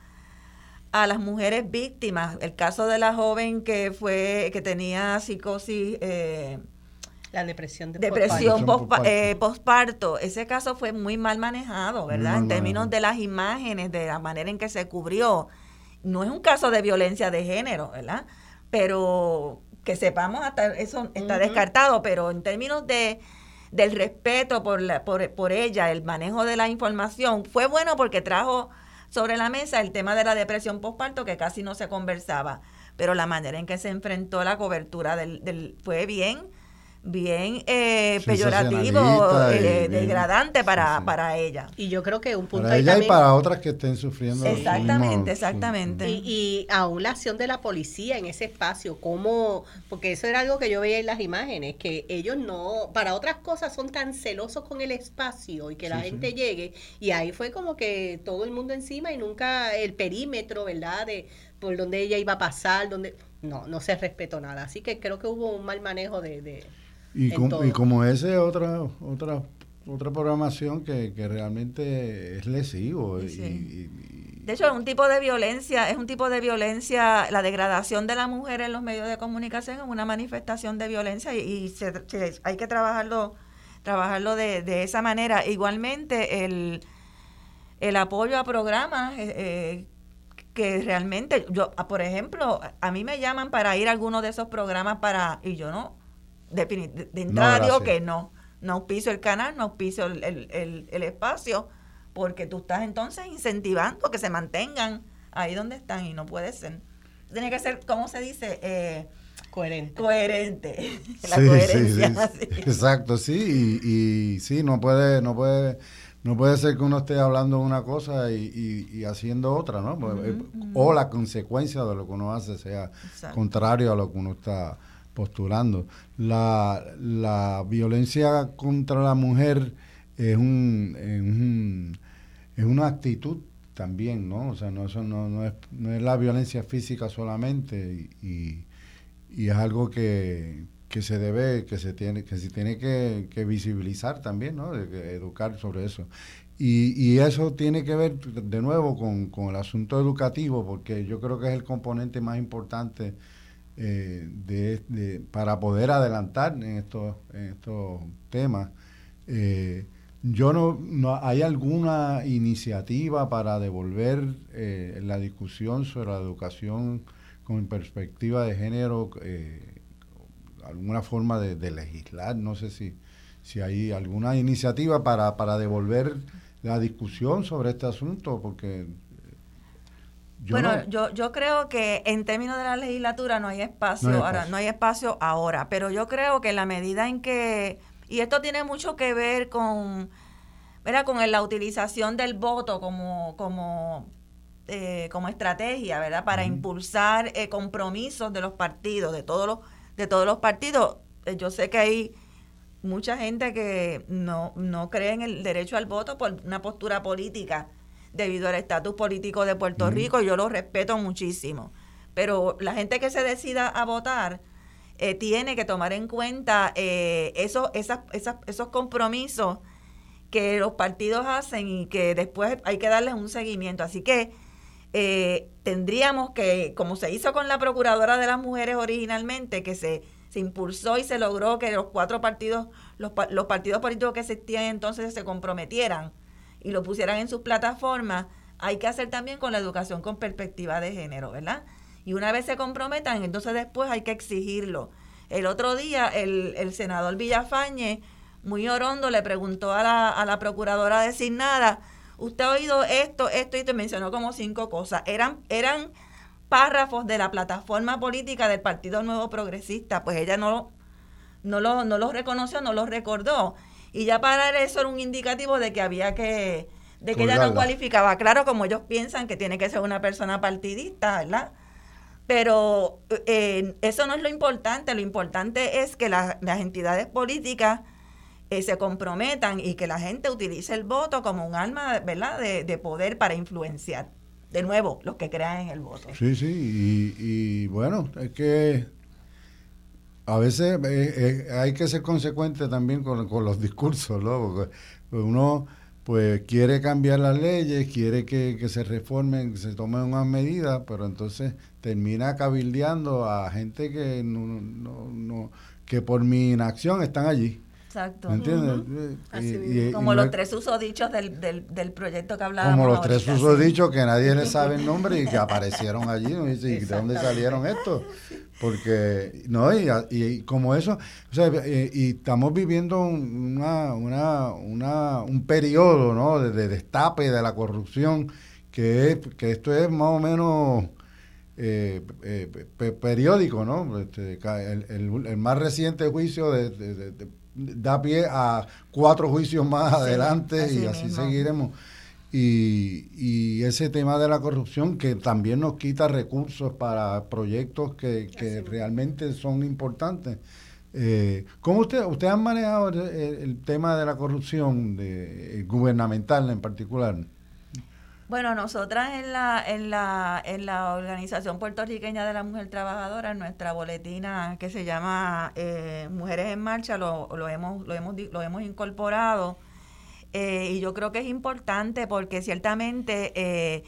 a las mujeres víctimas. El caso de la joven que fue que tenía psicosis. Eh, la depresión de depresión postparto. Eh, Ese caso fue muy mal manejado, ¿verdad? en términos de las imágenes, de la manera en que se cubrió. No es un caso de violencia de género, ¿verdad? Pero que sepamos hasta eso está descartado, pero en términos de del respeto por, la, por, por ella, el manejo de la información, fue bueno porque trajo sobre la mesa el tema de la depresión postparto que casi no se conversaba, pero la manera en que se enfrentó la cobertura del, del fue bien bien eh, peyorativo, eh, degradante para, para ella. Y yo creo que un punto para ella y para otras que estén sufriendo. Exactamente, exactamente. Y, y, aún la acción de la policía en ese espacio, como, porque eso era algo que yo veía en las imágenes, que ellos no, para otras cosas son tan celosos con el espacio y que la gente llegue, y ahí fue como que todo el mundo encima y nunca el perímetro, ¿verdad? De por donde ella iba a pasar, donde no, no se respetó nada. Así que creo que hubo un mal manejo de y, y como ese otra otra otra programación que, realmente es lesivo. Y, de hecho, es un tipo de violencia, es un tipo de violencia, la degradación de la mujer en los medios de comunicación es una manifestación de violencia y, hay que trabajarlo trabajarlo de, de esa manera. Igualmente, el, el apoyo a programas eh, eh, que realmente, yo, por ejemplo, a mí me llaman para ir a alguno de esos programas para, y yo no, de, entrada digo que no, no auspicio el canal, no auspicio el, el, el, espacio, porque tú estás entonces incentivando que se mantengan ahí donde están y no puede ser. Tiene que ser, ¿cómo se dice? Eh, coherente. Coherente. La coherencia. Exacto, sí, y, y, sí, no puede, no puede, no puede ser que uno esté hablando una cosa y, y, haciendo otra, ¿no? Pues, eh, o la consecuencia de lo que uno hace sea contrario a lo que uno está postulando. La, la violencia contra la mujer es, un, es, una actitud también, ¿no? O sea, no, eso no, no, es, no es la violencia física solamente y, y es algo que, que se debe, que se tiene, que se tiene que, visibilizar también, ¿no? Educar sobre eso. Y, y, eso tiene que ver de nuevo con, con, el asunto educativo, porque yo creo que es el componente más importante eh, de, para poder adelantar en estos, en estos temas. Eh, yo no, no, ¿Hay alguna iniciativa para devolver eh, la discusión sobre la educación con perspectiva de género, alguna forma de, legislar? No sé si, si hay alguna iniciativa para, para devolver la discusión sobre este asunto, porque bueno, yo, yo creo que en términos de la legislatura no hay espacio, no hay ahora, no hay espacio ahora, pero yo creo que la medida en que, y esto tiene mucho que ver con, ¿verdad? con la utilización del voto como, como, eh, como estrategia, ¿verdad? Para impulsar eh, compromisos de los partidos, de todos los, de todos los partidos. Eh, yo sé que hay mucha gente que no, no cree en el derecho al voto por una postura política debido al estatus político de Puerto Rico, yo lo respeto muchísimo. pero la gente que se decida a votar eh, tiene que tomar en cuenta eh, esos, esas, esos compromisos que los partidos hacen y que después hay que darles un seguimiento. Así que eh, tendríamos que, como se hizo con la Procuradora de las Mujeres originalmente, que se, se impulsó y se logró que los cuatro partidos, los, los partidos políticos que existían entonces se comprometieran y lo pusieran en sus plataformas, hay que hacer también con la educación con perspectiva de género, ¿verdad? Y una vez se comprometan, entonces después hay que exigirlo. El otro día el, el senador Villafañe, muy orondo, le preguntó a la, a la procuradora designada, usted ha oído esto, esto y te mencionó como cinco cosas. Eran, eran párrafos de la plataforma política del Partido Nuevo Progresista, pues ella no, no, lo, no los reconoció, no los recordó. Y ya para eso era un indicativo de que había que, de que ella no cualificaba. Claro, como ellos piensan que tiene que ser una persona partidista, ¿verdad? Pero eh, eso no es lo importante, lo importante es que las entidades políticas eh, se comprometan y que la gente utilice el voto como un arma ¿verdad? De, poder para influenciar. De nuevo, los que crean en el voto. Sí, sí, y, bueno, es que a veces eh, hay que ser consecuente también con, con los discursos, ¿no? Porque uno pues quiere cambiar las leyes, quiere que, se reformen, que se tomen unas medidas, pero entonces termina cabildeando a gente que no, no, que por mi inacción están allí. Exacto. ¿Me entiendes? Eh, como los tres usodichos del, del, del proyecto que hablábamos. Como los tres usodichos que nadie le sabe el nombre y que aparecieron allí. ¿no? ¿Y de dónde salieron estos? Porque, no, y, y, como eso, o sea, eh, y, estamos viviendo una, una, una, un periodo, ¿no? De, destape de la corrupción, que, es, que esto es más o menos eh, eh periódico, ¿no? Este, el, el, más reciente juicio de, da pie a cuatro juicios más adelante y así seguiremos. Y, y, ese tema de la corrupción que también nos quita recursos para proyectos que, que realmente son importantes. Eh, ¿Cómo usted, usted han manejado el, tema de la corrupción de, gubernamental en particular? Bueno, nosotras en la, en la, en la Organización Puertorriqueña de la Mujer Trabajadora, en nuestra boletina que se llama eh, Mujeres en Marcha, lo, lo, hemos, lo, hemos, lo hemos incorporado eh, y yo creo que es importante porque ciertamente eh,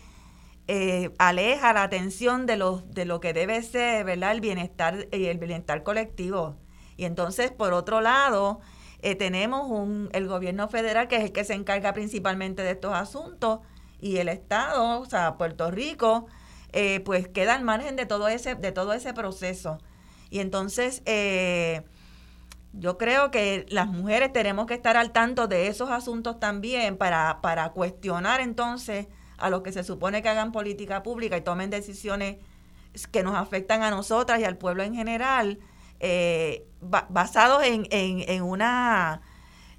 eh, aleja la atención de lo, de lo que debe ser ¿verdad? el bienestar y el bienestar colectivo. Y entonces, por otro lado, tenemos un, el gobierno federal que es el que se encarga principalmente de estos asuntos y el Estado, o sea, Puerto Rico, pues queda al margen de todo ese, de todo ese proceso. Y entonces, eh, yo creo que las mujeres tenemos que estar al tanto de esos asuntos también para, para cuestionar entonces a los que se supone que hagan política pública y tomen decisiones que nos afectan a nosotras y al pueblo en general, eh, basados en, en, en, una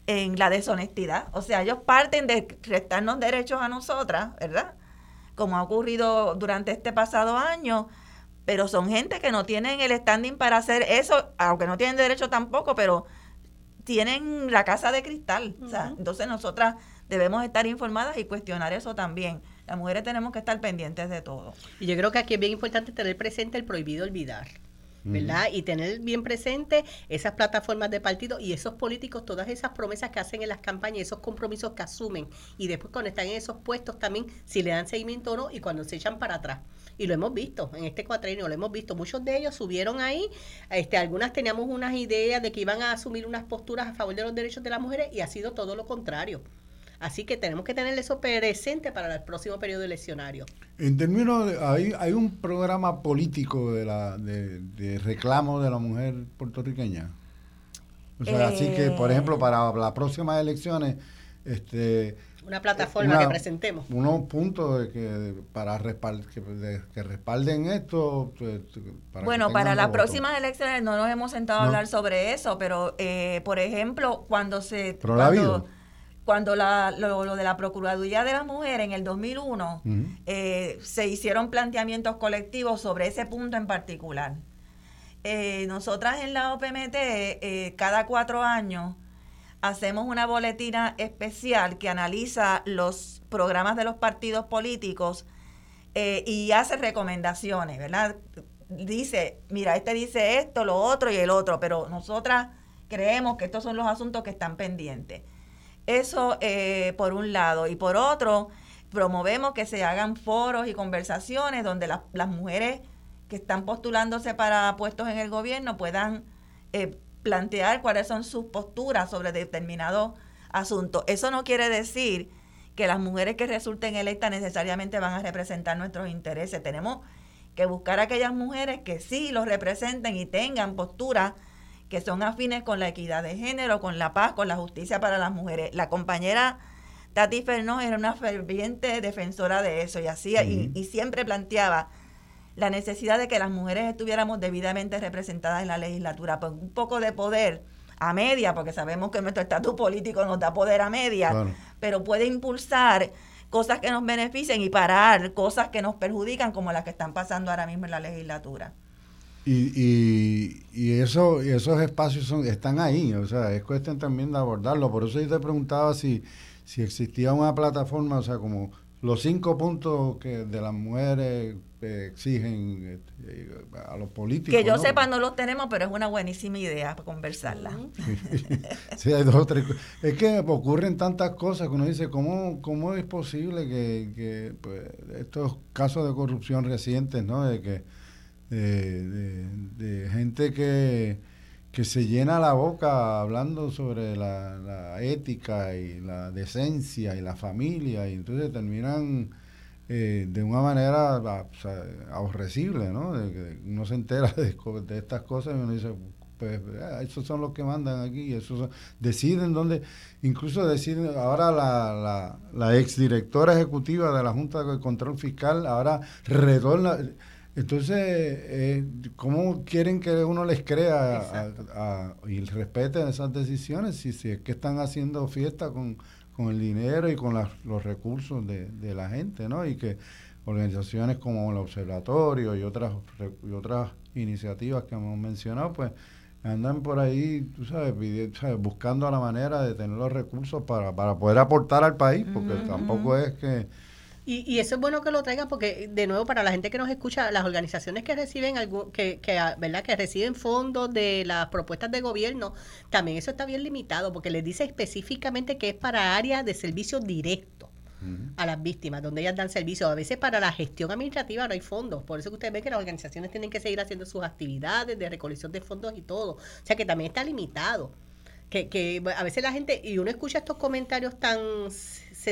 en la deshonestidad. O sea, ellos parten de restarnos derechos a nosotras, ¿verdad? Como ha ocurrido durante este pasado año, pero son gente que no tienen el standing para hacer eso, aunque no tienen derecho tampoco, pero tienen la casa de cristal. o sea, entonces nosotras debemos estar informadas y cuestionar eso también. Las mujeres tenemos que estar pendientes de todo. Y yo creo que aquí es bien importante tener presente el prohibido olvidar. ¿verdad? Y tener bien presente esas plataformas de partido y esos políticos, todas esas promesas que hacen en las campañas, esos compromisos que asumen y después cuando están en esos puestos también si le dan seguimiento o no y cuando se echan para atrás. Y lo hemos visto en este cuatrenio, lo hemos visto. Muchos de ellos subieron ahí, este, algunas teníamos unas ideas de que iban a asumir unas posturas a favor de los derechos de las mujeres y ha sido todo lo contrario. Así que tenemos que tener eso presente para el próximo periodo eleccionario. En términos, de, hay, hay un programa político de, la, de, reclamo de la mujer puertorriqueña. O sea, así que, por ejemplo, eh. para las próximas elecciones, este, una plataforma que presentemos. Unos puntos de que, para respald, que, respalden esto. Pues, bueno, para las próximas elecciones no nos hemos sentado a hablar sobre eso, pero, eh, por ejemplo, cuando se cuando la, lo, de la Procuraduría de las Mujeres en el 2001, eh, se hicieron planteamientos colectivos sobre ese punto en particular. Eh, nosotras en la OPMT, eh, cada cuatro años, hacemos una boletina especial que analiza los programas de los partidos políticos eh, y hace recomendaciones, ¿verdad? Dice, mira, este dice esto, lo otro y el otro, pero nosotras creemos que estos son los asuntos que están pendientes. Eso eh, por un lado. Y por otro, promovemos que se hagan foros y conversaciones donde las mujeres que están postulándose para puestos en el gobierno puedan eh, plantear cuáles son sus posturas sobre determinado asunto. Eso no quiere decir que las mujeres que resulten electas necesariamente van a representar nuestros intereses. Tenemos que buscar a aquellas mujeres que sí los representen y tengan posturas que son afines con la equidad de género, con la paz, con la justicia para las mujeres. La compañera Tati Fernó era una ferviente defensora de eso y hacía y, y siempre planteaba la necesidad de que las mujeres estuviéramos debidamente representadas en la legislatura, pues un poco de poder a media, porque sabemos que nuestro estatus político nos da poder a media, pero puede impulsar cosas que nos beneficien y parar cosas que nos perjudican como las que están pasando ahora mismo en la legislatura. Y, y, y, eso, y esos espacios son, están ahí, o sea, es cuestión también de abordarlo. Por eso yo te preguntaba si, si existía una plataforma, o sea, como los cinco puntos que de las mujeres exigen eh, a los políticos. Que yo sepa no los tenemos, pero es una buenísima idea para conversarla. sí, hay dos o tres. Es que ocurren tantas cosas que uno dice, ¿cómo, cómo es posible que, pues, estos casos de corrupción recientes, ¿no? De que de, gente que, que se llena la boca hablando sobre la, la ética y la decencia y la familia y entonces terminan eh, de una manera ah, aborrecible, ¿no? De que uno se entera de, estas cosas y uno dice, pues esos son los que mandan aquí, esos deciden dónde, incluso deciden, ahora la, la, la exdirectora ejecutiva de la Junta de Control Fiscal ahora retorna. Entonces, eh, ¿cómo quieren que uno les crea y respeten esas decisiones si, si es que están haciendo fiesta con con el dinero y con los recursos de, la gente, ¿no? Y que organizaciones como el Observatorio y otras, y otras iniciativas que hemos mencionado, pues andan por ahí, tú sabes, buscando la manera de tener los recursos para, para poder aportar al país, porque tampoco es que y, y, eso es bueno que lo traigan porque, de nuevo, para la gente que nos escucha, las organizaciones que reciben algún, que, que, ¿verdad? que reciben fondos de las propuestas de gobierno, también eso está bien limitado porque les dice específicamente que es para áreas de servicio directo a las víctimas, donde ellas dan servicio. A veces para la gestión administrativa no hay fondos. Por eso que ustedes ven que las organizaciones tienen que seguir haciendo sus actividades de recolección de fondos y todo. O sea que también está limitado. Que, que a veces la gente, y uno escucha estos comentarios tan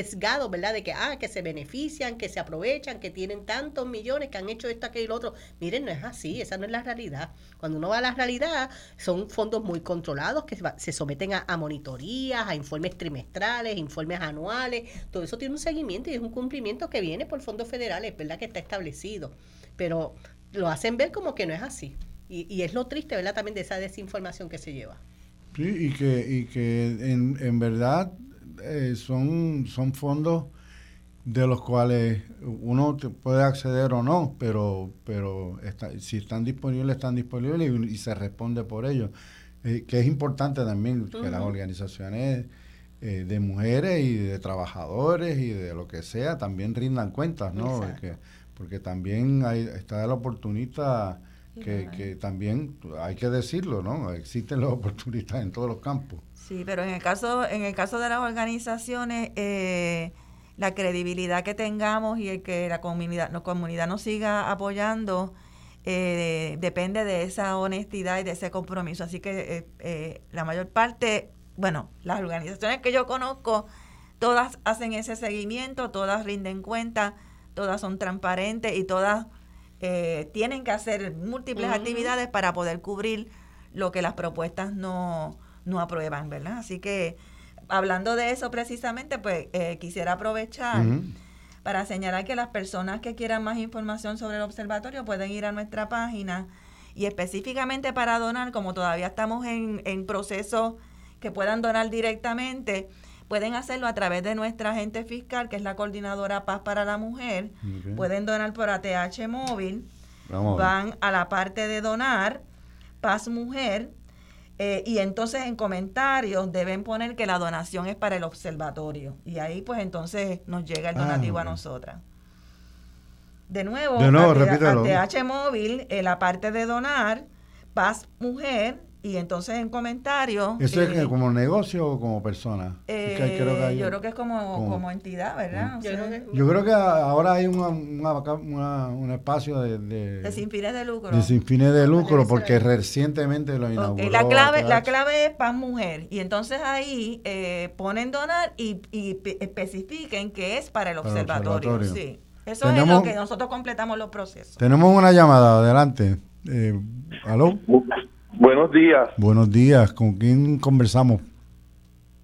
sesgado, ¿verdad? De que, ah, que se benefician, que se aprovechan, que tienen tantos millones, que han hecho esto, aquello y lo otro. Miren, no es así, esa no es la realidad. Cuando uno va a la realidad, son fondos muy controlados que se someten a, monitorías, a informes trimestrales, informes anuales. Todo eso tiene un seguimiento y es un cumplimiento que viene por fondos federales, ¿verdad? Que está establecido. Pero lo hacen ver como que no es así. Y, y es lo triste, ¿verdad? También de esa desinformación que se lleva. Sí, y que, y que en, en verdad eh, son, son fondos de los cuales uno puede acceder o no, pero, pero si están disponibles, están disponibles y, se responde por ellos. Eh, que es importante también que las organizaciones eh, de mujeres y de trabajadores y de lo que sea también rindan cuentas, ¿no? Porque, porque también hay, está el oportunista que, que también hay que decirlo, ¿no? Existen los oportunistas en todos los campos. Sí, pero en el caso, en el caso de las organizaciones, eh, la credibilidad que tengamos y el que la comunidad, la comunidad nos siga apoyando eh, depende de esa honestidad y de ese compromiso. Así que eh, la mayor parte, bueno, las organizaciones que yo conozco, todas hacen ese seguimiento, todas rinden cuenta, todas son transparentes y todas tienen que hacer múltiples actividades para poder cubrir lo que las propuestas no no aprueban, ¿verdad? Así que hablando de eso precisamente, pues eh, quisiera aprovechar para señalar que las personas que quieran más información sobre el observatorio pueden ir a nuestra página y específicamente para donar, como todavía estamos en, en proceso que puedan donar directamente, pueden hacerlo a través de nuestra agente fiscal, que es la coordinadora Paz para la Mujer. Pueden donar por ATH móvil. Van a la parte de donar, Paz Mujer, eh, y entonces en comentarios deben poner que la donación es para el observatorio. Y ahí pues entonces nos llega el ah, donativo a nosotras. de nuevo, de nuevo TH móvil, en la parte de donar, Paz Mujer, y entonces en comentarios... ¿Eso es eh, como negocio o como persona? Eh, yo creo que es como, entidad, ¿verdad? yo, creo que, ahora hay un espacio de, de, sin fines de lucro. De sin fines de lucro, porque recientemente lo inauguró. La, clave, la clave es pan mujer. Y entonces ahí eh, ponen donar y, y especifiquen que es para el observatorio. Sí. Eso es lo que nosotros completamos los procesos. Tenemos una llamada, adelante. ¿Aló? Buenos días. Buenos días. ¿Con quién conversamos?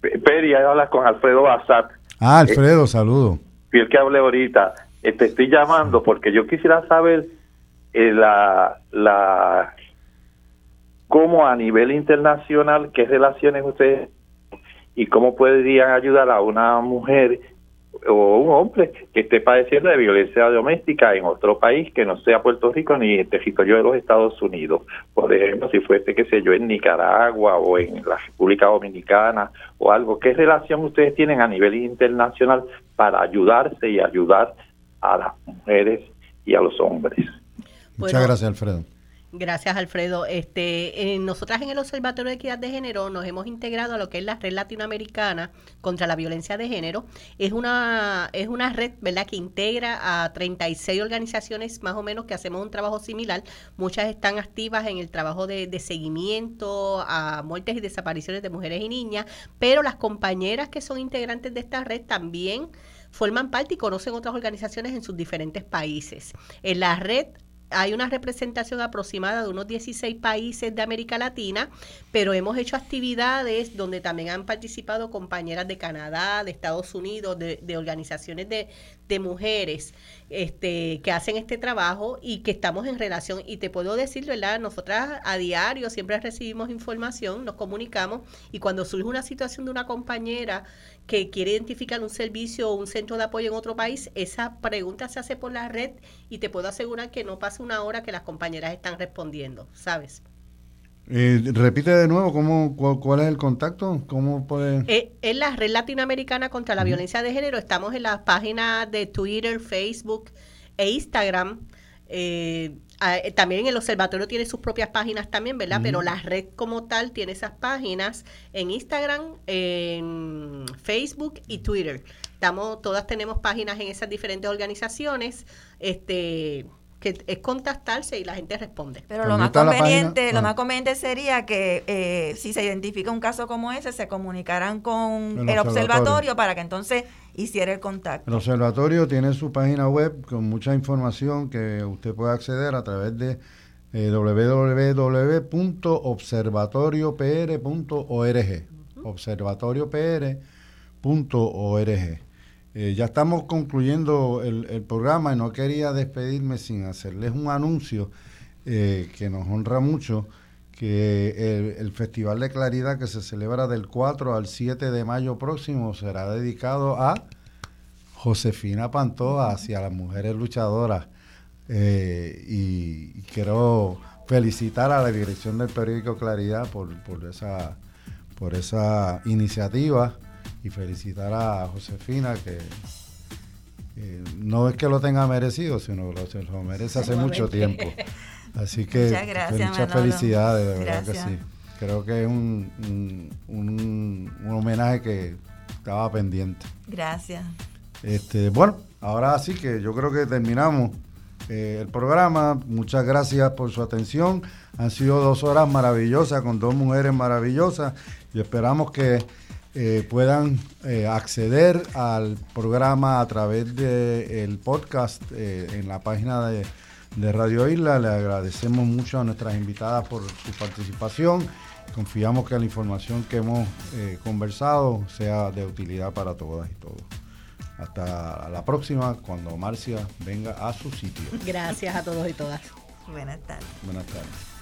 Peri, ahí hablas con Alfredo Bazar. Ah, Alfredo, eh, saludo. el que hablé ahorita. Eh, te estoy llamando porque yo quisiera saber eh, la, la cómo a nivel internacional, qué relaciones ustedes y cómo podrían ayudar a una mujer o un hombre que esté padeciendo de violencia doméstica en otro país que no sea Puerto Rico ni el territorio de los Estados Unidos. Por ejemplo, si fuese, qué sé yo, en Nicaragua o en la República Dominicana o algo. ¿Qué relación ustedes tienen a nivel internacional para ayudarse y ayudar a las mujeres y a los hombres? Muchas gracias, Alfredo. Gracias, Alfredo. Este, nosotras en el Observatorio de Equidad de Género nos hemos integrado a lo que es la red latinoamericana contra la violencia de género. Es una, es una red, ¿verdad?, que integra a 36 organizaciones más o menos que hacemos un trabajo similar. Muchas están activas en el trabajo de seguimiento a muertes y desapariciones de mujeres y niñas, pero las compañeras que son integrantes de esta red también forman parte y conocen otras organizaciones en sus diferentes países. En la red hay una representación aproximada de unos 16 países de América Latina, pero hemos hecho actividades donde también han participado compañeras de Canadá, de Estados Unidos, de, de organizaciones de, de mujeres este, que hacen este trabajo y que estamos en relación. Y te puedo decir, ¿verdad? Nosotras a diario siempre recibimos información, nos comunicamos y cuando surge una situación de una compañera que quiere identificar un servicio o un centro de apoyo en otro país, esa pregunta se hace por la red y te puedo asegurar que no pasa una hora que las compañeras están respondiendo, ¿sabes? Eh, repite de nuevo cómo, cuál, es el contacto, cómo puede. Eh, en la red latinoamericana contra la violencia de género estamos en las páginas de Twitter, Facebook e Instagram. Eh, también el observatorio tiene sus propias páginas también, ¿verdad? Pero la red como tal tiene esas páginas en Instagram, en Facebook y Twitter. Estamos, todas tenemos páginas en esas diferentes organizaciones. Este que es contactarse y la gente responde. Pero lo más conveniente, lo ah. más conveniente sería que eh, si se identifica un caso como ese, se comunicaran con el, observatorio. para que entonces hiciera el contacto. El observatorio tiene su página web con mucha información que usted puede acceder a través de eh, www.observatoriopr.org. Observatoriopr.org. Eh, ya estamos concluyendo el, programa y no quería despedirme sin hacerles un anuncio eh, que nos honra mucho, que el, Festival de Claridad que se celebra del 4 al 7 de mayo próximo será dedicado a Josefina Pantoja, hacia las mujeres luchadoras. Eh, y, quiero felicitar a la dirección del periódico Claridad por, esa, por esa iniciativa y felicitar a Josefina que no es que lo tenga merecido, sino que lo, lo merece hace mucho tiempo. Así que muchas, gracias, muchas felicidades, de verdad que sí. Creo que es un, un, homenaje que estaba pendiente. Gracias. Este, bueno, ahora sí que yo creo que terminamos eh, el programa. Muchas gracias por su atención. Han sido dos horas maravillosas con dos mujeres maravillosas y esperamos que eh, puedan eh, acceder al programa a través del podcast eh, en la página de, de, Radio Isla. Le agradecemos mucho a nuestras invitadas por su participación. Confiamos que la información que hemos conversado sea de utilidad para todas y todos. Hasta la próxima, cuando Marcia venga a su sitio. Gracias a todos y todas. Buenas tardes. Buenas tardes.